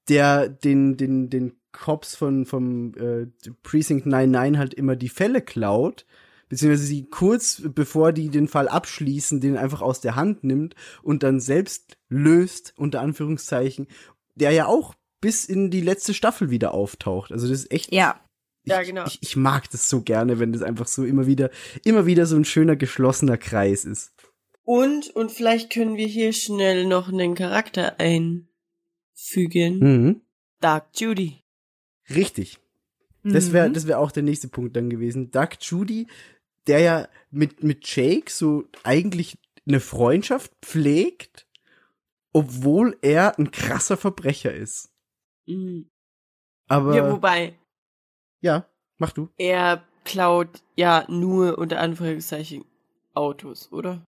der den, den, den Cops von, vom äh, Precinct 99 halt immer die Fälle klaut, beziehungsweise sie kurz bevor die den Fall abschließen, den einfach aus der Hand nimmt und dann selbst löst, unter Anführungszeichen, der ja auch bis in die letzte Staffel wieder auftaucht. Also das ist echt. Ja. Ja, ich, genau. Ich, ich mag das so gerne, wenn das einfach so immer wieder, immer wieder so ein schöner geschlossener Kreis ist. Und, und vielleicht können wir hier schnell noch einen Charakter einfügen. Mhm. Dark Judy. Richtig. Das wäre, Mhm. das wäre auch der nächste Punkt dann gewesen. Doug Judy, der ja mit, mit Jake so eigentlich eine Freundschaft pflegt, obwohl er ein krasser Verbrecher ist. Mhm. Aber, Ja, ja, wobei, mach du. er klaut ja nur unter Anführungszeichen Autos, oder?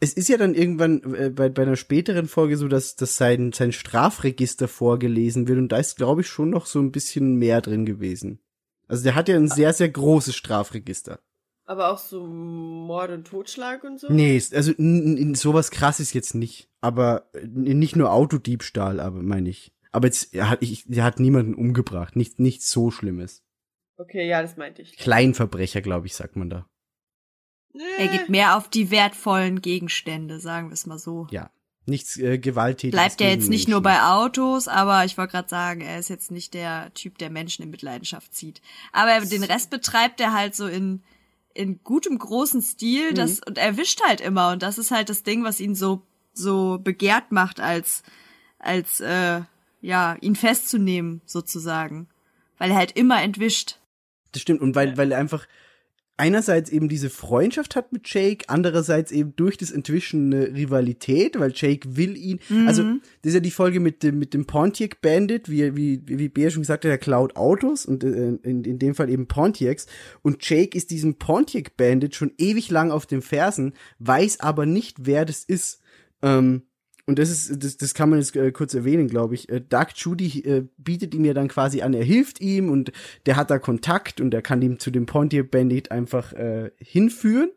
Es ist ja dann irgendwann äh, bei, bei einer späteren Folge so, dass, dass sein, sein Strafregister vorgelesen wird und da ist, glaube ich, schon noch so ein bisschen mehr drin gewesen. Also der hat ja ein sehr, sehr großes Strafregister. Aber auch so Mord und Totschlag und so? Nee, also sowas krasses jetzt nicht. Aber nicht nur Autodiebstahl, aber meine ich. Aber jetzt, er hat, ich, er hat niemanden umgebracht. Nicht, nichts so Schlimmes. Okay, ja, das meinte ich. Kleinverbrecher, glaube ich, sagt man da. Er geht mehr auf die wertvollen Gegenstände, sagen wir es mal so. Ja. Nichts äh, Gewalttätiges. Bleibt ja gegen jetzt nicht nur Menschen. bei Autos, aber ich wollte gerade sagen, er ist jetzt nicht der Typ, der Menschen in Mitleidenschaft zieht. Aber den Rest betreibt er halt so in in gutem großen Stil, das und er wischt halt immer und das ist halt das Ding, was ihn so so begehrt macht als als äh, ja ihn festzunehmen sozusagen, weil er halt immer entwischt. Das stimmt. Und weil, weil er einfach einerseits eben diese Freundschaft hat mit Jake, andererseits eben durch das Entwischen eine Rivalität, weil Jake will ihn. Also, das ist ja die Folge mit dem, mit dem Pontiac Bandit, wie, wie, wie Bea schon gesagt hat, er klaut Autos und äh, in, in dem Fall eben Pontiacs. Und Jake ist diesem Pontiac Bandit schon ewig lang auf den Fersen, weiß aber nicht, wer das ist. Ähm, und das ist, das, das kann man jetzt äh, kurz erwähnen, glaube ich. Äh, Doug Judy äh, bietet ihm ja dann quasi an, er hilft ihm und der hat da Kontakt und er kann ihm zu dem Pontiac Bandit einfach äh, hinführen.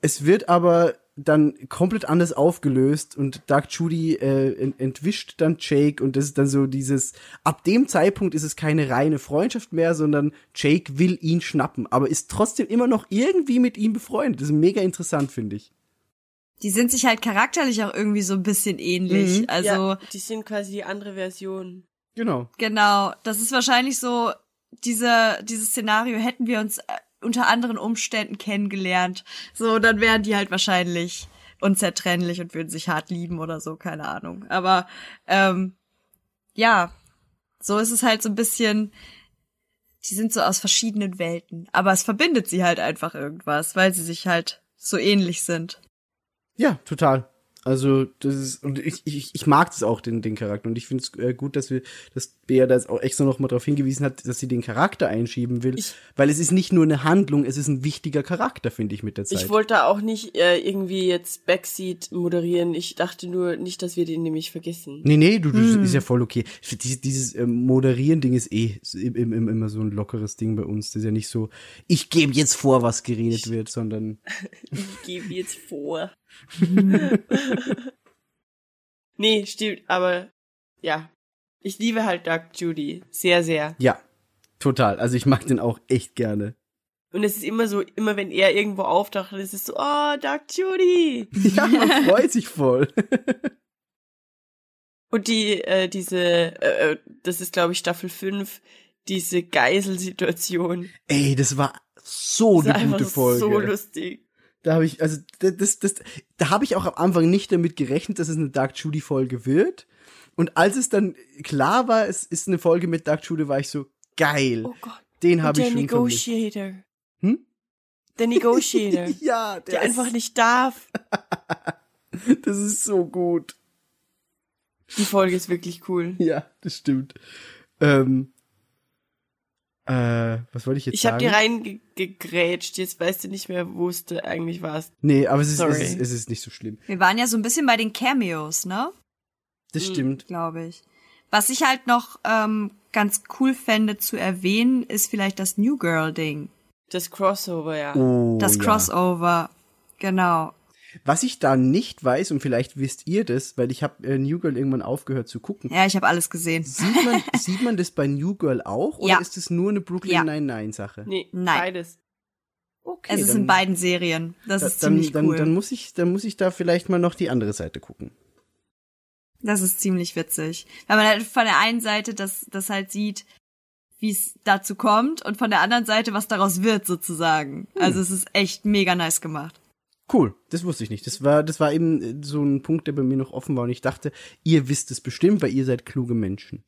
Es wird aber dann komplett anders aufgelöst und Doug Judy äh, ent entwischt dann Jake und das ist dann so dieses, ab dem Zeitpunkt ist es keine reine Freundschaft mehr, sondern Jake will ihn schnappen, aber ist trotzdem immer noch irgendwie mit ihm befreundet. Das ist mega interessant, finde ich. Die sind sich halt charakterlich auch irgendwie so ein bisschen ähnlich. Mhm. Also ja, die sind quasi die andere Version. Genau. Genau, das ist wahrscheinlich so, diese, dieses Szenario hätten wir uns äh, unter anderen Umständen kennengelernt. So, dann wären die halt wahrscheinlich unzertrennlich und würden sich hart lieben oder so, keine Ahnung. Aber ähm, ja, so ist es halt so ein bisschen, die sind so aus verschiedenen Welten. Aber es verbindet sie halt einfach irgendwas, weil sie sich halt so ähnlich sind. Ja, total. Also, das ist, und ich, ich, ich mag das auch, den, den Charakter. Und ich finde es äh, gut, dass wir, dass Bea da jetzt auch extra noch mal darauf hingewiesen hat, dass sie den Charakter einschieben will. Ich- weil es ist nicht nur eine Handlung, es ist ein wichtiger Charakter, finde ich, mit der Zeit. Ich wollte da auch nicht äh, irgendwie jetzt Backseat moderieren. Ich dachte nur nicht, dass wir den nämlich vergessen. Nee, nee, du, das Hm. ist ja voll okay. Ich Dieses, dieses ähm, Moderieren-Ding ist eh im, im, im, immer so ein lockeres Ding bei uns. Das ist ja nicht so, ich gebe jetzt vor, was geredet wird, sondern Ich gebe jetzt vor. nee, stimmt, aber ja. Ich liebe halt Doug Judy. Sehr, sehr. ja, total. Also ich mag den auch echt gerne. Und es ist immer so, immer wenn er irgendwo auftaucht, ist es so, oh, Doug Judy. Ja, man freut sich voll. Und die, äh, diese, äh, äh, das ist glaube ich Staffel 5, diese Geiselsituation. Ey, das war so Das eine gute Folge. so lustig. Da habe ich, also das, das, da habe ich auch am Anfang nicht damit gerechnet, dass es eine Dark Judy Folge wird. Und als es dann klar war, es ist eine Folge mit Dark Judy, war ich so, geil. Oh Gott. Den habe ich schon vermisst. Negotiator. Hm? Der Negotiator. Ja, der, der einfach nicht darf. Das ist so gut. Die Folge ist wirklich cool. Ja, das stimmt. Ähm, äh, was wollte ich jetzt Ich habe sagen? dir reingegrätscht, jetzt weißt du nicht mehr, wo es du eigentlich warst. Nee, aber es ist, es, ist, es ist nicht so schlimm. Wir waren ja so ein bisschen bei den Cameos, ne? Das Hm. stimmt. Glaube ich. Was ich halt noch ähm, ganz cool fände zu erwähnen, ist vielleicht das New Girl-Ding. Das Crossover, ja. Oh, Das ja. Crossover. Genau. Was ich da nicht weiß, und vielleicht wisst ihr das, weil ich habe äh, New Girl irgendwann aufgehört zu gucken. Ja, ich habe alles gesehen. Sieht man, sieht man das bei New Girl auch oder Ja. ist es nur eine Brooklyn Ja. Nine-Nine-Sache? Nee, Nein. beides. Okay, es ist dann, in beiden Serien. Das da- ist dann, ziemlich dann, cool. dann muss ich, dann muss ich da vielleicht mal noch die andere Seite gucken. Das ist ziemlich witzig. Weil man halt von der einen Seite das, das halt sieht, wie es dazu kommt und von der anderen Seite, was daraus wird, sozusagen. Hm. Also es ist echt mega nice gemacht. Cool, das wusste ich nicht. Das war, das war eben äh, so ein Punkt, der bei mir noch offen war und ich dachte, ihr wisst es bestimmt, weil ihr seid kluge Menschen.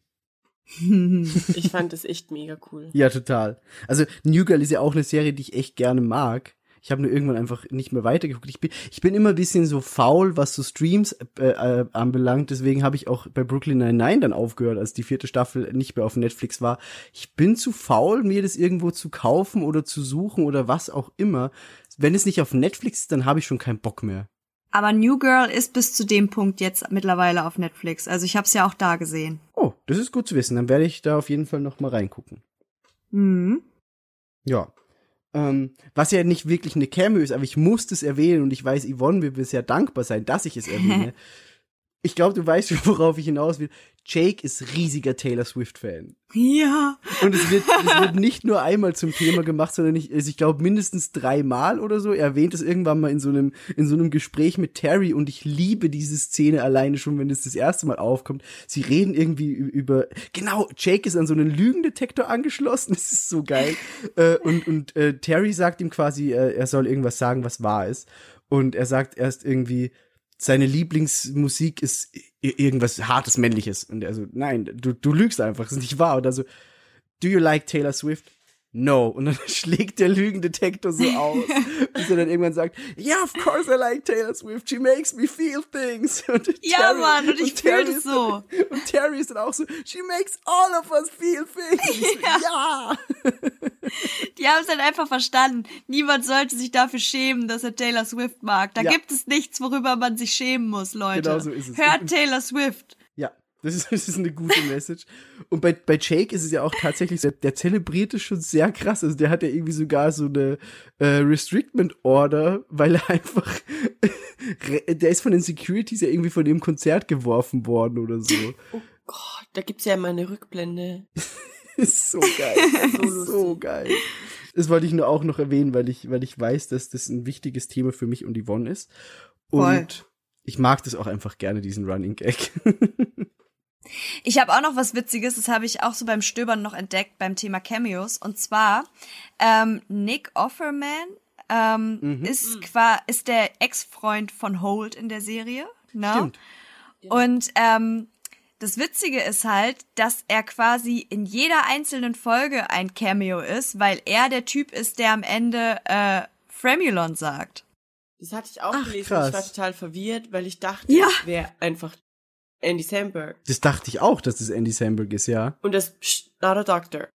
Ich fand das echt mega cool. Ja, total. Also New Girl ist ja auch eine Serie, die ich echt gerne mag. Ich habe nur irgendwann einfach nicht mehr weitergeguckt. Ich bin, ich bin immer ein bisschen so faul, was so Streams äh, äh, anbelangt. Deswegen habe ich auch bei Brooklyn Nine-Nine dann aufgehört, als die vierte Staffel nicht mehr auf Netflix war. Ich bin zu faul, mir das irgendwo zu kaufen oder zu suchen oder was auch immer. Wenn es nicht auf Netflix ist, dann habe ich schon keinen Bock mehr. Aber New Girl ist bis zu dem Punkt jetzt mittlerweile auf Netflix. Also ich habe es ja auch da gesehen. Oh, das ist gut zu wissen. Dann werde ich da auf jeden Fall noch mal reingucken. Mhm. Ja. Ähm, was ja nicht wirklich eine Cameo ist, aber ich muss es erwähnen und ich weiß, Yvonne wird mir sehr dankbar sein, dass ich es erwähne. ich glaube, du weißt worauf ich hinaus will. Jake ist riesiger Taylor Swift-Fan. Ja. Und es wird, es wird nicht nur einmal zum Thema gemacht, sondern ich, also ich glaube mindestens dreimal oder so. Er erwähnt es irgendwann mal in so einem, in so einem Gespräch mit Terry und ich liebe diese Szene alleine schon, wenn es das erste Mal aufkommt. Sie reden irgendwie über, genau, Jake ist an so einen Lügendetektor angeschlossen. Das ist so geil. äh, und, und äh, Terry sagt ihm quasi, äh, er soll irgendwas sagen, was wahr ist. Und er sagt erst irgendwie, seine Lieblingsmusik ist irgendwas hartes männliches. Und er so nein du du lügst einfach das ist nicht wahr. Und also do you like Taylor Swift no und dann schlägt der Lügendetektor so aus bis er dann irgendwann sagt yeah of course I like Taylor Swift she makes me feel things und Ja, Terry- Mann, und ich Terry fühl das so. dann- und Terry ist dann auch so she makes all of us feel things ich so, ja. Die haben es halt einfach verstanden. Niemand sollte sich dafür schämen, dass er Taylor Swift mag. Da Ja. gibt es nichts, worüber man sich schämen muss, Leute. Genau so ist es. Hört Taylor Swift. Das ist, das ist eine gute Message. Und bei, bei Jake ist es ja auch tatsächlich so, der zelebriert es schon sehr krass. Also der hat ja irgendwie sogar so eine äh, Restrictment Order, weil er einfach, der ist von den Securities ja irgendwie von dem Konzert geworfen worden oder so. Oh Gott, da gibt's ja immer eine Rückblende. Ist so geil. So so, so geil. Das wollte ich nur auch noch erwähnen, weil ich, weil ich weiß, dass das ein wichtiges Thema für mich und Yvonne ist. Und Voll. ich mag das auch einfach gerne, diesen Running Gag. Ich habe auch noch was Witziges, das habe ich auch so beim Stöbern noch entdeckt beim Thema Cameos. Und zwar ähm, Nick Offerman ähm, Mhm. ist qua ist der Ex-Freund von Holt in der Serie. Ne? Stimmt. Und ähm, das Witzige ist halt, dass er quasi in jeder einzelnen Folge ein Cameo ist, weil er der Typ ist, der am Ende äh, Fremulon sagt. Das hatte ich auch Ach, gelesen. krass. Ich war total verwirrt, weil ich dachte, Ja. es wäre einfach Andy Samberg. Das dachte ich auch, dass das Andy Samberg ist, ja. Und das Psst, not a doctor.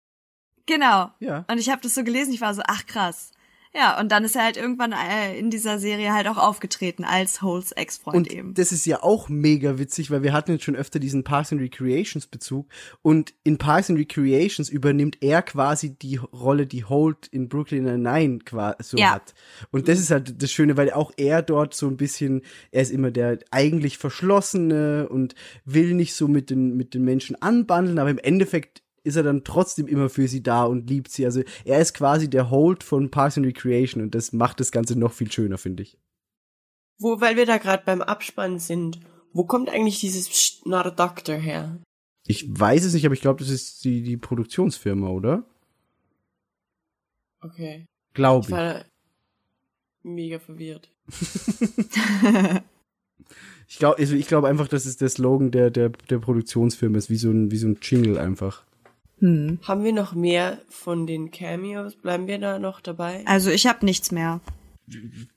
Genau. Ja. Und ich habe das so gelesen, ich war so, ach krass. Ja, und dann ist er halt irgendwann äh, in dieser Serie halt auch aufgetreten als Holts Ex-Freund Und eben. das ist ja auch mega witzig, weil wir hatten jetzt schon öfter diesen Parks and Recreations Bezug und in Parks and Recreations übernimmt er quasi die Rolle, die Holt in Brooklyn Nine-Nine quasi so Ja. hat. Und das ist halt das Schöne, weil auch er dort so ein bisschen, er ist immer der eigentlich Verschlossene und will nicht so mit den, mit den Menschen anbandeln, aber im Endeffekt ist er dann trotzdem immer für sie da und liebt sie. Also er ist quasi der Holt von Parks and Recreation und das macht das Ganze noch viel schöner, finde ich. Wo, weil wir da gerade beim Abspann sind, wo kommt eigentlich dieses not a doctor her? Ich weiß es nicht, aber ich glaube, das ist die, die Produktionsfirma, oder? Okay. Glaube Ich ich. war mega verwirrt. Ich glaube also ich glaub einfach, dass es der Slogan der, der, der Produktionsfirma ist, wie so ein, wie so ein Jingle einfach. Hm. Haben wir noch mehr von den Cameos? Bleiben wir da noch dabei? Also ich habe nichts mehr.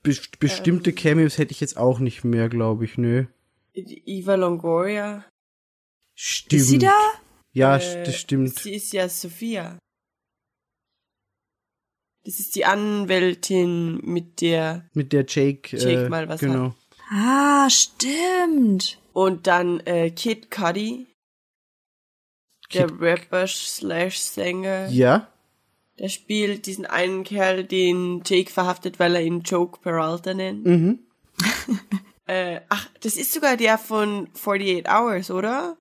Be bestimmte Cameos hätte ich jetzt auch nicht mehr, glaube ich, nö. Eva Longoria. Stimmt. Ist sie da? Ja, Äh, das stimmt. Sie ist ja Sophia. Das ist die Anwältin mit der Mit der Jake. Jake äh, mal was genau. Ah, stimmt. und dann äh, Kid Cudi, der Rapper slash Sänger. Ja, Der spielt diesen einen Kerl, den Jake verhaftet, weil er ihn Joke Peralta nennt. mhm. Äh, ach, das ist sogar der von 48 Hours, oder?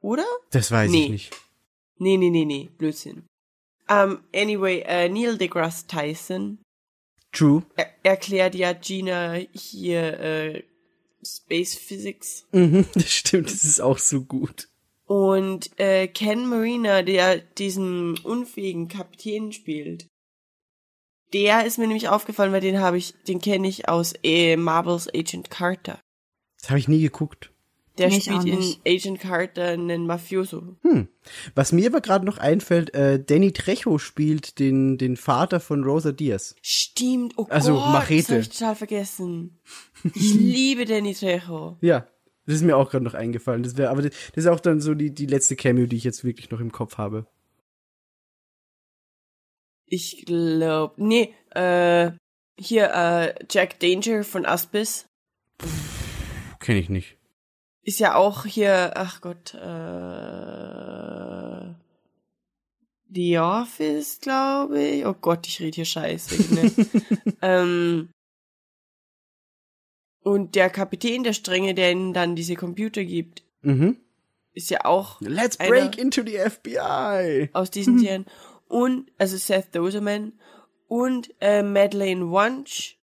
Oder? Das weiß Nee. ich nicht. Nee, nee, nee, nee, Blödsinn. Um, anyway, äh, Neil deGrasse Tyson True. er erklärt ja Gina hier äh, Space Physics. Mhm, das stimmt, das ist auch so gut. Und äh, Ken Marina, der diesen unfähigen Kapitän spielt, der ist mir nämlich aufgefallen, weil den habe ich, den kenne ich aus äh, Marvels Agent Carter. Das habe ich nie geguckt. Der Nee, spielt in. Agent Carter einen Mafioso. Hm. Was mir aber gerade noch einfällt, äh, Danny Trejo spielt den, den Vater von Rosa Diaz. Stimmt, oh Also, Gott, Machete. das habe ich total vergessen. Ich liebe Danny Trejo. Ja, das ist mir auch gerade noch eingefallen. Das wäre, aber das, das ist auch dann so die, die letzte Cameo, die ich jetzt wirklich noch im Kopf habe. Ich glaube, nee, äh, hier, äh, Jack Danger von Aspis Kenne ich nicht. ist ja auch hier, ach Gott, äh, The Office, glaube ich. Oh Gott, ich rede hier scheiße. Ne? ähm, und der Kapitän der Strenge, der ihnen dann diese Computer gibt, Mhm. ist ja auch Let's Einer- break into the FBI. aus diesen Serien. Und, also Seth Doserman und äh, Madeleine Wunsch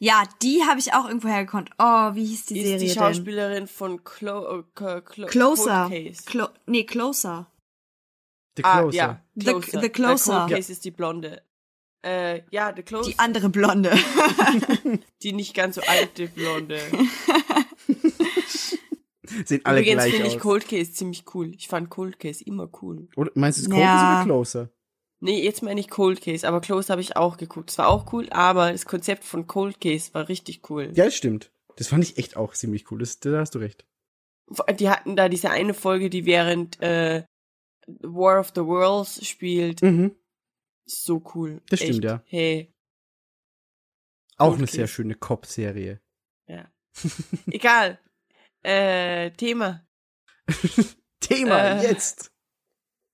Ja, die habe ich auch irgendwo hergekonnt. Oh, wie hieß die ist Serie die denn? Schauspielerin von Clo äh, Clo Clo Closer. Cold Case. Clo nee, Closer. The Ah, Closer. ja, The- Closer. The Closer. Äh, Cold Case ist die Blonde. Äh, ja, The Closer. Die andere Blonde. die nicht ganz so alte Blonde. Sehen alle Übrigens gleich finde ich. Cold Case ziemlich cool. Ich fand Cold Case immer cool. Oder, meinst du es Cold Ja. oder Closer? Nee, jetzt meine ich Cold Case, aber Close habe ich auch geguckt. Es war auch cool, aber das Konzept von Cold Case war richtig cool. Ja, das stimmt. Das fand ich echt auch ziemlich cool. Das, da hast du recht. Die hatten da diese eine Folge, die während äh, War of the Worlds spielt. Mhm. So cool. Das stimmt, Echt. ja. Hey, Auch Cold eine sehr schöne Cop-Serie. ja. Egal. Äh, Thema. Thema, Äh. jetzt.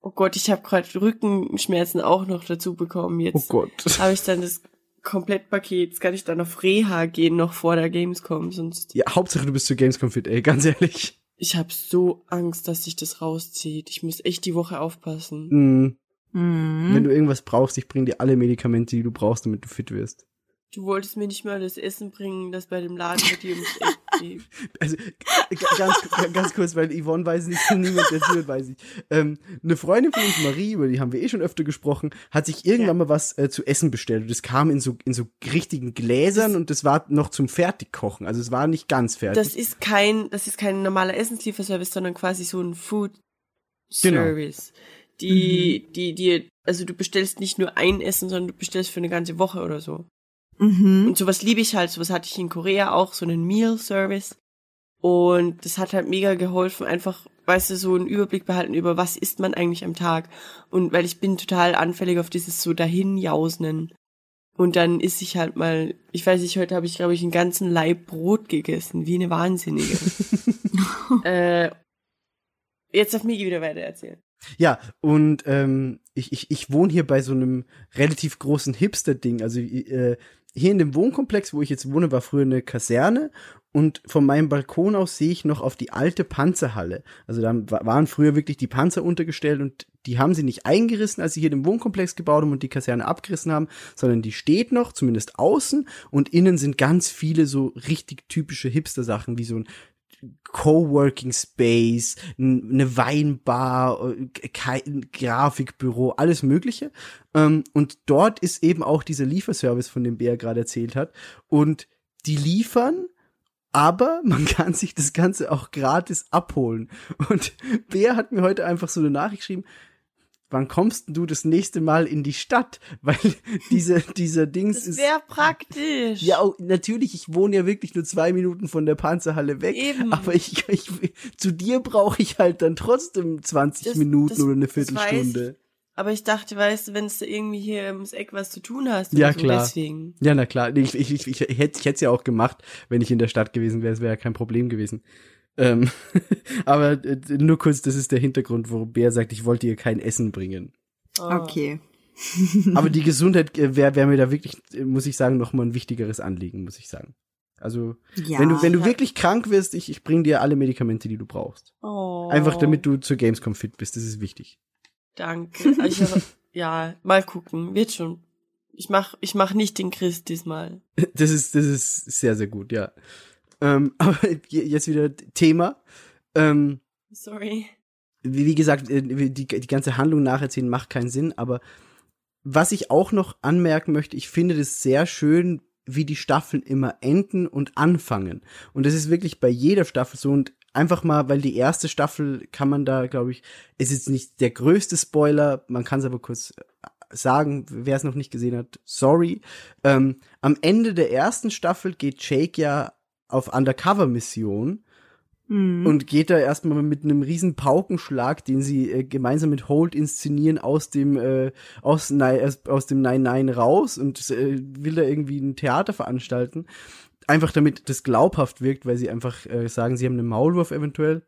Oh Gott, ich habe gerade Rückenschmerzen auch noch dazu bekommen. Oh Jetzt Gott. habe ich dann das Komplettpaket. Jetzt kann ich dann auf Reha gehen, noch vor der Gamescom. Sonst Ja, Hauptsache du bist zu Gamescom fit, ey, ganz ehrlich. ich habe so Angst, dass sich das rauszieht. Ich muss echt die Woche aufpassen. Mhm. Mhm. Wenn du irgendwas brauchst, ich bring dir alle Medikamente, die du brauchst, damit du fit wirst. Du wolltest mir nicht mal das Essen bringen, das bei dem Laden bei dir ums. Also, ganz, ganz kurz, weil Yvonne weiß nicht, niemand der zuhört, weiß ich. Ähm, eine Freundin von uns, Marie, über die haben wir eh schon öfter gesprochen, hat sich irgendwann mal was äh, zu essen bestellt. Und das kam in so, in so richtigen Gläsern Das- und das war noch zum Fertigkochen. Also es war nicht ganz fertig. Das ist kein, das ist kein normaler Essenslieferservice, sondern quasi so ein Food Genau. Die, die, die, also du bestellst nicht nur ein Essen, sondern du bestellst für eine ganze Woche oder so. Mhm. Und sowas liebe ich halt, sowas hatte ich in Korea auch, so einen Meal Service. Und das hat halt mega geholfen, einfach, weißt du, so einen Überblick behalten über, was isst man eigentlich am Tag. Und weil ich bin total anfällig auf dieses so dahinjausnen. Und dann isst ich halt mal, ich weiß nicht, heute habe ich, glaube ich, einen ganzen Leib Brot gegessen, wie eine Wahnsinnige. äh, jetzt darf Migi wieder weiter erzählen. Ja, und ähm, ich, ich, ich wohne hier bei so einem relativ großen Hipster-Ding. Also äh, hier in dem Wohnkomplex, wo ich jetzt wohne, war früher eine Kaserne und von meinem Balkon aus sehe ich noch auf die alte Panzerhalle. Also da wa- waren früher wirklich die Panzer untergestellt und die haben sie nicht eingerissen, als sie hier den Wohnkomplex gebaut haben und die Kaserne abgerissen haben, sondern die steht noch, zumindest außen und innen sind ganz viele so richtig typische Hipster-Sachen, wie so ein Coworking Space, eine Weinbar, äh, kein Grafikbüro, alles Mögliche. Ähm, und dort ist eben auch dieser Lieferservice, von dem Bea gerade erzählt hat. Und die liefern, aber man kann sich das Ganze auch gratis abholen. Und Bea hat mir heute einfach so eine Nachricht geschrieben, wann kommst du das nächste Mal in die Stadt? Weil diese, dieser Dings Das ist. wäre praktisch. Ja, natürlich, ich wohne ja wirklich nur zwei Minuten von der Panzerhalle weg. Eben. Aber ich, ich zu dir brauche ich halt dann trotzdem 20 Das- Minuten das- oder eine Viertelstunde. Aber ich dachte, weißt du, wenn du irgendwie hier ums Eck was zu tun hast. Ja, so, klar. Deswegen. Ja, na klar. Ich, ich, ich, ich hätte es ja auch gemacht, wenn ich in der Stadt gewesen wäre. Es wäre ja kein Problem gewesen. Ähm, aber äh, nur kurz, das ist der Hintergrund, warum Bär sagt, ich wollte ihr kein Essen bringen. Oh. Okay. Aber die Gesundheit äh, wäre wär mir da wirklich, äh, muss ich sagen, noch mal ein wichtigeres Anliegen, muss ich sagen. Also, Ja. wenn du, wenn du Ja. wirklich krank wirst, ich, ich bring dir alle Medikamente, die du brauchst. Oh. Einfach damit du zur Gamescom fit bist, das ist wichtig. Danke. Also ich hab, ja, mal gucken. Wird schon. Ich mach, ich mach nicht den Chris diesmal. Das ist, das ist sehr, sehr gut, ja. Ähm, aber je- jetzt wieder Thema. Ähm, Sorry. wie, wie gesagt, äh, die, die ganze Handlung nacherzählen macht keinen Sinn, aber was ich auch noch anmerken möchte, ich finde das sehr schön, wie die Staffeln immer enden und anfangen. Und das ist wirklich bei jeder Staffel so und einfach mal, weil die erste Staffel kann man da, glaube ich, es ist nicht der größte Spoiler, man kann es aber kurz äh, sagen, wer es noch nicht gesehen hat, sorry. Ähm, am Ende der ersten Staffel geht Jake ja auf Undercover-Mission Mhm. und geht da erstmal mit einem riesen Paukenschlag, den sie äh, gemeinsam mit Holt inszenieren, aus dem äh, aus, aus, aus dem Nein Nein raus und äh, will da irgendwie ein Theater veranstalten. Einfach damit das glaubhaft wirkt, weil sie einfach äh, sagen, sie haben einen Maulwurf eventuell.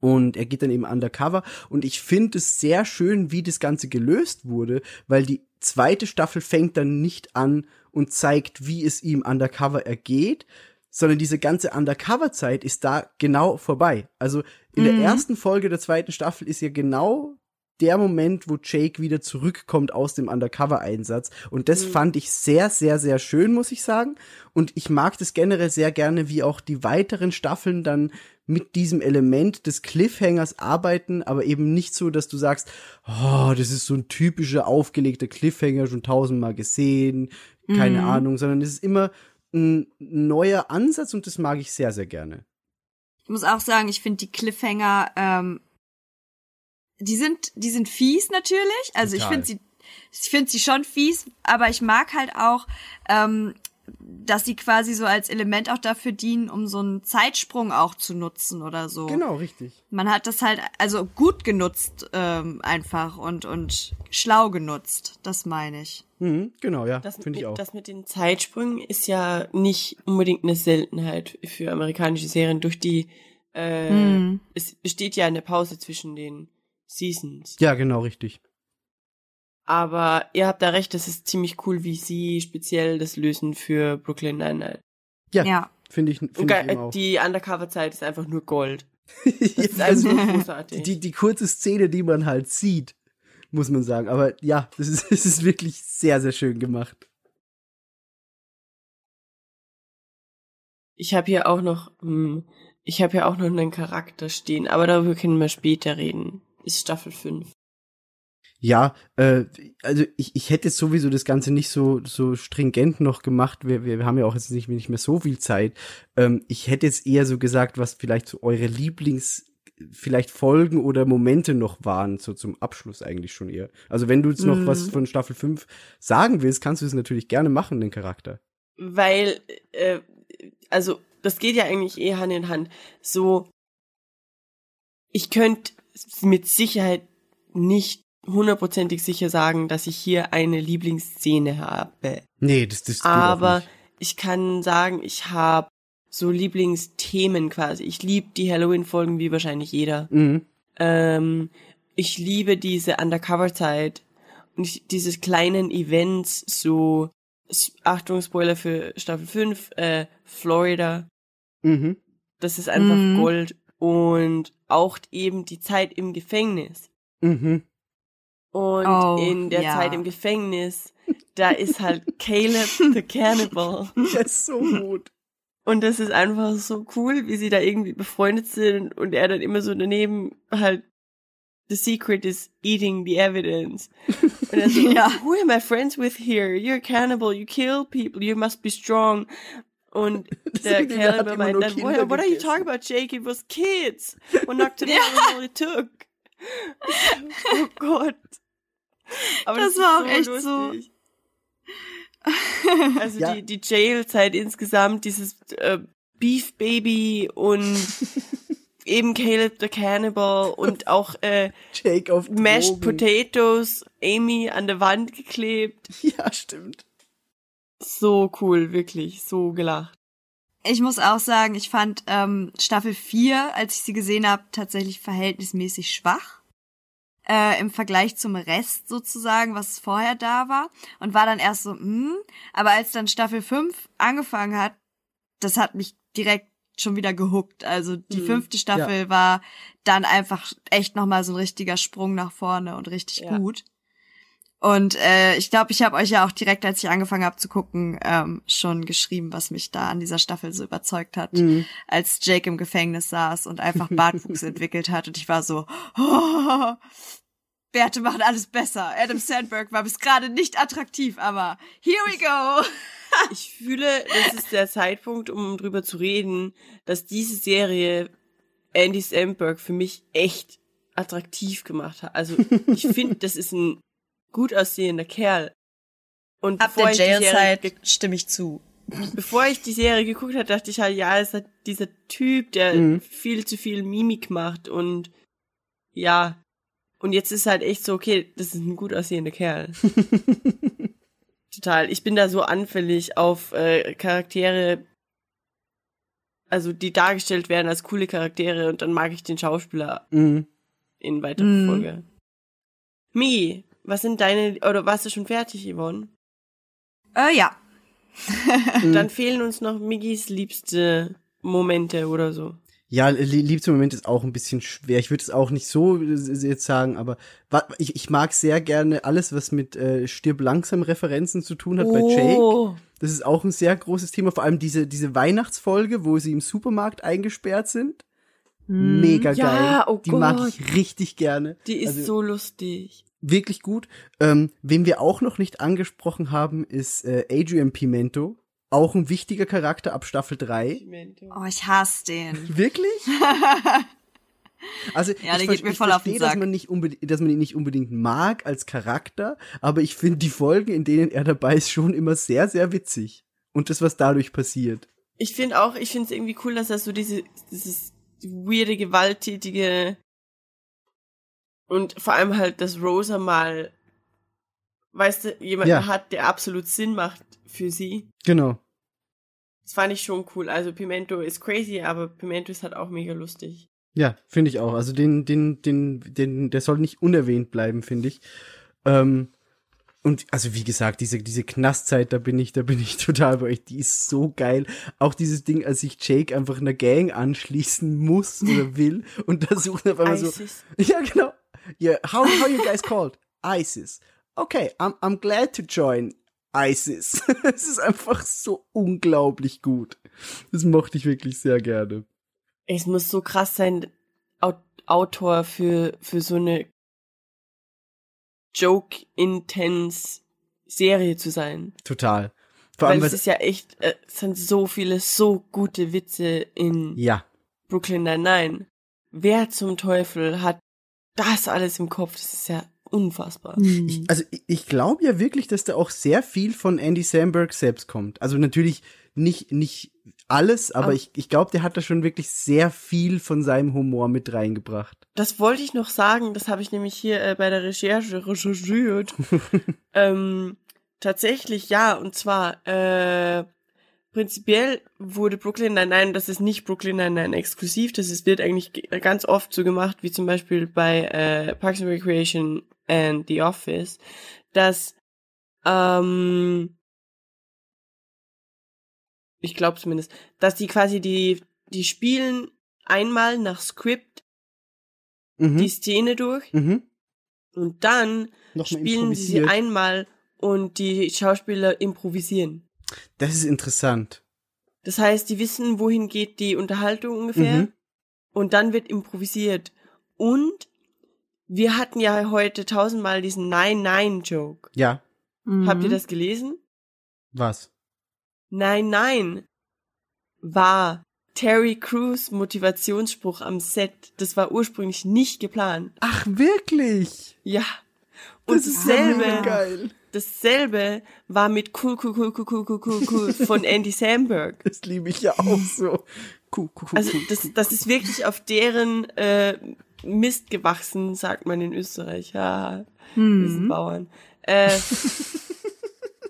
Und er geht dann eben undercover. Und ich finde es sehr schön, wie das Ganze gelöst wurde, weil die zweite Staffel fängt dann nicht an und zeigt, wie es ihm undercover ergeht, sondern diese ganze Undercover-Zeit ist da genau vorbei. Also in der Mhm. ersten Folge der zweiten Staffel ist ja genau der Moment, wo Jake wieder zurückkommt aus dem Undercover-Einsatz. Und das Mhm. fand ich sehr, sehr, sehr schön, muss ich sagen. Und ich mag das generell sehr gerne, wie auch die weiteren Staffeln dann mit diesem Element des Cliffhangers arbeiten, aber eben nicht so, dass du sagst, oh, das ist so ein typischer aufgelegter Cliffhanger, schon tausendmal gesehen, keine Mhm. Ahnung, sondern es ist immer ein neuer Ansatz und das mag ich sehr, sehr gerne. Ich muss auch sagen, ich finde die Cliffhanger, ähm, die sind, die sind fies natürlich. Also ich Total. finde sie, ich finde sie schon fies, aber ich mag halt auch, ähm, dass sie quasi so als Element auch dafür dienen, um so einen Zeitsprung auch zu nutzen oder so. Genau, richtig. Man hat das halt also gut genutzt ähm, einfach und und schlau genutzt. Das meine ich. Mhm, genau, ja, Das, finde mit, ich auch. das mit den Zeitsprüngen ist ja nicht unbedingt eine Seltenheit für amerikanische Serien durch die, äh, Hm. es besteht ja eine Pause zwischen den Seasons. Ja, genau, richtig. Aber ihr habt da recht, das ist ziemlich cool, wie sie speziell das lösen für Brooklyn Nine-Nine. Ja, Ja. finde ich, Und finde ich eben auch. die Undercover-Zeit ist einfach nur Gold. Ist also, einfach nur großartig. die, die kurze Szene, die man halt sieht, muss man sagen. Aber ja, das ist, das ist wirklich sehr, sehr schön gemacht. Ich habe hier auch noch, hm, ich habe hier auch noch einen Charakter stehen, aber darüber können wir später reden. Ist Staffel 5. Ja, äh, also ich, ich hätte jetzt sowieso das Ganze nicht so, so stringent noch gemacht. Wir, wir haben ja auch jetzt nicht, nicht mehr so viel Zeit. Ähm, ich hätte jetzt eher so gesagt, was vielleicht so eure Lieblings, vielleicht Folgen oder Momente noch waren, so zum Abschluss eigentlich schon eher. Also wenn du jetzt noch Mhm. was von Staffel 5 sagen willst, kannst du es natürlich gerne machen, den Charakter. Weil, äh, also, das geht ja eigentlich eh Hand in Hand. So, ich könnte mit Sicherheit nicht hundertprozentig sicher sagen, dass ich hier eine Lieblingsszene habe. Nee, das, auch Aber nicht. ich kann sagen, ich habe so Lieblingsthemen quasi. Ich liebe die Halloween-Folgen wie wahrscheinlich jeder. Mhm. Ähm, ich liebe diese Undercover-Zeit und ich, diese kleinen Events, so, Achtung, Spoiler für Staffel 5, äh, Florida, Mhm. das ist einfach Mhm. Gold und auch eben die Zeit im Gefängnis. Mhm. Und Oh, in der ja. Zeit im Gefängnis, da ist halt Caleb the Cannibal. Ja, ist so gut. Und das ist einfach so cool, wie sie da irgendwie befreundet sind und er dann immer so daneben halt The secret is eating the evidence. Und er so, Ja. who am I friends with here? You're a cannibal, you kill people, you must be strong. Und der er Cannibal meint dann, what, what are you gegessen." talking about, Jake? It was kids. Well, knocked it out, all it took. Oh Gott. Aber Das ist war auch echt lustig. Also Ja. die, die Jailzeit insgesamt, dieses äh, Beef Baby und eben Caleb the Cannibal und auch äh, Jake auf Mashed Drogen. Potatoes, Amy an der Wand geklebt. Ja, stimmt. So cool, wirklich, so gelacht. Ich muss auch sagen, ich fand ähm, Staffel 4, als ich sie gesehen habe, tatsächlich verhältnismäßig schwach. Äh, Im Vergleich zum Rest sozusagen, was vorher da war. Und war dann erst so, hm. Aber als dann Staffel 5 angefangen hat, das hat mich direkt schon wieder gehuckt. Also die Mhm. fünfte Staffel war dann einfach echt nochmal so ein richtiger Sprung nach vorne und richtig Ja. gut. Und äh, ich glaube, ich habe euch ja auch direkt, als ich angefangen habe zu gucken, ähm, schon geschrieben, was mich da an dieser Staffel so überzeugt hat, Mhm. als Jake im Gefängnis saß und einfach Bartwuchs entwickelt hat. Und ich war so, oh, Bärte machen alles besser. Adam Sandberg war bis gerade nicht attraktiv, aber here we go. Ich fühle, das ist der Zeitpunkt, um drüber zu reden, dass diese Serie Andy Samberg für mich echt attraktiv gemacht hat. Also ich finde, das ist ein gut aussehender Kerl. Und Ab bevor der ich die Serie Jailzeit stimme ich zu. bevor ich die Serie geguckt habe, dachte ich halt, ja, ist halt dieser Typ, der Mhm. viel zu viel Mimik macht und ja. Und jetzt ist halt echt so, okay, das ist ein gut aussehender Kerl. Total. Ich bin da so anfällig auf äh, Charaktere, also die dargestellt werden als coole Charaktere und dann mag ich den Schauspieler Mhm. in weiterer Mhm. Folge. Mi, was sind deine, oder warst du schon fertig, Yvonne? Äh, ja. Mhm. Dann fehlen uns noch Miggis liebste Momente oder so. Ja, li- liebster Moment ist auch ein bisschen schwer. Ich würde es auch nicht so jetzt sagen, aber ich, ich mag sehr gerne alles, was mit äh, Stirb langsam Referenzen zu tun hat bei Jake. Oh. Das ist auch ein sehr großes Thema, vor allem diese, diese Weihnachtsfolge, wo sie im Supermarkt eingesperrt sind. Mega Ja, geil. oh Die mag Gott. ich richtig gerne. Die ist Also- so lustig. Wirklich gut. Ähm, wen wir auch noch nicht angesprochen haben, ist äh, Adrian Pimento. Auch ein wichtiger Charakter ab Staffel 3. Oh, ich hasse den. Wirklich? Also Ja, ich, geht ich voll auf den verstehe, dass man nicht unbedingt, dass man ihn nicht unbedingt mag als Charakter, aber ich finde die Folgen, in denen er dabei ist, schon immer sehr, sehr witzig. Und das, was dadurch passiert. Ich finde auch, ich finde es irgendwie cool, dass er so diese, dieses weirde, gewalttätige und vor allem halt, dass Rosa mal, weißt du, jemanden Ja. hat, der absolut Sinn macht für sie. Genau. Das fand ich schon cool. Also Pimento ist crazy, aber Pimento ist halt auch mega lustig. Ja, finde ich auch. Also den, den, den, den, der soll nicht unerwähnt bleiben, finde ich. Ähm, und also wie gesagt, diese, diese Knastzeit, da bin ich, da bin ich total bei euch. Die ist so geil. Auch dieses Ding, als sich Jake einfach einer Gang anschließen muss oder will und da suchen auf einmal so. Ja, genau. Yeah, how, how you guys called? ISIS. Okay, I'm, I'm glad to join ISIS. es ist einfach so unglaublich gut. Das mochte ich wirklich sehr gerne. Es muss so krass sein, Au- Autor für, für so eine Joke-intense Serie zu sein. Total. Vor Weil allem, es weil, ist ja echt, äh, es sind so viele so gute Witze in ja, Brooklyn Nine-Nine. Wer zum Teufel hat das alles im Kopf? Das ist ja unfassbar. Ich, also ich, ich glaube ja wirklich, dass da auch sehr viel von Andy Samberg selbst kommt. Also natürlich nicht, nicht alles, aber Aber- ich, ich glaube, der hat da schon wirklich sehr viel von seinem Humor mit reingebracht. Das wollte ich noch sagen, das habe ich nämlich hier äh, bei der Recherche recherchiert. ähm, tatsächlich ja, und zwar äh, prinzipiell wurde Brooklyn Nine-Nine, das ist nicht Brooklyn Nine-Nine exklusiv, das ist, wird eigentlich ge- ganz oft so gemacht, wie zum Beispiel bei äh, Parks and Recreation and The Office, dass ähm, ich glaube zumindest, dass die quasi die die spielen einmal nach Script Mhm. die Szene durch mhm. und dann Nochmal spielen sie einmal und die Schauspieler improvisieren. Das ist interessant. Das heißt, die wissen, wohin geht die Unterhaltung ungefähr Mhm. und dann wird improvisiert. Und wir hatten ja heute tausendmal diesen Nein-Nein-Joke. Ja, Mhm. Habt ihr das gelesen? was? Nein, nein war Terry Crews Motivationsspruch am Set. Das war ursprünglich nicht geplant. Ach, wirklich? Ja. Und Das ist dasselbe, geil. Dasselbe war mit Cool, Cool, Cool, Cool, Cool, Cool, Cool, cool von Andy Samberg. Das liebe ich ja auch so. Cool, cool, cool, Also das, das ist wirklich auf deren äh, Mist gewachsen, sagt man in Österreich. Ja, wir sind Bauern. Äh,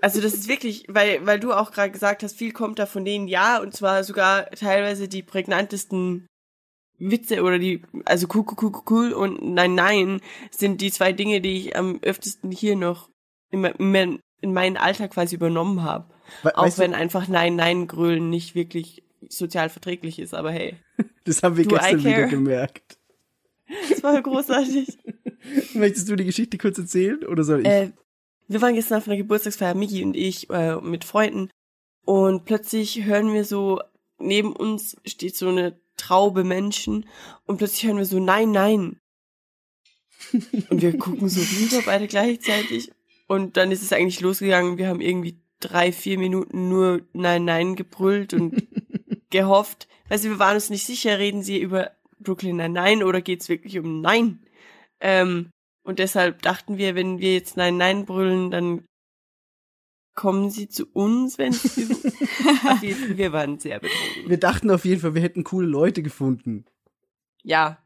also das ist wirklich, weil, weil du auch gerade gesagt hast, viel kommt da von denen, ja, und zwar sogar teilweise die prägnantesten Witze oder die, also cool, cool, cool, cool und nein, nein, sind die zwei Dinge, die ich am öftesten hier noch in, in, mein- in meinen Alltag quasi übernommen habe. We- Auch weißt du- wenn einfach nein, nein grölen nicht wirklich sozial verträglich ist, aber hey. Das haben wir Do gestern wieder gemerkt. Das war großartig. Möchtest du die Geschichte kurz erzählen oder soll ich? äh, wir waren gestern auf einer Geburtstagsfeier, Miki und ich, äh, mit Freunden. Und plötzlich hören wir so, neben uns steht so eine Traube Menschen. Und plötzlich hören wir so, nein, nein. Und wir gucken so rüber, beide gleichzeitig. Und dann ist es eigentlich losgegangen. Wir haben irgendwie drei, vier Minuten nur nein, nein gebrüllt und gehofft. Weißt du, wir waren uns nicht sicher, reden sie über Brooklyn Nein-Nein oder geht's wirklich um Nein? Ähm, und deshalb dachten wir, wenn wir jetzt Nein, Nein brüllen, dann kommen sie zu uns, wenn sie, wir waren sehr betrunken. wir dachten auf jeden Fall, wir hätten coole Leute gefunden. Ja,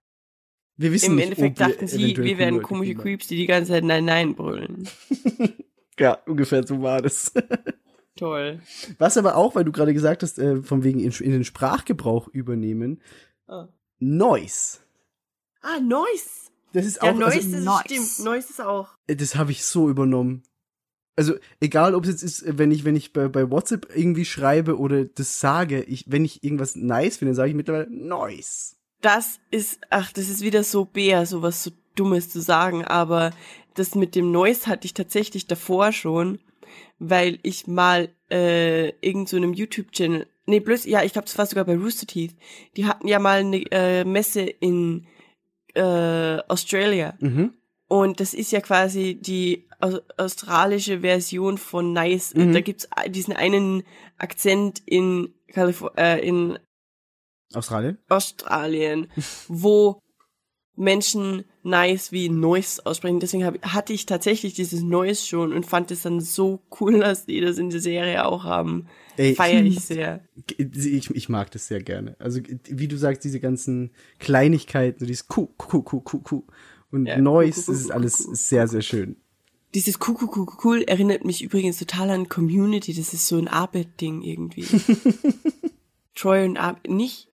Wir wissen im nicht, Endeffekt dachten sie, wir wären komische haben. Creeps, die die ganze Zeit Nein, Nein brüllen. Ja, ungefähr so war das. Toll. Was aber auch, weil du gerade gesagt hast, äh, von wegen in, in den Sprachgebrauch übernehmen, Ah, Noise. ah Noise. Das ist Ja, auch, Noise also, ist Noise. stimmt. Noise ist auch. Äh, Das habe ich so übernommen. Also, egal ob es jetzt ist, wenn ich, wenn ich bei, bei WhatsApp irgendwie schreibe oder das sage, ich, wenn ich irgendwas nice finde, sage ich mittlerweile Noise. Das ist, ach, das ist wieder so bär, sowas so Dummes zu sagen, aber das mit dem Noise hatte ich tatsächlich davor schon, weil ich mal äh, irgend so einem YouTube-Channel, nee, bloß, ja, ich glaube, das war sogar bei Rooster Teeth, die hatten ja mal eine äh, Messe in äh, Australia Mhm. und das ist ja quasi die aus australische Version von Nice. Mhm. Da gibt's diesen einen Akzent in Kalifor äh, in Australien? Australien, wo Menschen nice wie Noise aussprechen. Deswegen hab, hatte ich tatsächlich dieses Noise schon und fand es dann so cool, dass die das in der Serie auch haben. Ey, Feier ich sehr. Ich, ich mag das sehr gerne. Also, wie du sagst, diese ganzen Kleinigkeiten, dieses Kuh, Kuh, Kuh, Kuh, Kuh. Und Ja, Noise, Kuh, Kuh, das ist Kuh, alles Kuh, Kuh. sehr, sehr schön. Dieses cool, cool, cool, cool erinnert mich übrigens total an Community. Das ist so ein Arbeit-Ding irgendwie. Troy und Arbeit, nicht?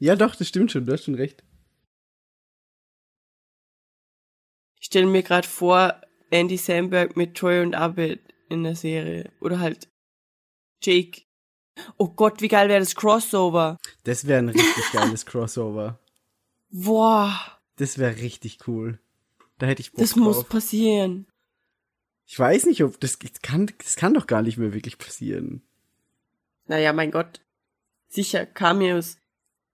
Ja, doch, das stimmt schon, du hast schon recht. Ich stelle mir gerade vor, Andy Samberg mit Troy und Abed in der Serie. Oder halt Jake. Oh Gott, wie geil wäre das Crossover. Das wäre ein richtig geiles Crossover. Boah, Das wäre richtig cool. Da hätte ich Bock das muss drauf. passieren. Ich weiß nicht, ob das das kann, das kann doch gar nicht mehr wirklich passieren. Naja, mein Gott. Sicher, Cameos.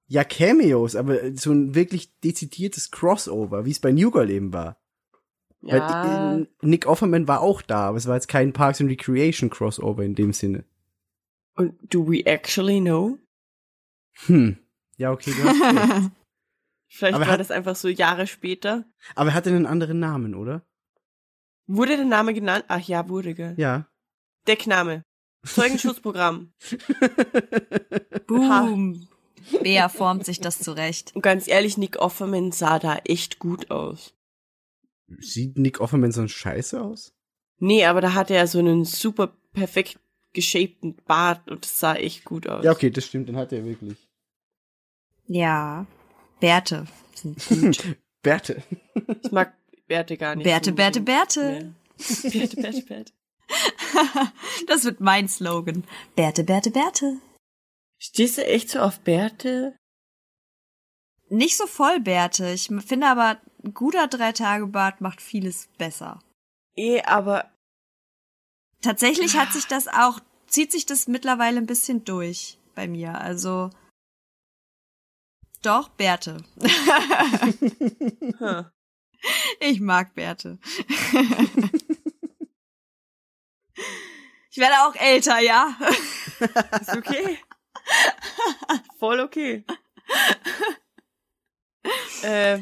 Ja, Cameos, aber so ein wirklich dezidiertes Crossover, wie es bei New Girl eben war. Ja, Weil, äh, Nick Offerman war auch da, aber es war jetzt kein Parks and Recreation Crossover in dem Sinne. und do we actually know? Hm. Ja, okay, du hast. Vielleicht Aber war hat- das einfach so Jahre später. Aber er hatte einen anderen Namen, oder? Wurde der Name genannt? Ach ja, wurde, gell? Ja. Deckname. Zeugenschutzprogramm. Boom. Bea formt sich das zurecht. Und ganz ehrlich, Nick Offerman sah da echt gut aus. Sieht Nick Offerman so scheiße aus? Nee, aber da hatte er so einen super perfekt geshapten Bart und das sah echt gut aus. Ja, okay, das stimmt, den hat er wirklich. Ja. Bärte sind gut. Bärte. Ich mag Bärte gar nicht. Bärte, so- Bärte, Bärte. Ja. Bärte, Bärte, Bärte. Das wird mein Slogan. Bärte, Bärte, Bärte. Stehst du echt so auf Bärte? Nicht so voll Bärte. Ich finde aber, ein guter Drei-Tage-Bart macht vieles besser. Eh, aber Tatsächlich hat sich das auch, zieht sich das mittlerweile ein bisschen durch bei mir. Also, doch, Bärte. Ich mag Bärte. Ich werde auch älter, ja. ist okay. Voll okay. äh,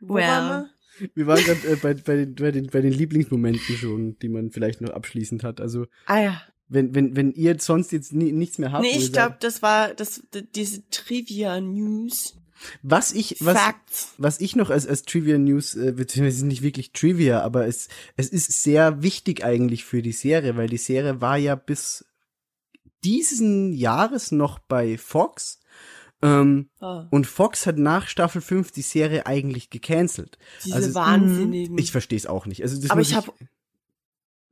wo Well. waren Wir waren gerade äh, bei, bei, den, bei, den, bei den Lieblingsmomenten schon, die man vielleicht noch abschließend hat. Also, wir? Ah ja. wenn, wenn, wenn ihr sonst jetzt nie, nichts mehr habt. Nee, ich glaube, das war das, diese Trivia News. was ich, was, Facts. was ich noch als, als Trivia News, äh, beziehungsweise nicht wirklich Trivia, aber es, es ist sehr wichtig eigentlich für die Serie, weil die Serie war ja bis diesen Jahres noch bei Fox. Ähm, Ah, und Fox hat nach Staffel 5 die Serie eigentlich gecancelt. diese also Wahnsinnigen. Ich verstehe es auch nicht. Also das Aber ich hab-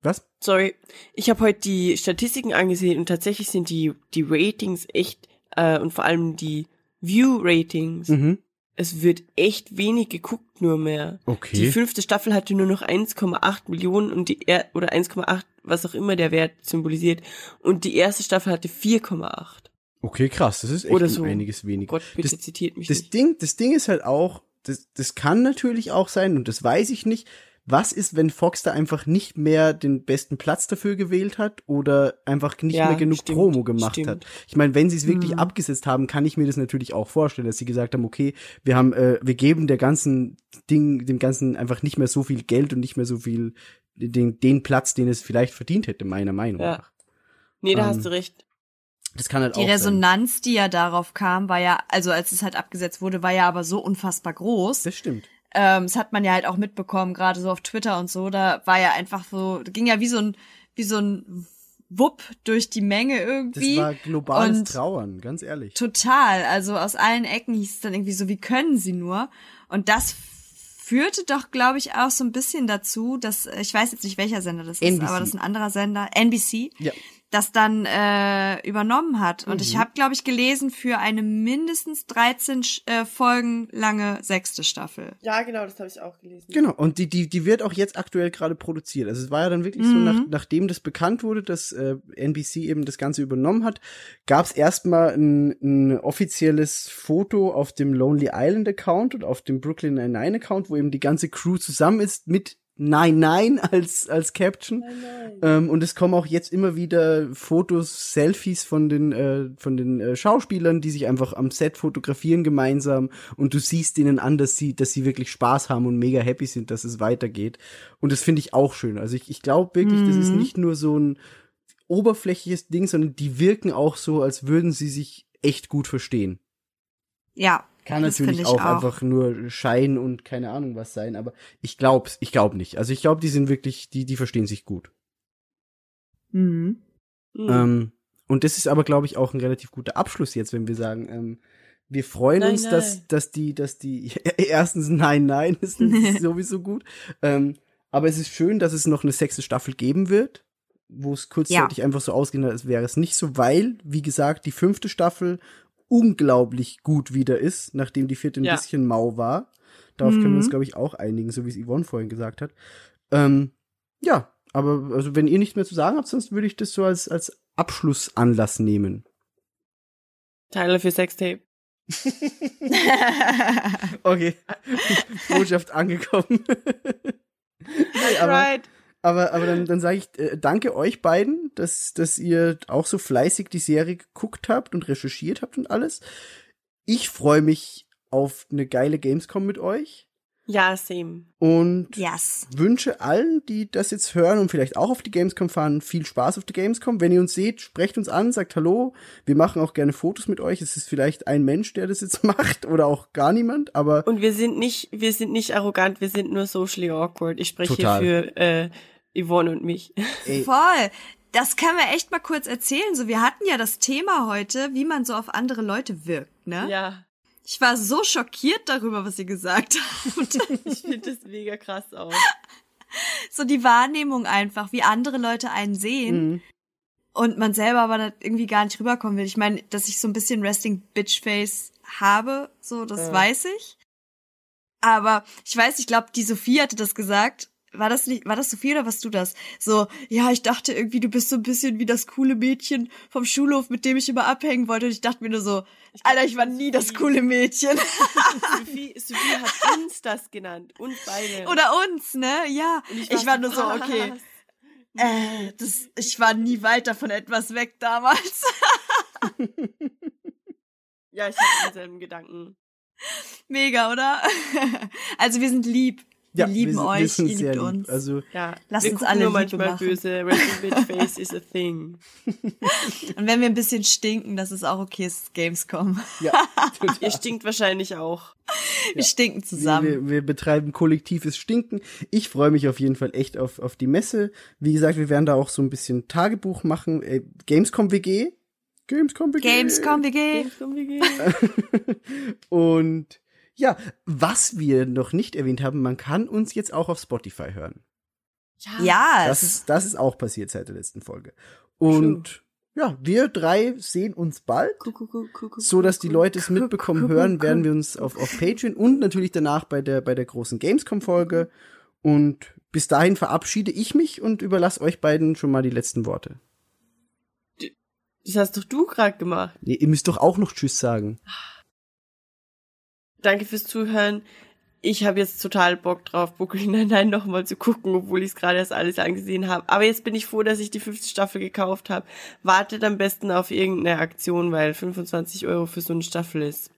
Was? Sorry, ich habe heute die Statistiken angesehen und tatsächlich sind die die Ratings echt äh, und vor allem die View Ratings. Mhm. Es wird echt wenig geguckt nur mehr. Okay. Die fünfte Staffel hatte nur noch 1,8 Millionen und die er oder 1,8 was auch immer der Wert symbolisiert und die erste Staffel hatte 4,8. Okay, krass. Das ist echt Oder so. einiges weniger. Gott, bitte Das- zitiert mich Das nicht. Ding, das Ding ist halt auch, das, das kann natürlich auch sein, und das weiß ich nicht, was ist, wenn Fox da einfach nicht mehr den besten Platz dafür gewählt hat oder einfach nicht Ja, mehr genug stimmt, Promo gemacht stimmt. hat. Ich meine, wenn sie es wirklich Mhm. abgesetzt haben, kann ich mir das natürlich auch vorstellen, dass sie gesagt haben, okay, wir haben, äh, wir geben der ganzen Ding, dem ganzen einfach nicht mehr so viel Geld und nicht mehr so viel den, den Platz, den es vielleicht verdient hätte, meiner Meinung Ja. nach. Nee, da ähm, hast du recht. Das kann halt Die auch sein. Resonanz, die ja darauf kam, war ja, also als es halt abgesetzt wurde, war ja aber so unfassbar groß. Das stimmt. Ähm, das hat man ja halt auch mitbekommen, gerade so auf Twitter und so. Da war ja einfach so, ging ja wie so ein, wie so ein Wupp durch die Menge Das irgendwie. war globales Und- Trauern, ganz ehrlich. Total. Also aus allen Ecken hieß es dann irgendwie so, wie können sie nur? Und das führte doch, glaube ich, auch so ein bisschen dazu, dass, ich weiß jetzt nicht, welcher Sender das ist, NBC. aber das ist ein anderer Sender, NBC, Ja. Das dann äh, übernommen hat. Und Mhm. ich habe, glaube ich, gelesen für eine mindestens 13 Sch- äh, Folgen lange sechste Staffel. Ja, genau, das habe ich auch gelesen. Genau, und die, die, die wird auch jetzt aktuell gerade produziert. Also es war ja dann wirklich so, Mhm. nach, nachdem das bekannt wurde, dass äh, NBC eben das Ganze übernommen hat, gab es erstmal ein, ein offizielles Foto auf dem Lonely Island Account und auf dem Brooklyn Nine-Nine Account, wo eben die ganze Crew zusammen ist mit Nein, nein als, als Caption. Ähm, und es kommen auch jetzt immer wieder Fotos, Selfies von den, äh, von den äh, Schauspielern, die sich einfach am Set fotografieren gemeinsam. Und du siehst ihnen an, dass sie, dass sie wirklich Spaß haben und mega happy sind, dass es weitergeht. Und das finde ich auch schön. Also ich, ich glaube wirklich, das ist Mhm. nicht nur so ein oberflächliches Ding, sondern die wirken auch so, als würden sie sich echt gut verstehen. Ja. Kann das natürlich ich auch, einfach nur Schein und keine Ahnung was sein, aber ich glaub's, ich glaub nicht. Also ich glaube, die sind wirklich, die, die verstehen sich gut. Mhm. Mhm. Ähm, und das ist aber, glaube ich, auch ein relativ guter Abschluss jetzt, wenn wir sagen, ähm, wir freuen Nein, uns, dass, nein. dass die, dass die, erstens nein, nein, ist, sowieso gut. Ähm, aber es ist schön, dass es noch eine sechste Staffel geben wird, wo es kurzzeitig einfach so ausgehen, als wäre es nicht so, weil, wie gesagt, die fünfte Staffel unglaublich gut wieder ist, nachdem die vierte ein Ja. bisschen mau war. Darauf können wir uns, Mhm. glaube ich, auch einigen, so wie es Yvonne vorhin gesagt hat. Ähm, ja, aber also wenn ihr nichts mehr zu sagen habt, sonst würde ich das so als, als Abschlussanlass nehmen. Teile für Sextape. Okay. Botschaft angekommen. aber, right. Aber, aber dann, dann sage ich äh, danke euch beiden, dass, dass ihr auch so fleißig die Serie geguckt habt und recherchiert habt und alles. Ich freue mich auf eine geile Gamescom mit euch Ja, same. und yes. wünsche allen, die das jetzt hören und vielleicht auch auf die Gamescom fahren, viel Spaß auf die Gamescom. Wenn ihr uns seht, sprecht uns an, sagt Hallo. Wir machen auch gerne Fotos mit euch. Es ist vielleicht ein Mensch, der das jetzt macht oder auch gar niemand, aber Und wir sind nicht, wir sind nicht arrogant, wir sind nur socially awkward. Ich spreche hier für äh, Yvonne und mich. ey, Voll. Das können wir echt mal kurz erzählen. So, wir hatten ja das Thema heute, wie man so auf andere Leute wirkt, ne? Ja, Ich war so schockiert darüber, was ihr gesagt habt. ich finde das mega krass auch. so die Wahrnehmung einfach, wie andere Leute einen sehen. Mhm. Und man selber aber da irgendwie gar nicht rüberkommen will. Ich meine, dass ich so ein bisschen Resting Bitch Face habe, so, das Ja. weiß ich. Aber ich weiß, ich glaube, die Sophie hatte das gesagt. War das nicht, war das Sophie oder warst du das? So, ja, ich dachte irgendwie, du bist so ein bisschen wie das coole Mädchen vom Schulhof, mit dem ich immer abhängen wollte. Und ich dachte mir nur so, Alter, ich war nie das coole Mädchen. Sophie, Sophie hat uns das genannt. Uns beide. oder uns, ne? Ja. Und Ich war nur so, okay. was? Äh, das, ich war nie weit davon etwas weg damals. Ja, ich habe denselben Gedanken. Mega, oder? Also wir sind lieb. Wir lieben wir euch, wir ihr liebt lieb. uns. Also Ja, Lass wir uns alle nur Liebe manchmal machen. böse. Face is a thing. Und wenn wir ein bisschen stinken, das ist auch okay, es ist Gamescom. ja, Ihr stinkt wahrscheinlich auch. Wir stinken wir, zusammen. wir, wir betreiben kollektives Stinken. Ich freue mich auf jeden Fall echt auf, auf die Messe. Wie gesagt, wir werden da auch so ein bisschen Tagebuch machen. Äh, Gamescom WG. Gamescom WG. Gamescom WG. Gamescom WG. Und ja, was wir noch nicht erwähnt haben, man kann uns jetzt auch auf Spotify hören. Ja, Das ist, das ist auch passiert seit der letzten Folge. Und ja, wir drei sehen uns bald. So dass die Leute es mitbekommen hören, werden wir uns auf, auf Patreon und natürlich danach bei der, bei der großen Gamescom-Folge. Und bis dahin verabschiede ich mich und überlasse euch beiden schon mal die letzten Worte. Das hast doch du gerade gemacht. Nee, ihr müsst doch auch noch Tschüss sagen. Danke fürs Zuhören. Ich habe jetzt total Bock drauf, Brooklyn Nine-Nine nochmal zu gucken, obwohl ich es gerade erst alles angesehen habe. Aber jetzt bin ich froh, dass ich die fünfte Staffel gekauft habe. Wartet am besten auf irgendeine Aktion, weil 25 Euro für so eine Staffel ist.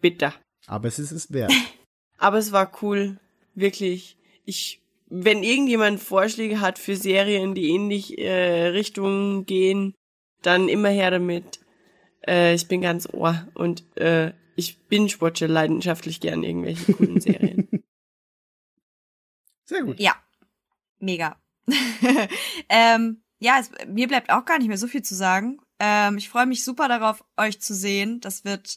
Bitter. Aber es ist es wert. Aber es war cool. Wirklich. Ich, wenn irgendjemand Vorschläge hat für Serien, die ähnlich äh, Richtungen gehen, dann immer her damit. Äh, ich bin ganz ohr und äh, ich binge-watche leidenschaftlich gern irgendwelche coolen Serien. Sehr gut. Ja, mega. ähm, ja, es, mir bleibt auch gar nicht mehr so viel zu sagen. Ähm, ich freue mich super darauf, euch zu sehen. Das wird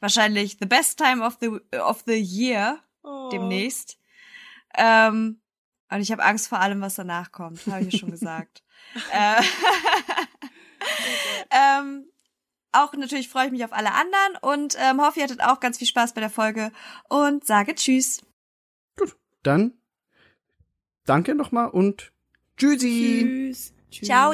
wahrscheinlich the best time of the of the year Oh. demnächst. Ähm, und ich habe Angst vor allem, was danach kommt. Habe ich ja schon gesagt. äh, ähm, auch natürlich freue ich mich auf alle anderen und ähm, hoffe, ihr hattet auch ganz viel Spaß bei der Folge und sage Tschüss. Dann danke nochmal und tschüssi. Tschüss. Tschüss. Ciao.